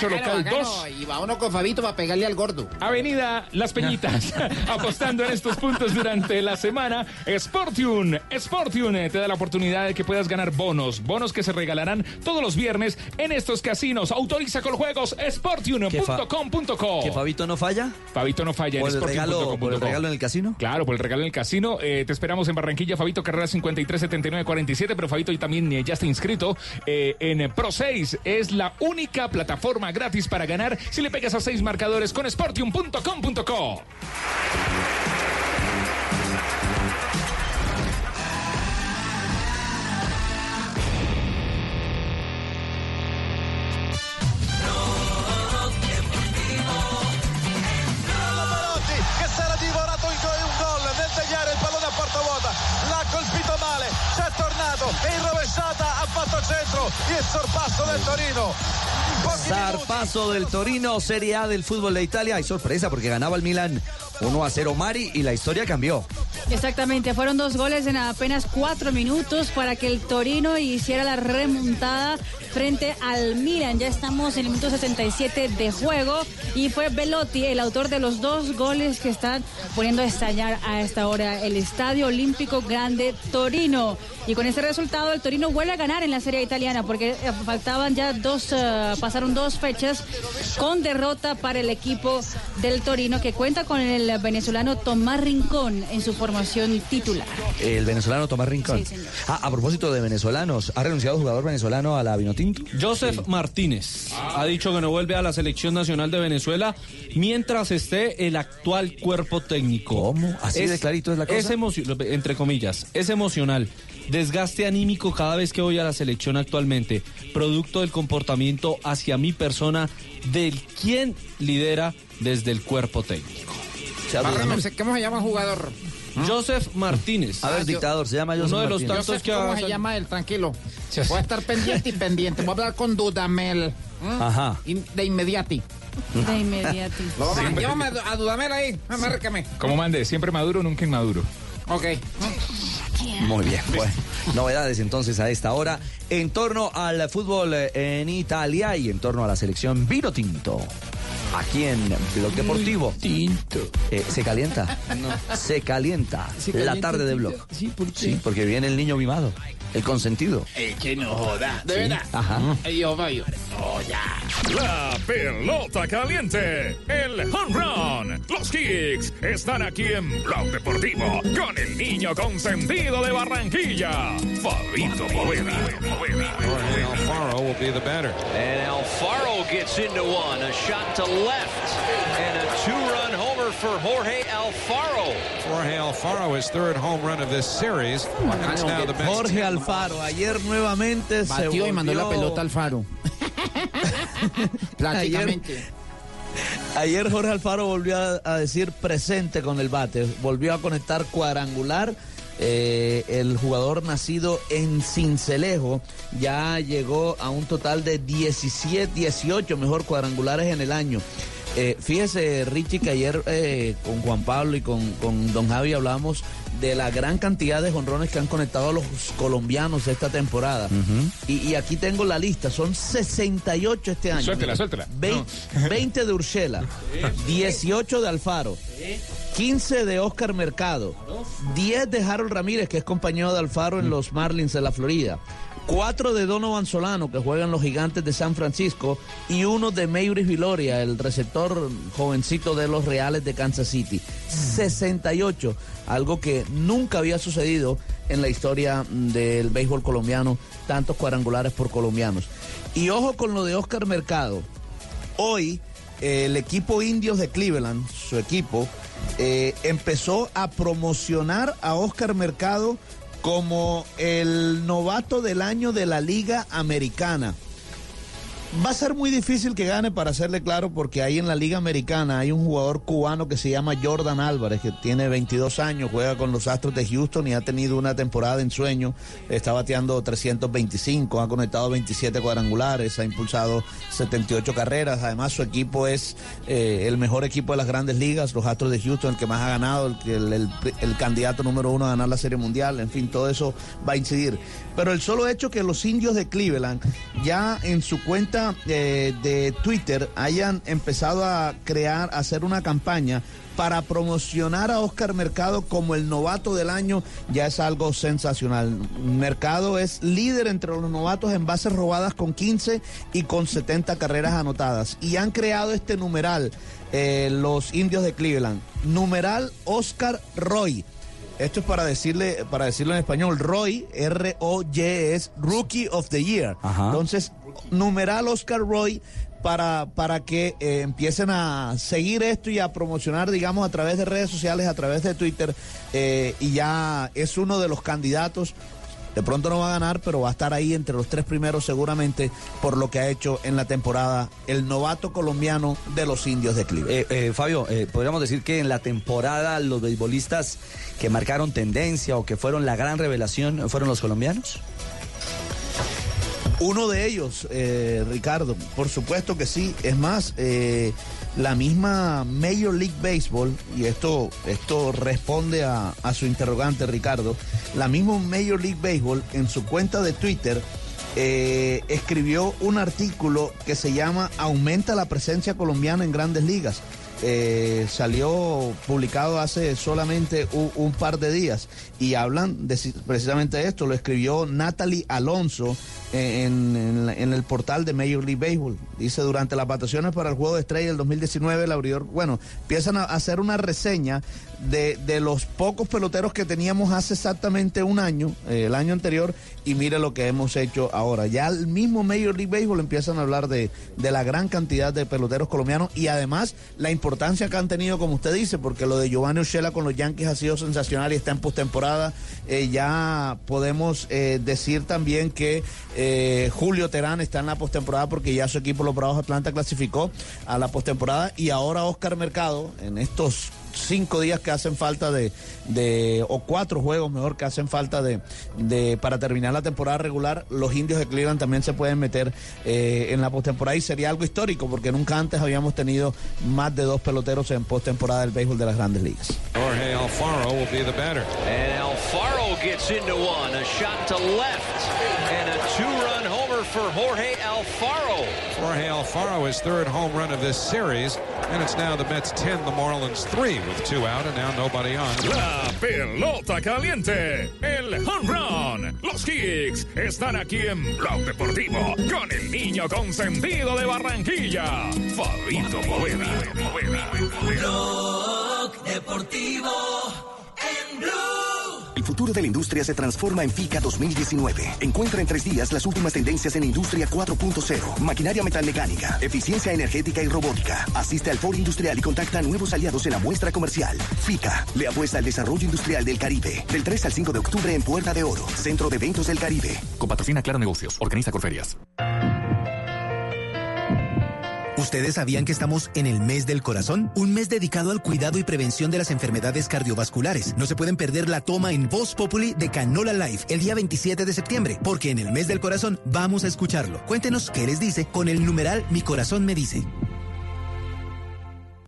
2523 local 2. Y va uno con Fabito para pegarle al gordo. Avenida Las Peñitas, apostando en estos puntos durante la semana. Sportium, Sportium eh, te da la oportunidad de que puedas ganar bonos, bonos que se regalarán todos los viernes en estos casinos. Autoriza con juegos sportium.com.co. ¿Que Fabito no falla? Fabito no falla ¿Por en el, regalo. ¿Por el regalo en el casino? Claro, por el regalo en el casino. Eh, te esperamos en Barranquilla, Fabito Carrera 537947, pero Fabito también eh, ya está inscrito eh, en Pro 6. Es la única plataforma gratis para ganar si le pegas a seis marcadores con sportium.com.co. Perotti che si gol nel tagliare il tornato e ha fatto centro il sorpasso del Torino Zarpazo del Torino, Serie A del fútbol de Italia. Hay sorpresa porque ganaba el Milan 1 a 0 Mari y la historia cambió. Exactamente, fueron dos goles en apenas cuatro minutos para que el Torino hiciera la remontada frente al Milan. Ya estamos en el minuto 77 de juego y fue Velotti el autor de los dos goles que están poniendo a estallar a esta hora el Estadio Olímpico Grande Torino. Y con este resultado el Torino vuelve a ganar en la Serie Italiana porque eh, faltaban ya dos, eh, pasaron dos fechas con derrota para el equipo del Torino que cuenta con el venezolano Tomás Rincón en su formación titular. El venezolano Tomás Rincón. Sí. Ah, a propósito de venezolanos, ¿ha renunciado el jugador venezolano a la Vinotinto? Joseph Martínez ha dicho que no vuelve a la selección nacional de Venezuela mientras esté el actual cuerpo técnico. ¿Cómo? ¿Así de clarito es la cosa? Es entre comillas, es emocional. Desgaste anímico cada vez que voy a la selección actualmente, producto del comportamiento hacia mi persona del quien lidera desde el cuerpo técnico. Marrano, ¿Cómo se llama el jugador? Joseph Martínez. A ver, dictador, se llama Joseph Uno de los Martínez. tantos que ¿Cómo se llama él? Tranquilo. Voy a estar pendiente y pendiente. Voy a hablar con Dudamel. ¿Mm? Ajá. De inmediati. De inmediato. Siempre. Llévame a, a Dudamel ahí. Amárcame. Como mande, siempre maduro, nunca inmaduro. Ok. Muy bien, bueno. Novedades entonces a esta hora en torno al fútbol eh, en Italia y en torno a la selección Vino Tinto. Aquí en Blog Deportivo. Tinto. Eh, ¿Se calienta? Se calienta. Se la calienta tarde de Blog. Sí, ¿por qué? Sí, porque viene el niño mimado. El consentido. Eh, que no joda. De Sí, verdad. ajá. Ey, yo, vaya. Oh, ya. La pelota caliente, el home run, los kicks están aquí en Blog Deportivo con el niño consentido de Barranquilla, Fabito Poveda. Alfaro will be the batter. And Alfaro gets into one. A shot to left. And a two-run homer for Jorge Alfaro. Jorge Alfaro, his third home run of this series. That's now the best. Jorge Alfaro, ayer nuevamente se Batió y mandó la volvió- pelota al faro. Prácticamente. Ayer Jorge Alfaro volvió a decir presente con el bate, volvió a conectar cuadrangular. Eh, el jugador nacido en Cincelejo ya llegó a un total de 17, 18 mejor cuadrangulares en el año. Eh, fíjese, Richie, que ayer eh, con Juan Pablo y con, con Don Javi hablamos de la gran cantidad de jonrones que han conectado a los colombianos esta temporada. y, y aquí tengo la lista, son 68 este año. Suéltela, suéltela. Vein- 20 de Urshela, 18 de Alfaro, 15 de Oscar Mercado, 10 de Harold Ramírez, que es compañero de Alfaro en los Marlins de la Florida, 4 de Donovan Solano, que juega en los Gigantes de San Francisco, y uno de Meiris Viloria, el receptor jovencito de los Reales de Kansas City. 68, algo que nunca había sucedido en la historia del béisbol colombiano, tantos cuadrangulares por colombianos. Y ojo con lo de Oscar Mercado. Hoy eh, el equipo Indios de Cleveland, su equipo, eh, empezó a promocionar a Oscar Mercado como el novato del año de la Liga Americana. Va a ser muy difícil que gane, para hacerle claro, porque ahí en la Liga Americana hay un jugador cubano que se llama Jordan Álvarez, que tiene 22 años, juega con los Astros de Houston y ha tenido una temporada en sueño. Está bateando 325, ha conectado 27 cuadrangulares, ha impulsado 78 carreras. Además, su equipo es eh, el mejor equipo de las grandes ligas, los Astros de Houston, el que más ha ganado, el- el candidato número uno a ganar la Serie Mundial. En fin, todo eso va a incidir. Pero el solo hecho que los indios de Cleveland ya en su cuenta eh, de Twitter hayan empezado a crear, a hacer una campaña para promocionar a Oscar Mercado como el novato del año ya es algo sensacional. Mercado es líder entre los novatos en bases robadas con 15 y con 70 carreras anotadas. Y han creado este numeral eh, los indios de Cleveland. Numeral Oscar Roy. Esto es para decirle, para decirlo en español, Roy, R-O-Y, es Rookie of the Year. Entonces, numeral Oscar Roy para, para que eh, empiecen a seguir esto y a promocionar, digamos, a través de redes sociales, a través de Twitter, eh, y ya es uno de los candidatos. De pronto no va a ganar, pero va a estar ahí entre los tres primeros seguramente por lo que ha hecho en la temporada el novato colombiano de los indios de Cleveland. Eh, eh, Fabio, eh, podríamos decir que en la temporada los beisbolistas que marcaron tendencia o que fueron la gran revelación fueron los colombianos. Uno de ellos, Ricardo, por supuesto que sí. Es más, eh, la misma Major League Baseball, y esto, esto responde a, su interrogante, Ricardo, la misma Major League Baseball en su cuenta de Twitter eh, escribió un artículo que se llama Aumenta la presencia colombiana en grandes ligas. Eh, salió publicado hace solamente un, par de días y hablan de, precisamente de esto. Lo escribió Natalie Alonso eh, en, en en el portal de Major League Baseball. Dice, durante las votaciones para el Juego de Estrella del 2019, el abridor, bueno, empiezan a hacer una reseña de, de los pocos peloteros que teníamos hace exactamente un año, eh, el año anterior, y mire lo que hemos hecho ahora. Ya el mismo Major League Baseball empiezan a hablar de, de la gran cantidad de peloteros colombianos y además la importancia que han tenido, como usted dice, porque lo de Giovanni Urshela con los Yankees ha sido sensacional y está en postemporada. Eh, ya podemos eh, decir también que Julio Terán está en la postemporada porque ya su equipo, los Bravos Atlanta, clasificó a la postemporada y ahora Oscar Mercado en estos cinco días que hacen falta de, de o cuatro juegos mejor que hacen falta de, de para terminar la temporada regular, los indios de Cleveland también se pueden meter eh, en la postemporada y sería algo histórico porque nunca antes habíamos tenido más de dos peloteros en postemporada del béisbol de las grandes ligas. Jorge Alfaro will be the batter. And Alfaro gets into one. A shot to left. And a two-run homer for Jorge Alfaro. Jorge Alfaro, his third home run of this series. And it's now the Mets 10, the Marlins 3 with two out and now nobody on. La pelota caliente, el home run, los kicks están aquí en Blog Deportivo con el niño consentido de Barranquilla, Fabito Poveda. Blog Deportivo en Blue. El futuro de la industria se transforma en FICA 2019. Encuentra en tres días las últimas tendencias en Industria 4.0, maquinaria metalmecánica, eficiencia energética y robótica. Asiste al foro industrial y contacta a nuevos aliados en la muestra comercial. FICA le apuesta al desarrollo industrial del Caribe. Del 3 al 5 de octubre en Puerta de Oro, Centro de Eventos del Caribe. Con patrocina Claro Negocios. Organiza Corferias. ¿Ustedes sabían que estamos en el mes del corazón? Un mes dedicado al cuidado y prevención de las enfermedades cardiovasculares. No se pueden perder la toma en Voz Populi de Canola Life el día 27 de septiembre, porque en el mes del corazón vamos a escucharlo. Cuéntenos qué les dice con el numeral Mi Corazón Me Dice.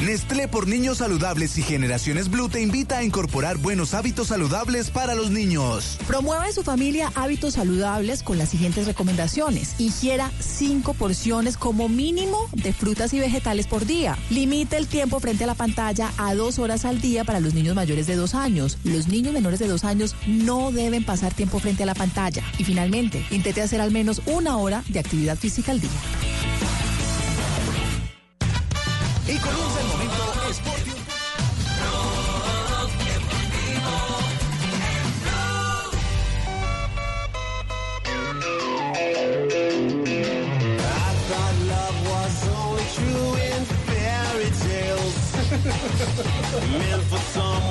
Nestlé por niños saludables y generaciones Blue te invita a incorporar buenos hábitos saludables para los niños. Promueve en su familia hábitos saludables con las siguientes recomendaciones. Ingiera cinco porciones como mínimo de frutas y vegetales por día. Limite el tiempo frente a la pantalla a dos horas al día para los niños mayores de dos años. Los niños menores de dos años no deben pasar tiempo frente a la pantalla. Y finalmente, intente hacer al menos una hora de actividad física al día. Y comienza el momento Sportium.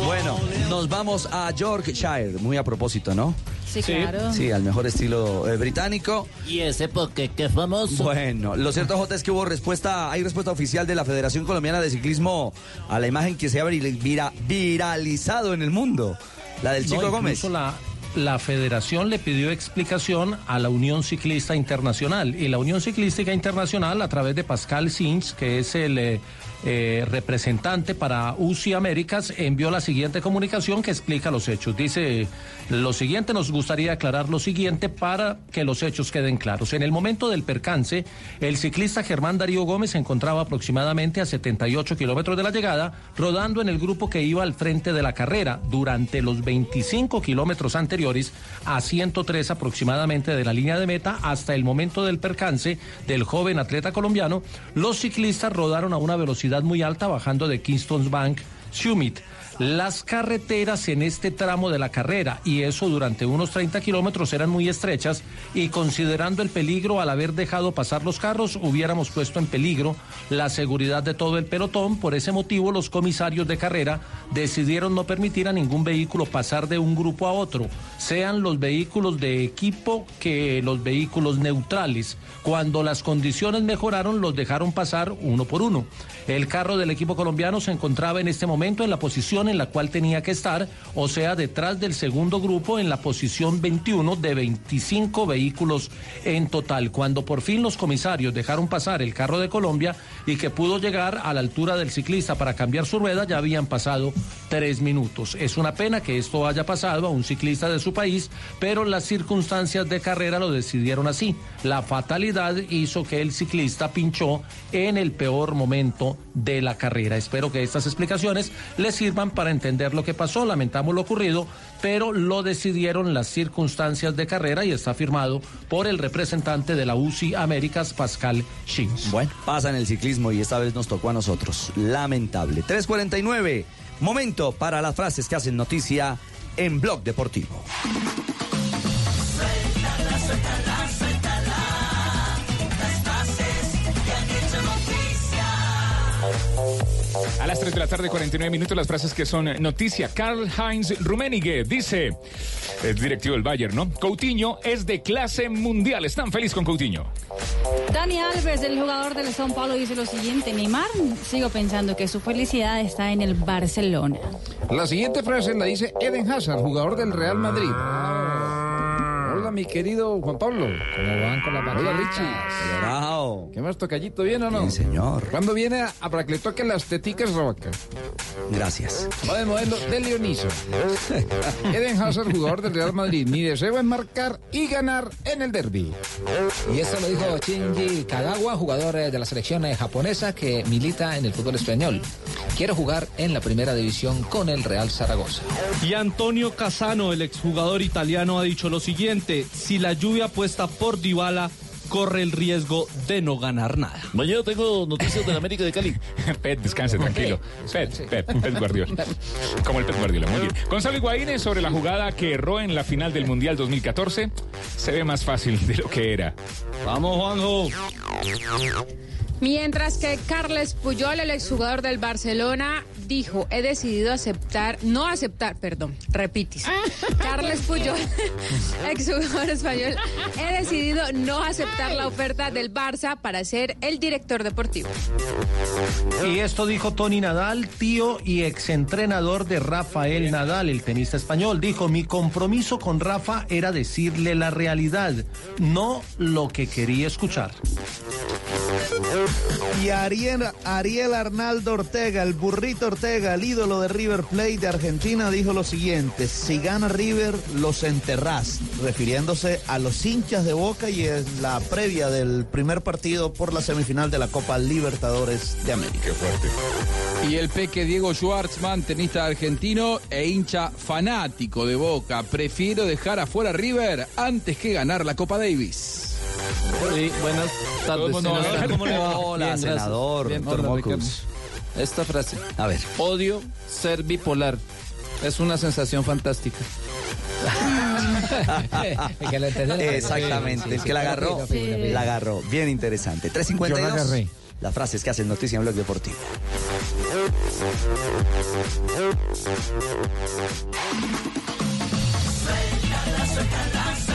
Bueno, nos vamos a Yorkshire, muy a propósito, ¿no? Sí, claro. Sí, al mejor estilo eh, británico. ¿Y ese porque qué famoso? Bueno, lo cierto, Jota, es que hubo respuesta, hay respuesta oficial de la Federación Colombiana de Ciclismo a la imagen que se ha vir- vira- viralizado en el mundo, la del Chico No, Gómez. incluso La, la federación le pidió explicación a la Unión Ciclista Internacional y la Unión Ciclística Internacional a través de Pascal Sins, que es el eh, eh, representante para UCI Américas, envió la siguiente comunicación que explica los hechos. Dice lo siguiente, nos gustaría aclarar lo siguiente para que los hechos queden claros. En el momento del percance, el ciclista Germán Darío Gómez se encontraba aproximadamente a 78 kilómetros de la llegada, rodando en el grupo que iba al frente de la carrera durante los 25 kilómetros anteriores a 103 aproximadamente de la línea de meta hasta el momento del percance del joven atleta colombiano, los ciclistas rodaron a una velocidad muy alta bajando de Kingston's Bank Summit. Las carreteras en este tramo de la carrera, y eso durante unos 30 kilómetros, eran muy estrechas, y considerando el peligro al haber dejado pasar los carros, hubiéramos puesto en peligro la seguridad de todo el pelotón. Por ese motivo, los comisarios de carrera decidieron no permitir a ningún vehículo pasar de un grupo a otro, sean los vehículos de equipo que los vehículos neutrales. Cuando las condiciones mejoraron, los dejaron pasar uno por uno. El carro del equipo colombiano se encontraba en este momento en la posición en la cual tenía que estar, o sea, detrás del segundo grupo en la posición 21 de 25 vehículos en total. Cuando por fin los comisarios dejaron pasar el carro de Colombia y que pudo llegar a la altura del ciclista para cambiar su rueda, ya habían pasado tres minutos. Es una pena que esto haya pasado a un ciclista de su país, pero las circunstancias de carrera lo decidieron así. La fatalidad hizo que el ciclista pinchó en el peor momento de la carrera. Espero que estas explicaciones les sirvan para entender lo que pasó. Lamentamos lo ocurrido, pero lo decidieron las circunstancias de carrera y está firmado por el representante de la UCI Américas, Pascal Schins. Bueno, pasa en el ciclismo y esta vez nos tocó a nosotros. Lamentable. 349. Momento para las frases que hacen noticia en Blog Deportivo. Suéltala, suéltala. A las 3 de la tarde, 49 minutos, las frases que son noticia. Karl Heinz Rummenigge dice, el directivo del Bayern, ¿no? Coutinho es de clase mundial. Están feliz con Coutinho. Dani Alves, el jugador del São Paulo, dice lo siguiente: Neymar, sigo pensando que su felicidad está en el Barcelona. La siguiente frase la dice Eden Hazard, jugador del Real Madrid. Mi querido Juan Pablo. ¿Cómo van con la Hola, Richie. ¿Qué más, tocallito? ¿Bien o no? Bien, señor. ¿Cuándo viene a, a para que le toquen las teticas roca? Gracias. Va de modelo de Leoniso. Eden Hazard, jugador del Real Madrid. Mi deseo es marcar y ganar en el derby. Y esto lo dijo Shinji Kagawa, jugador eh, de la selección eh, japonesa que milita en el fútbol español. Quiero jugar en la primera división con el Real Zaragoza. Y Antonio Casano, el exjugador italiano, ha dicho lo siguiente: si la lluvia apuesta por Dybala, corre el riesgo de no ganar nada. Mañana tengo noticias del América de Cali. Pet, descanse, tranquilo. Pet, Pet, Pet Guardiola. Como el Pet Guardiola, muy bien. Gonzalo Higuaín sobre la jugada que erró en la final del Mundial 2014. Se ve más fácil de lo que era. Vamos, Juanjo. Mientras que Carles Puyol, el exjugador del Barcelona, dijo, he decidido aceptar, no aceptar, perdón, repitis. Carles Puyol, exjugador español, he decidido no aceptar la oferta del Barça para ser el director deportivo. Y esto dijo Tony Nadal, tío y exentrenador de Rafael Nadal, el tenista español. Dijo, mi compromiso con Rafa era decirle la realidad, no lo que quería escuchar. Y Ariel, Ariel Arnaldo Ortega, el burrito Ortega, el ídolo de River Plate de Argentina, dijo lo siguiente, si gana River, los enterrás, refiriéndose a los hinchas de Boca y en la previa del primer partido por la semifinal de la Copa Libertadores de América. Y el peque Diego Schwartzman, tenista argentino e hincha fanático de Boca. Prefiero dejar afuera a River antes que ganar la Copa Davis. Sí, buenas tardes. ¿Cómo no? ¿Cómo le va? Hola, Bien, gracias. senador Bien, hola. Esta frase. A ver. Odio ser bipolar. Es una sensación fantástica. Exactamente, el que la agarró, la agarró. Bien interesante. Yo la 352. agarré. Las frases que hacen noticia en Blog Deportivo. Suéltala, suéltala, suéltala.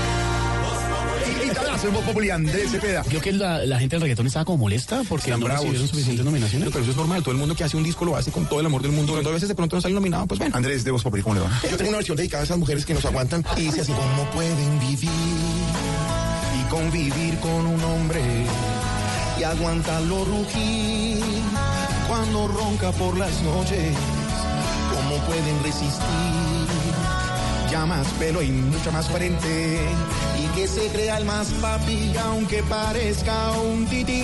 Creo que la, la gente del reggaetón estaba como molesta porque no recibieron suficientes nominaciones. Pero eso es normal, todo el mundo que hace un disco lo hace con todo el amor del mundo. Cuando a veces de pronto no sale nominado, pues bueno. Andrés de Voz Populi, ¿cómo le va? Yo tengo una versión dedicada a esas mujeres que nos aguantan y dice así, ¿cómo pueden vivir y convivir con un hombre y aguantarlo rugir cuando ronca por las noches? ¿Cómo pueden resistir? Ya más pelo y mucho más frente y que se crea el más papi aunque parezca un tití.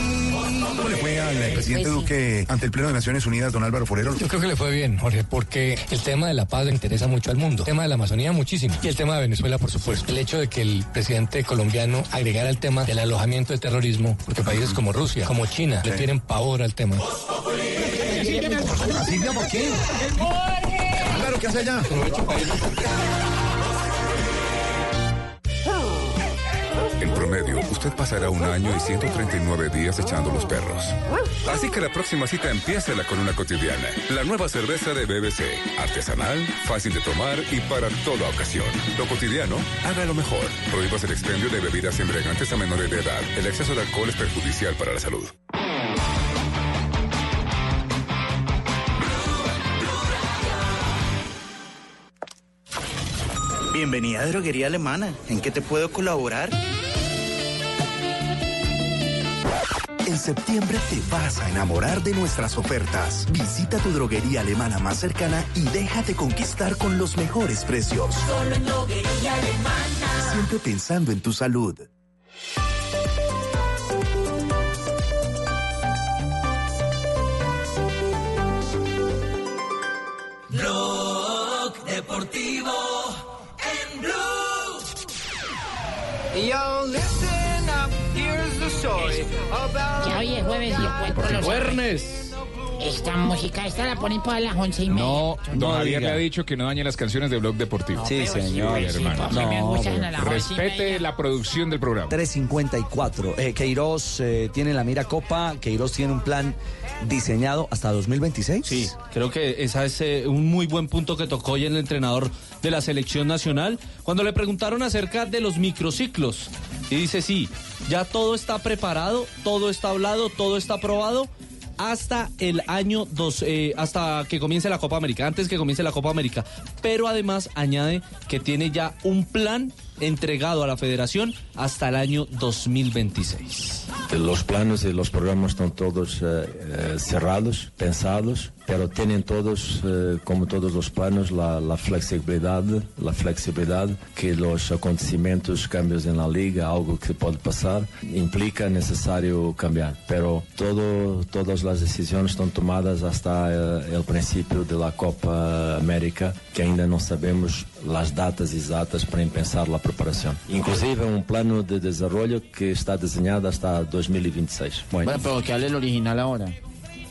¿Cómo le fue al presidente Duque ante el Pleno de Naciones Unidas, don Álvaro Forero? Yo creo que le fue bien, Jorge, porque el tema de la paz le interesa mucho al mundo. El tema de la Amazonía muchísimo. Y el tema de Venezuela, por supuesto. El hecho de que el presidente colombiano agregara el tema del alojamiento de terrorismo, porque países como Rusia, como China, le tienen pavor al tema. Silvia, ¿por qué? Claro, ¿qué hace allá? Promedio, usted pasará un año y 139 días echando los perros. Así que la próxima cita empiécela con una cotidiana. La nueva cerveza de BBC. Artesanal, fácil de tomar y para toda ocasión. Lo cotidiano, haga lo mejor. Prohíbas el expendio de bebidas embriagantes a menores de edad. El exceso de alcohol es perjudicial para la salud. Bienvenida a Droguería Alemana. ¿En qué te puedo colaborar? En septiembre te vas a enamorar de nuestras ofertas. Visita tu droguería alemana más cercana y déjate conquistar con los mejores precios. Solo en droguería alemana. Siempre pensando en tu salud. Blog Deportivo en Blue. Ya hoy es jueves y yo los Juernes. Esta música, esta la ponen para las once y media. No, don No Javier diga. le ha dicho que no dañe las canciones de Blog Deportivo. Sí, señor. hermano. y Respete la producción del programa. 354. Eh, Queiroz eh, tiene la mira copa. Queiroz tiene un plan diseñado hasta 2026. Sí, creo que ese es eh, un muy buen punto que tocó hoy el entrenador de la selección nacional cuando le preguntaron acerca de los microciclos. Y dice, sí, ya todo está preparado, todo está hablado, todo está aprobado hasta el año dos, eh, hasta que comience la Copa América, antes que comience la Copa América. Pero además añade que tiene ya un plan entregado a la federación hasta el año 2026. Los planos y los programas están todos eh, eh, cerrados, pensados, pero tienen todos, eh, como todos los planos, la, la flexibilidad, la flexibilidad que los acontecimientos, cambios en la liga, algo que puede pasar, implica necesario cambiar. Pero todo, todas las decisiones están tomadas hasta eh, el principio de la Copa América, que ainda no sabemos las datas exactas para empezar la preparación. Inclusive un plano de desarrollo que está diseñado hasta 2026. Bueno, pero que hable el original ahora.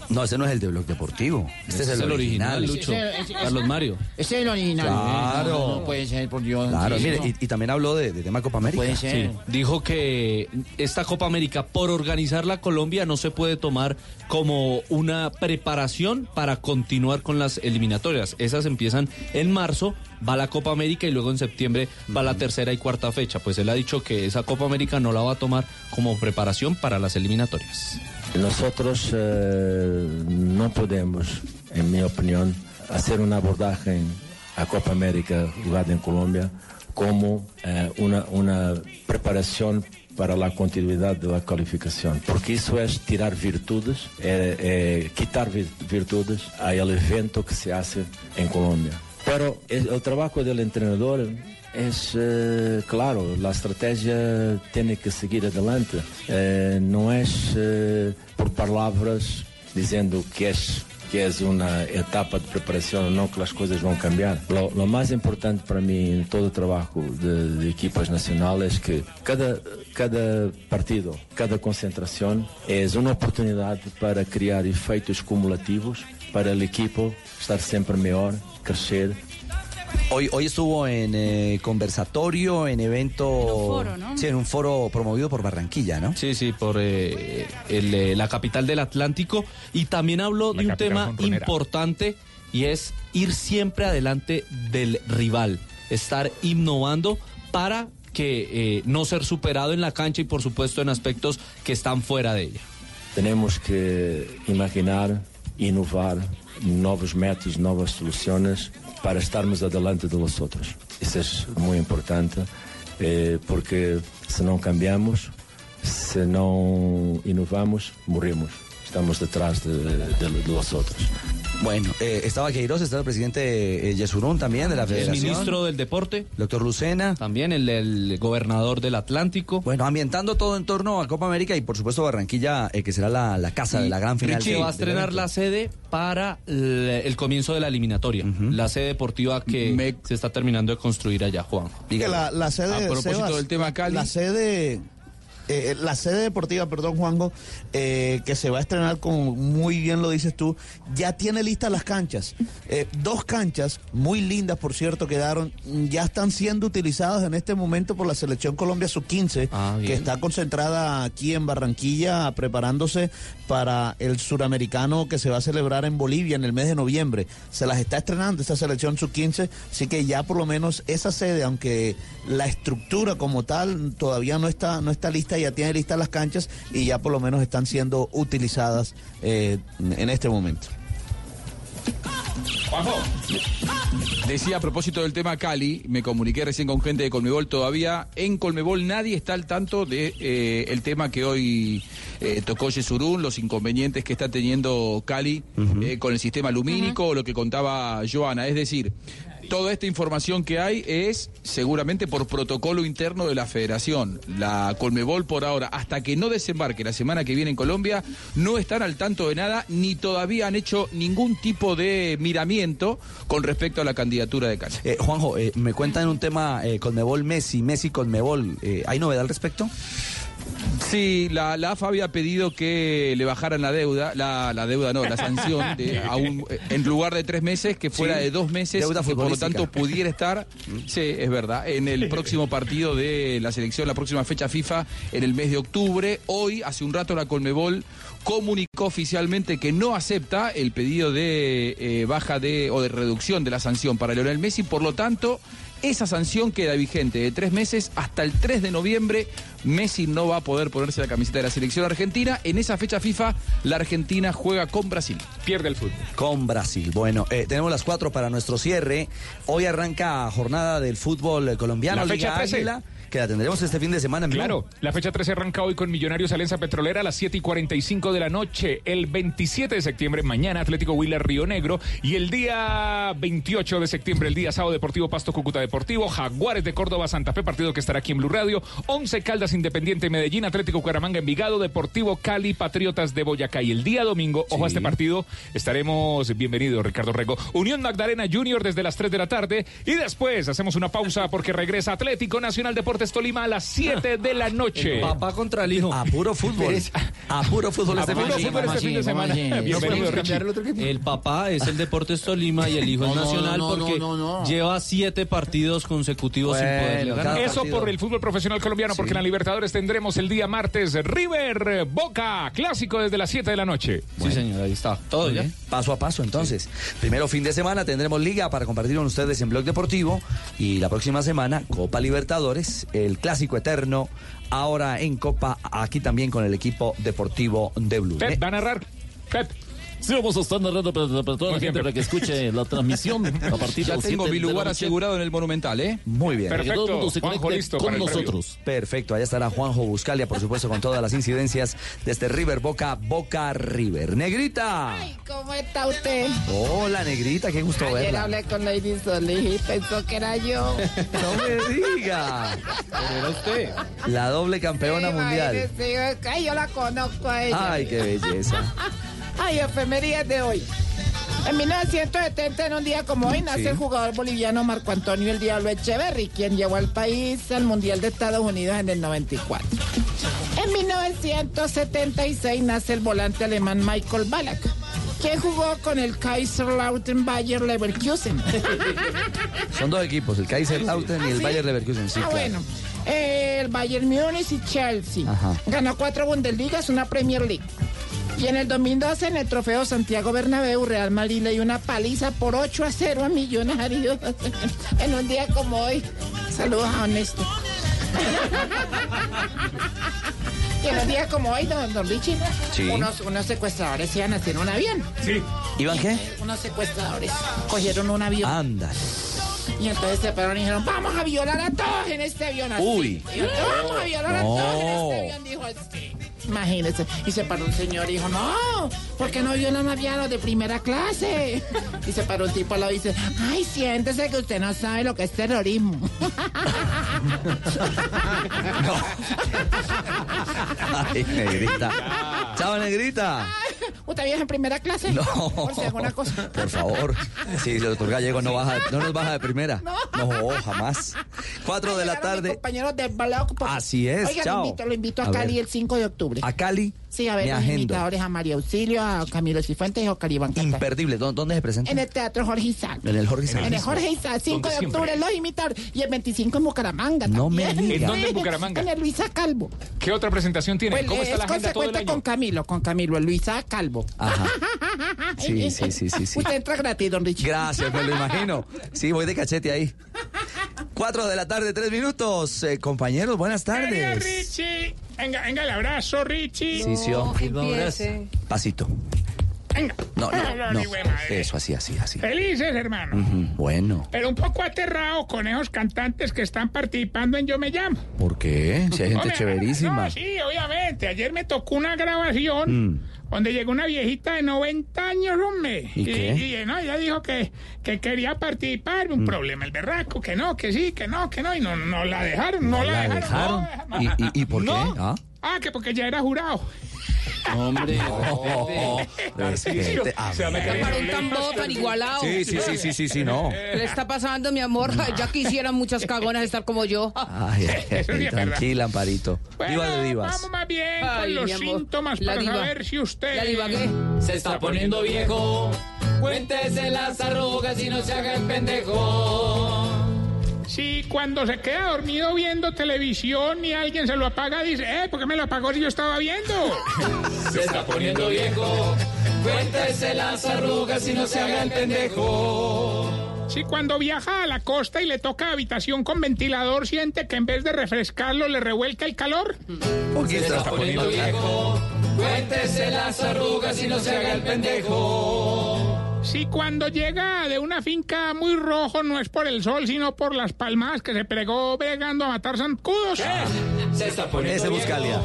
No, ese no es el de Blog Deportivo. Este es el, original. Lucho. Ese- ese- Carlos Mario. Ese es el original. Claro. No, no puede ser, por Dios. Claro, Sí, mire, no. y, y también habló de, de tema Copa América. Puede ser. Sí, dijo que esta Copa América, por organizarla Colombia, no se puede tomar como una preparación para continuar con las eliminatorias. Esas empiezan en marzo, va la Copa América y luego en septiembre va la tercera y cuarta fecha. Pues él ha dicho que esa Copa América no la va a tomar como preparación para las eliminatorias. Nosotros eh, no podemos, en mi opinión, hacer un abordaje en a Copa América jugada en Colombia como eh, una, una preparación para la continuidad de la calificación, porque eso es tirar virtudes, eh, eh, quitar vir- virtudes al evento que se hace en Colombia. Pero el, el trabajo del entrenador es eh, claro, la estrategia tiene que seguir adelante. Eh, no es eh, por palabras diciendo que es que es una etapa de preparación o no que las cosas van a cambiar. Lo, lo más importante para mí en todo el trabajo de, de equipas nacionales es que cada, cada partido, cada concentración es una oportunidad para crear efeitos cumulativos para el equipo estar siempre mejor, crecer Hoy, hoy estuvo en eh, conversatorio, en evento. foro, ¿no? Sí, en un foro promovido por Barranquilla, ¿no? Sí, sí, por eh, el, eh, la capital del Atlántico. Y también habló La de un tema importante y es ir siempre adelante del rival, estar innovando para que eh, no ser superado en la cancha y por supuesto en aspectos que están fuera de ella. Tenemos que imaginar, inovar novos métodos, novas soluciones para estarmos adelante de los otros. Isso es muy importante eh, porque se não cambiamos, se não inovamos, morremos. Estamos detrás de, de- de los otros. Bueno, eh, estaba Queiroz, estaba el presidente eh, Yesurún también de la El Federación. ministro del Deporte. Doctor Lucena. También el, el gobernador del Atlántico. Bueno, ambientando todo en torno a Copa América y por supuesto Barranquilla, eh, que será la, la casa de la gran final. Richie va a estrenar la sede para el, el comienzo de la eliminatoria. La sede deportiva que se está terminando de construir allá, Juan. La, la sede A propósito Sebas, del tema Cali. La sede. Eh, la sede deportiva, perdón Juanjo, eh, que se va a estrenar, como muy bien lo dices tú, ya tiene listas las canchas. Eh, dos canchas, muy lindas por cierto, quedaron, ya están siendo utilizadas en este momento por la selección Colombia Sub-15, Ah, que está concentrada aquí en Barranquilla, preparándose para el suramericano que se va a celebrar en Bolivia en el mes de noviembre. Se las está estrenando esta selección Sub-15, así que ya por lo menos esa sede, aunque la estructura como tal todavía no está, no está lista, ya tiene listas las canchas y ya por lo menos están siendo utilizadas eh, en este momento. Decía a propósito del tema Cali, me comuniqué recién con gente de Colmebol todavía. En Colmebol nadie está al tanto de eh, el tema que hoy eh, tocó Yesurún, los inconvenientes que está teniendo Cali eh, con el sistema lumínico, lo que contaba Joana. Es decir, toda esta información que hay es seguramente por protocolo interno de la federación. La Colmebol por ahora, hasta que no desembarque la semana que viene en Colombia, no están al tanto de nada ni todavía han hecho ningún tipo de miramiento con respecto a la candidatura de Cali. Eh, Juanjo, eh, me cuentan un tema eh, Conmebol Messi, Messi Conmebol. Eh, ¿Hay novedad al respecto? Sí, la, la AFA había pedido que le bajaran la deuda, la, la deuda no, la sanción, de, a un- en lugar de tres meses, que fuera Sí, de dos meses, deuda que por lo tanto pudiera estar, sí, es verdad, en el próximo partido de la selección, la próxima fecha FIFA, en el mes de octubre. Hoy, hace un rato, la Colmebol comunicó oficialmente que no acepta el pedido de eh, baja de o de reducción de la sanción para Lionel Messi, por lo tanto, esa sanción queda vigente de tres meses hasta el 3 de noviembre. Messi no va a poder ponerse la camiseta de la selección argentina. En esa fecha FIFA, la Argentina juega con Brasil. Pierde el fútbol. Con Brasil. Bueno, eh, tenemos las cuatro para nuestro cierre. Hoy arranca jornada del fútbol eh, colombiano. La fecha Liga 13. Águila. Que la tendremos este fin de semana en. Claro, la fecha 13 arranca hoy con Millonarios Alianza Petrolera a las 7 y 45 de la noche. El 27 de septiembre, mañana Atlético Huila Río Negro. Y el día 28 de septiembre, el día sábado Deportivo Pasto Cúcuta Deportivo. Jaguares de Córdoba Santa Fe, partido que estará aquí en Blue Radio. 11 Caldas Independiente Medellín, Atlético Cucaramanga Envigado, Deportivo Cali, Patriotas de Boyacá. Y el día domingo, ojo a este partido, estaremos, bienvenido Ricardo Rego, Unión Magdalena Junior desde las 3 de la tarde. Y después hacemos una pausa porque regresa Atlético Nacional Deportes Tolima a las 7 de la noche. El papá contra el hijo. A puro fútbol. A puro fútbol este A fin puro de semana. este semana. El papá es el Deportes Tolima y el hijo No, es Nacional no, no, porque no, no. lleva siete partidos consecutivos sin poderle ganar. Eso por el fútbol profesional colombiano, porque en la Libertadores tendremos el día martes River Boca, clásico desde las 7 de la noche. Sí, señor, ahí está. Todo ya. Paso a paso, entonces. Primero fin de semana tendremos liga para compartir con ustedes en Blog Deportivo y la próxima semana Copa Libertadores, el clásico eterno, ahora en Copa, aquí también con el equipo deportivo de Blue. Pep, va a narrar. Pep. Sí, vamos a estar narrando para, para toda Muy la gente para que escuche la transmisión a partir de Ya las tengo 7 mi de la lugar asegurado en el Monumental, ¿eh? Muy bien. Para que todo el mundo se conecte con nosotros. Perfecto, allá estará Juanjo Buscalia, por supuesto, con todas las incidencias de este River Boca, Boca River. Negrita. ¿Cómo está usted? Hola, Negrita, qué gusto Ayer verla. hablé con Lady Solís y pensó que era yo. No me diga. era usted. La doble campeona mundial. Ay, yo la conozco a ella. Ay, qué belleza. Ay, efemerías de hoy. En 1970, en un día como hoy, nace Sí. el jugador boliviano Marco Antonio El Diablo Echeverry, quien llevó al país al Mundial de Estados Unidos en el 94. En 1976 nace el volante alemán Michael Ballack, quien jugó con el Kaiserslautern Bayer Leverkusen. Son dos equipos, el Kaiserslautern y el ¿sí? Bayer Leverkusen. Sí, ah, claro. bueno. Eh, el Bayern Múnich y Chelsea. Ajá. Ganó cuatro Bundesligas, una Premier League. Y en el 2012, en el trofeo Santiago Bernabéu, Real Madrid le dio una paliza por 8 a 0 a Millonarios en un día como hoy. Saludos a Honesto. y en un día como hoy, don, don Richie, Sí. unos, unos secuestradores iban a hacer un avión. Sí. ¿Iban qué? Unos secuestradores cogieron un avión. Ándale. Y entonces se pararon y dijeron, vamos a violar a todos en este avión. así. Uy. Y yo, vamos a violar a No. todos en este avión, dijo así. Imagínese. Y se paró un señor y dijo, no, ¿por qué no violan avianos de primera clase? Y se paró un tipo al lado y dice, ay, siéntese que usted no sabe lo que es terrorismo. Ay, negrita. Chao, negrita. ¿Usted viaja en primera clase? No. Por si alguna cosa. Por favor. Sí, el doctor Gallego no, baja, no nos baja de primera. No, jamás. Cuatro de la tarde. Compañeros de. Así es, Oiga, chao. lo invito, lo invito a, A Cali ver. el 5 de octubre. A Cali. Sí, a ver los invitadores a María Auxilio, a Camilo Cifuentes y a Cata. Imperdible. ¿Dó- ¿Dónde se presenta? En el Teatro Jorge Isaac. En el Jorge Isaac. En el Jorge Isaac, 5 Donde de siempre. octubre, los imitadores. Y el 25 en Bucaramanga. No me diga. ¿En dónde en Bucaramanga? En el Luisa Calvo. ¿Qué otra presentación tiene? Pues, ¿Cómo es está la agenda todo el año? con Camilo, con Camilo, el Luisa Calvo. Ajá. Sí, sí, sí, sí, sí. Usted entra gratis, don Richie. Gracias, me lo imagino. Sí, voy de cachete ahí. Cuatro de la tarde, tres minutos. Eh, compañeros, buenas tardes. Richie, venga, venga el abrazo, Richie. Sí, sí, oh. empiece. Pasito. No, no, No, no. madre. Eso, así, así, así. Felices, hermano. Ujú, Bueno, Pero un poco aterrado con esos cantantes que están participando en Yo Me Llamo. ¿por qué? Si hay gente Hombre, chéverísima. Sí, obviamente. Ayer me tocó una grabación Mm. donde llegó una viejita de 90 años, hombre. ¿Y qué? y, eh, no, ella dijo que, que quería participar. Un Mm. problema, el berraco, que no, que sí, que no, que no. Y no, no la dejaron, no, la dejaron. no, no. ¿Y, y, y por qué? ¿Ah? Ah, que porque ya era jurado. Hombre, Se va a ver. meter en Para un tambor tan igualado. Sí, sí, sí, sí, sí, sí, no. ¿Qué le está pasando, mi amor? Ya quisieran muchas cagonas estar como yo. Ay, tranquila, Amparito. Bueno, Diva de divas. Vamos más bien Ay, con los síntomas La para diva. saber si usted... La divagué. Se está poniendo viejo. Cuéntese las arrugas y no se haga el pendejo. Si cuando se queda dormido viendo televisión y alguien se lo apaga, dice, eh, ¿por qué me lo apagó si yo estaba viendo? Se está poniendo viejo. Cuéntese las arrugas y no se haga el pendejo. Si cuando viaja a la costa y le toca habitación con ventilador, siente que en vez de refrescarlo le revuelca el calor. Se está poniendo viejo. Cuéntese las arrugas y no se haga el pendejo. Si cuando llega de una finca muy rojo no es por el sol, sino por las palmas que se pegó bregando a matar zancudos. Se está Ese Buscalia.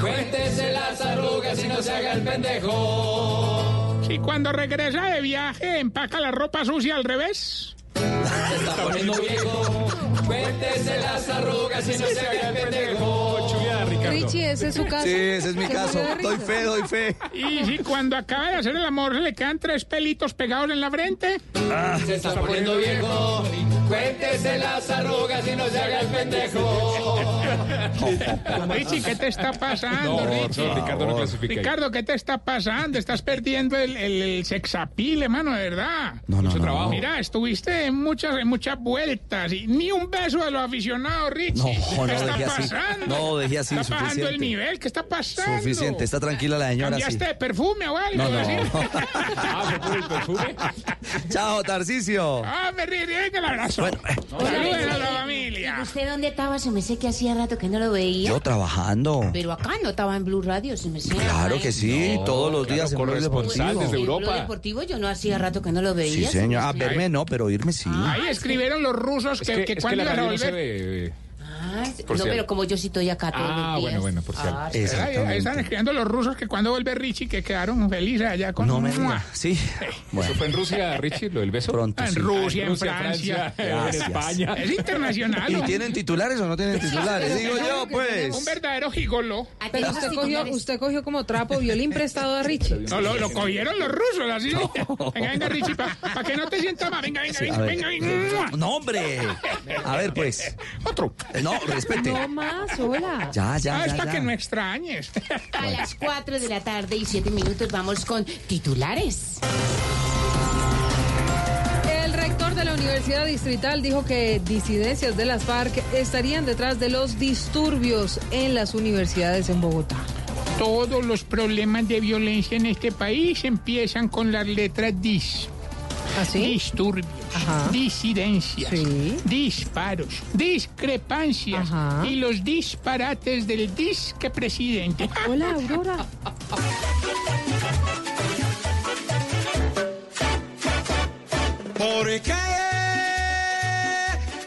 Cuéntese las arrugas y no se haga el pendejo. Si cuando regresa de viaje empaca la ropa sucia al revés. Se está poniendo viejo. Cuéntese las arrugas y no se haga el pendejo. Richie, ese es su caso. Sí, ese es mi caso. Doy fe, doy fe. Y si cuando acaba de hacer el amor se le quedan tres pelitos pegados en la frente. Se está poniendo viejo. Cuéntese las arrugas y no se haga el pendejo. Richie, ¿qué te está pasando, No, Richie? no, Ricardo no clasifica ahí. Ricardo, ¿qué te está pasando? Estás perdiendo el, el, el sexapil, hermano, de verdad. No, no, Mucho no, trabajo. Mira, estuviste en muchas, en muchas vueltas y ni un beso de los aficionados, Richie. No, no, ¿Qué está dejé así. pasando? No, dejé así, Está bajando el suficiente. nivel, ¿qué está pasando? Suficiente, está tranquila la señora. sí. ¿Cambiaste de perfume o algo? No, no. Ah, por el perfume. Chao, Tarcicio. Ah, me ríe, ríe, que el abrazo. Saluden a la familia. ¿Usted dónde estaba? Se me sé que hacía rato que no lo veía. Yo trabajando. Pero acá no estaba en Blue Radio, se me sé. Claro que sí, todos los días en Blog Deportivo. En Blue Deportivo yo no hacía rato que no lo Sí, veía. señor. se A me sé. verme no, pero oírme sí. Ahí escribieron los rusos Es que, que, que es que cuando iban a no volver. ve. Ah, no, si pero como yo sí estoy acá todos Ah, los días. bueno, bueno, por Ah, Ahí, están escribiendo los rusos que cuando vuelve Richie que quedaron felices allá con No me. Sí. ¿Eso Bueno, fue en Rusia, Richie, lo del beso? pronto. En sí. Rusia, en Rusia, Francia. Francia, en. España. Es internacional. ¿Y ¿no? tienen titulares o no tienen titulares? Digo yo, Un pues. verdadero gigolo. Pero usted cogió, usted cogió como trapo violín prestado a Richie. No, lo, lo cogieron los rusos, así. Venga, venga, Richie, para que no te sientas más. Venga, venga, Sí, venga, venga, venga. No, hombre. A ver, pues. Otro. Eh, No, respete. No más, hola. Ya, ya, Ah, es ya, para que no ya. extrañes. A las 4 de la tarde y 7 minutos vamos con titulares. El rector de la Universidad Distrital dijo que disidencias de las FARC estarían detrás de los disturbios en las universidades en Bogotá. Todos los problemas de violencia en este país empiezan con las letras DIS. ¿Así? Disturbios, Ajá. disidencias, Sí. disparos, discrepancias Ajá. y los disparates del disque presidente. Hola, Aurora. Porque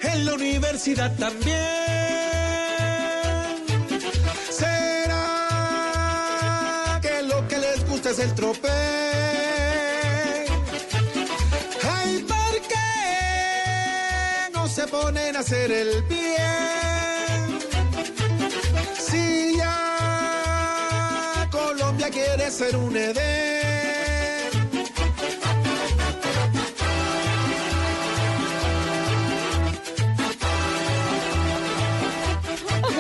en la universidad también será que lo que les gusta es el tropel. Ponen a hacer el bien? Si ya Colombia quiere ser un Edén.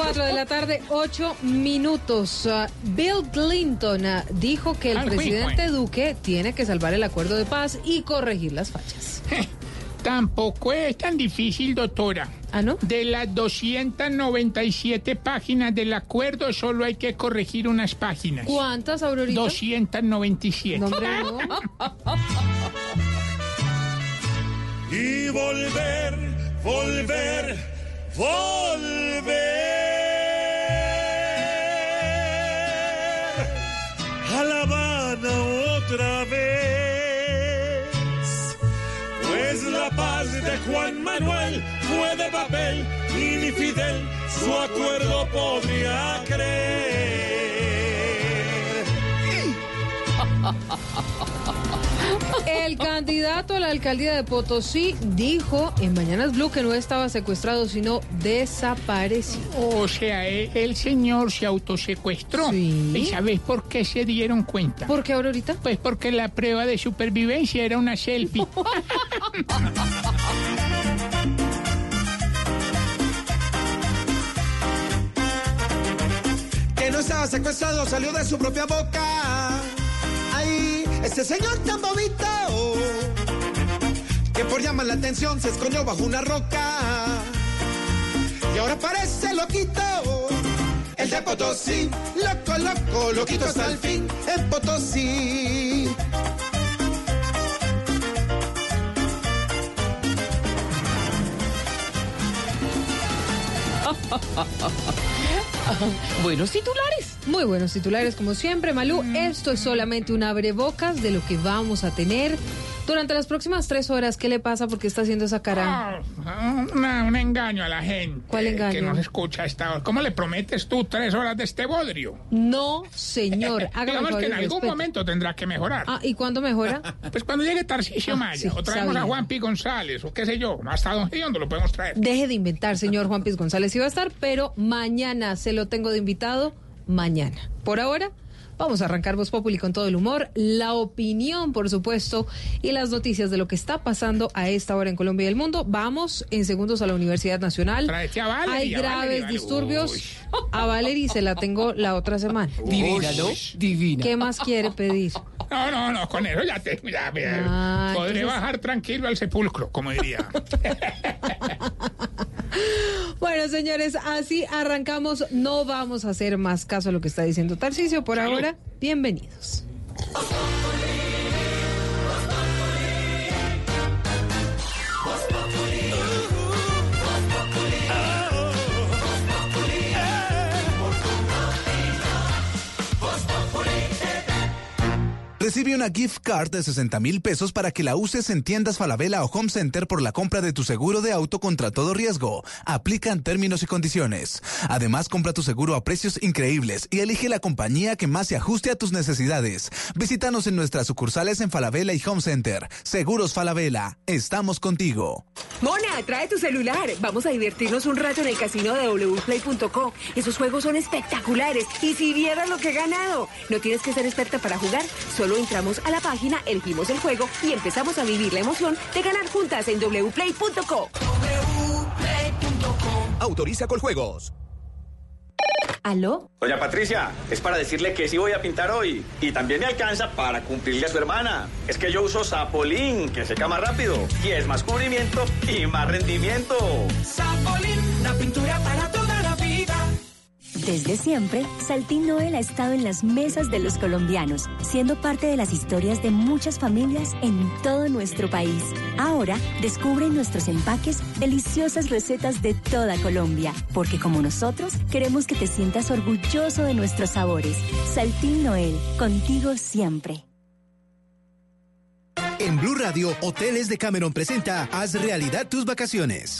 4 de la tarde, 8 minutos. Ah, Bill Clinton ah, dijo que el presidente Duque tiene que salvar el acuerdo de paz y corregir las fachas. Tampoco es tan difícil, doctora. ¿Ah, no? De las 297 páginas del acuerdo, solo hay que corregir unas páginas. ¿Cuántas, Aurorita? 297. No, hombre, no. y volver, volver, volver a La Habana otra vez. La paz de Juan Manuel fue de papel y ni Fidel su acuerdo podría creer. El candidato a la alcaldía de Potosí dijo en Mañanas Blue que no estaba secuestrado, sino desaparecido. O sea, e- el señor se autosecuestró. Sí. ¿Y sabes por qué se dieron cuenta? ¿Por qué, Aurorita? Pues porque la prueba de supervivencia era una selfie. que no estaba secuestrado salió de su propia boca. Ay, ese señor tan bobito que por llamar la atención se escondió bajo una roca. Y ahora parece loquito. El de Potosí, loco, loco, loquito hasta el fin en Potosí. Buenos titulares. Muy buenos titulares, como siempre, Malú. Esto es solamente un abrebocas de lo que vamos a tener Durante las próximas tres horas, ¿qué le pasa? ¿Por qué está haciendo esa cara? Ah, una- un engaño a la gente. ¿Cuál engaño? Que nos escucha a esta hora. ¿Cómo le prometes tú tres horas de este bodrio? No, señor. Digamos que en algún respete. momento tendrá que mejorar. Ah, ¿y cuándo mejora? Pues cuando llegue Tarcisio Ah, Maya, sí, o traemos sabía. a Juan P. González, o qué sé yo, hasta Don Giondo lo podemos traer. Deje de inventar, señor Juan Piz González. Iba a estar, pero mañana se lo tengo de invitado. Mañana. Por ahora, vamos a arrancar Voz Populi con todo el humor, la opinión, por supuesto, y las noticias de lo que está pasando a esta hora en Colombia y el mundo. Vamos en segundos a la Universidad Nacional. Tráete a Valerie, Hay graves Valerie, Valerie. disturbios. A Valerie se la tengo la otra semana. Divina, ¿no? Divina. ¿Qué más quiere pedir? No, no, no, con eso ya tengo, ya, ya, Ah, podré entonces- bajar tranquilo al sepulcro, como diría. Bueno, señores, así arrancamos. No vamos a hacer más caso a lo que está diciendo Tarcisio por ahora. Bienvenidos. Recibe una gift card de 60 mil pesos para que la uses en tiendas Falabella o Home Center por la compra de tu seguro de auto contra todo riesgo. Aplican términos y condiciones. Además, compra tu seguro a precios increíbles y elige la compañía que más se ajuste a tus necesidades. Visítanos en nuestras sucursales en Falabella y Home Center. Seguros Falabella. Estamos contigo. Mona, trae tu celular. Vamos a divertirnos un rato en el casino de wplay.co. Esos juegos son espectaculares. Y si vieras lo que he ganado. No tienes que ser experta para jugar. Solo entramos a la página, elegimos el juego y empezamos a vivir la emoción de ganar juntas en wplay.co. Autoriza con juegos. ¿Aló? Doña Patricia, es para decirle que sí voy a pintar hoy. Y también me alcanza para cumplirle a su hermana. Es que yo uso Zapolín, que seca más rápido. Y es más cubrimiento y más rendimiento. Zapolín, la pintura para. Desde siempre, Saltín Noel ha estado en las mesas de los colombianos, siendo parte de las historias de muchas familias en todo nuestro país. Ahora, descubre en nuestros empaques deliciosas recetas de toda Colombia, porque como nosotros, queremos que te sientas orgulloso de nuestros sabores. Saltín Noel, contigo siempre. En Blue Radio, Hoteles de Cameron presenta Haz realidad tus vacaciones.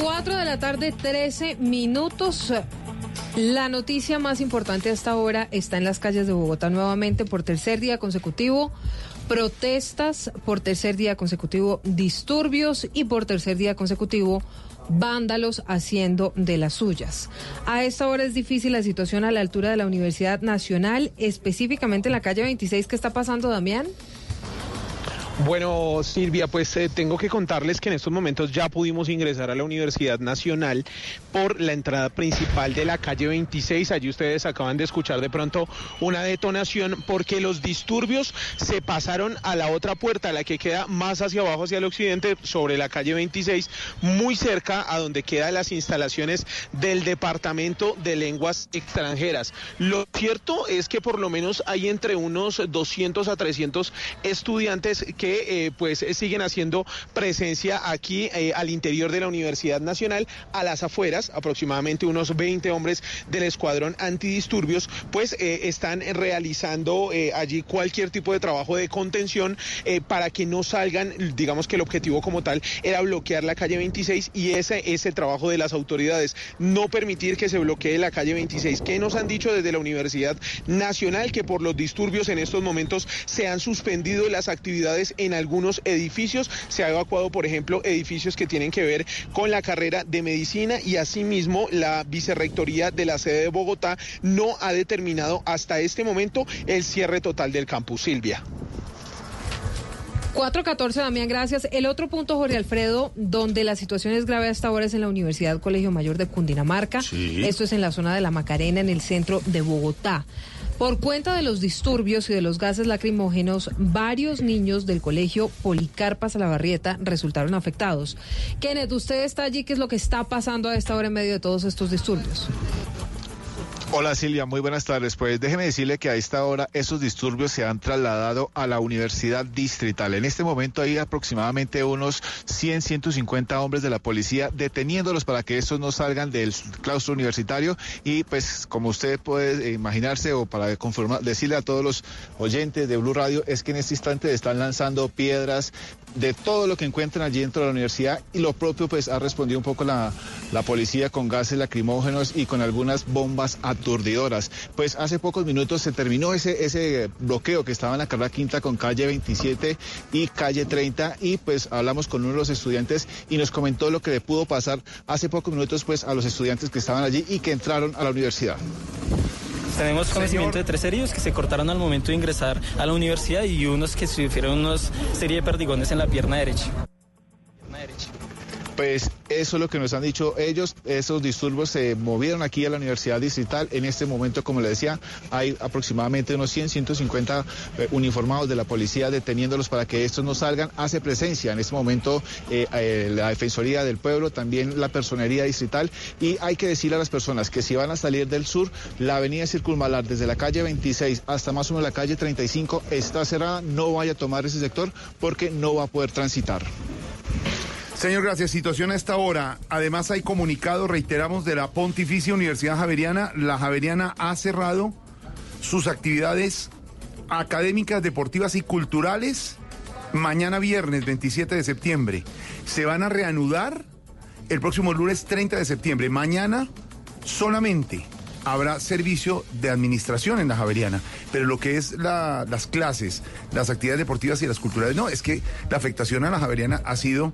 4 de la tarde, 13 minutos. La noticia más importante hasta ahora está en las calles de Bogotá nuevamente por tercer día consecutivo. Protestas por tercer día consecutivo, disturbios y por tercer día consecutivo vándalos haciendo de las suyas. A esta hora es difícil la situación a la altura de la Universidad Nacional, específicamente en la calle 26. ¿Qué está pasando, Damián? Bueno, Silvia, pues eh, tengo que contarles que en estos momentos ya pudimos ingresar a la Universidad Nacional por la entrada principal de la calle 26. Allí ustedes acaban de escuchar de pronto una detonación porque los disturbios se pasaron a la otra puerta, la que queda más hacia abajo, hacia el occidente, sobre la calle 26, muy cerca a donde quedan las instalaciones del Departamento de Lenguas Extranjeras. Lo cierto es que por lo menos hay entre unos 200 a 300 estudiantes que eh, pues siguen haciendo presencia aquí eh, al interior de la Universidad Nacional, a las afueras, aproximadamente unos 20 hombres del escuadrón antidisturbios, pues eh, están realizando eh, allí cualquier tipo de trabajo de contención eh, para que no salgan, digamos que el objetivo como tal era bloquear la calle 26 y ese es el trabajo de las autoridades, no permitir que se bloquee la calle 26. ¿Qué nos han dicho desde la Universidad Nacional? Que por los disturbios en estos momentos se han suspendido las actividades en algunos edificios. Se ha evacuado, por ejemplo, edificios que tienen que ver con la carrera de medicina y asimismo la vicerrectoría de la sede de Bogotá no ha determinado hasta este momento el cierre total del campus. Silvia. 414, Damián, gracias. El otro punto, Jorge Alfredo, donde la situación es grave hasta ahora es en la Universidad Colegio Mayor de Cundinamarca. Sí. Esto es en la zona de la Macarena, en el centro de Bogotá. Por cuenta de los disturbios y de los gases lacrimógenos, varios niños del colegio Policarpa Salabarrieta resultaron afectados. Kenneth, usted está allí, ¿qué es lo que está pasando a esta hora en medio de todos estos disturbios? Hola Silvia, muy buenas tardes. Pues déjeme decirle que a esta hora esos disturbios se han trasladado a la Universidad Distrital. En este momento hay aproximadamente unos 100, 150 hombres de la policía deteniéndolos para que estos no salgan del claustro universitario y pues como usted puede imaginarse o para confirmar, decirle a todos los oyentes de Blue Radio es que en este instante están lanzando piedras de todo lo que encuentran allí dentro de la universidad y lo propio pues ha respondido un poco la, la policía con gases lacrimógenos y con algunas bombas aturdidoras. Pues hace pocos minutos se terminó ese, ese bloqueo que estaba en la carrera quinta con calle 27 y calle 30 y pues hablamos con uno de los estudiantes y nos comentó lo que le pudo pasar hace pocos minutos pues a los estudiantes que estaban allí y que entraron a la universidad. Tenemos conocimiento de tres heridos que se cortaron al momento de ingresar a la universidad y unos que sufrieron una serie de perdigones en la pierna derecha. Pues eso es lo que nos han dicho ellos. Esos disturbios se movieron aquí a la Universidad Distrital. En este momento, como le decía, hay aproximadamente unos 100, 150 eh, uniformados de la policía deteniéndolos para que estos no salgan. Hace presencia en este momento eh, eh, la Defensoría del Pueblo, también la Personería Distrital. Y hay que decirle a las personas que si van a salir del sur, la avenida Circunvalar desde la calle 26 hasta más o menos la calle 35 está cerrada. No vaya a tomar ese sector porque no va a poder transitar. Señor, gracias. Situación a esta hora. Además hay comunicado, reiteramos, de la Pontificia Universidad Javeriana. La Javeriana ha cerrado sus actividades académicas, deportivas y culturales mañana viernes 27 de septiembre. Se van a reanudar el próximo lunes 30 de septiembre. Mañana solamente habrá servicio de administración en la Javeriana, pero lo que es la- las clases, las actividades deportivas y las culturales, no, es que la afectación a la Javeriana ha sido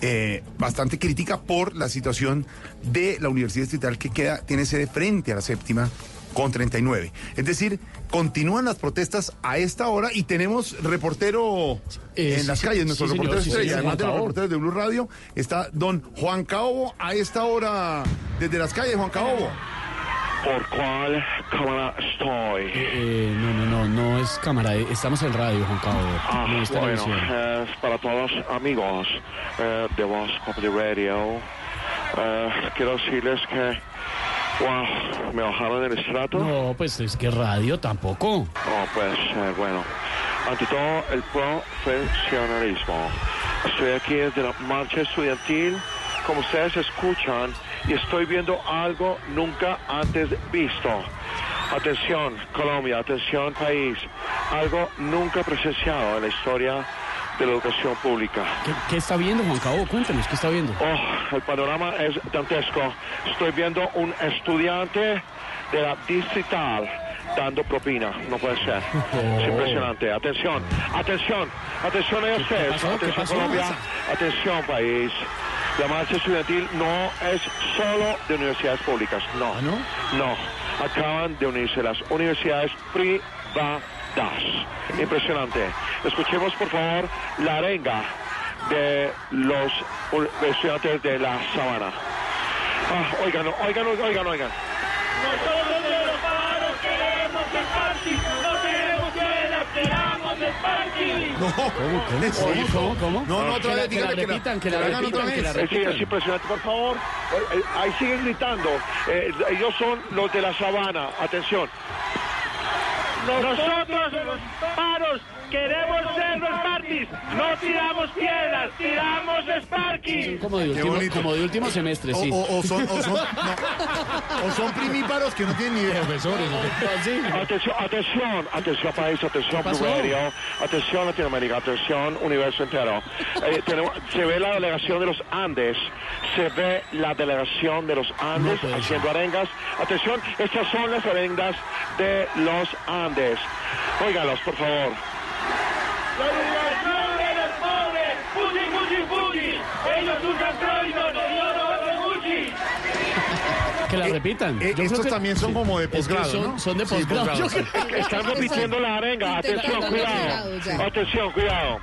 eh, bastante crítica por la situación de la Universidad Distrital que queda, tiene sede frente a la séptima con 39. Es decir, continúan las protestas a esta hora y tenemos reportero Eh, en sí, las sí, calles, nuestro sí, reportero sí, estrella, señor, además de los reporteros de Blue Radio, está don Juan Caobo a esta hora desde las calles, Juan Caobo. ¿Por cuál cámara estoy? Eh, no, no, no, no es cámara, eh, estamos en radio, Juan Cabo. Ah, no es bueno, televisión. es para todos amigos eh, de Voz Populi Radio. Eh, quiero decirles que, wow, me bajaron el estrato. No, pues es que radio tampoco. Oh, pues eh, bueno, ante todo el profesionalismo. Estoy aquí desde la marcha estudiantil, como ustedes escuchan, y estoy viendo algo nunca antes visto. Atención, Colombia, atención, país, algo nunca presenciado en la historia de la educación pública. ¿Qué, qué está viendo, Juan Cabo? Cuéntenos, ¿qué está viendo? Oh, el panorama es dantesco. Estoy viendo un estudiante de la distrital dando propina. No puede ser. Es impresionante. Atención, atención, atención a ustedes. Atención? Colombia. Atención país. La marcha estudiantil no es solo de universidades públicas. No. ¿Ah, no? No. Acaban de unirse las universidades privadas. Impresionante. Escuchemos por favor la arenga de los estudiantes de la sabana. Ah, oigan, oigan, oigan, oigan. Nosotros de los paros queremos el No, ¿Cómo, cómo, ¿Es cómo, eso? cómo, cómo? No, no, otra vez, dígale que la- repitan, que la que la hagan repitan, otra que la Sí, repitan. es impresionante, por favor. Eh, ahí siguen gritando. Eh, ellos son los de la sabana. Atención. Nosotros los paros queremos ser los parties, no tiramos piedras, tiramos sparky. Como de, Qué último, bonito. como de último semestre, O, sí. o- o son, o, son, no. O son primíparos que no tienen ni idea. Profesores. Atención, atención, atención país, atención. Blue Radio, atención Latinoamérica, atención universo entero. Eh, tenemos- se ve la delegación de los Andes, se ve la delegación de los Andes haciendo arengas. Atención, estas son las arengas de los Andes. Óigalos, por favor. La educación de los pobres, fuji, fuji, fuji. Ellos usan Croydon, nosotros Gucci. Que la repitan. eh, Yo creo estos que- también son como de es que posgrado, son, ¿no? Son de Sí, posgrado. posgrado, Yo sí. creo que- Están repitiendo la arenga. Atención, cuidado. Atención, cuidado.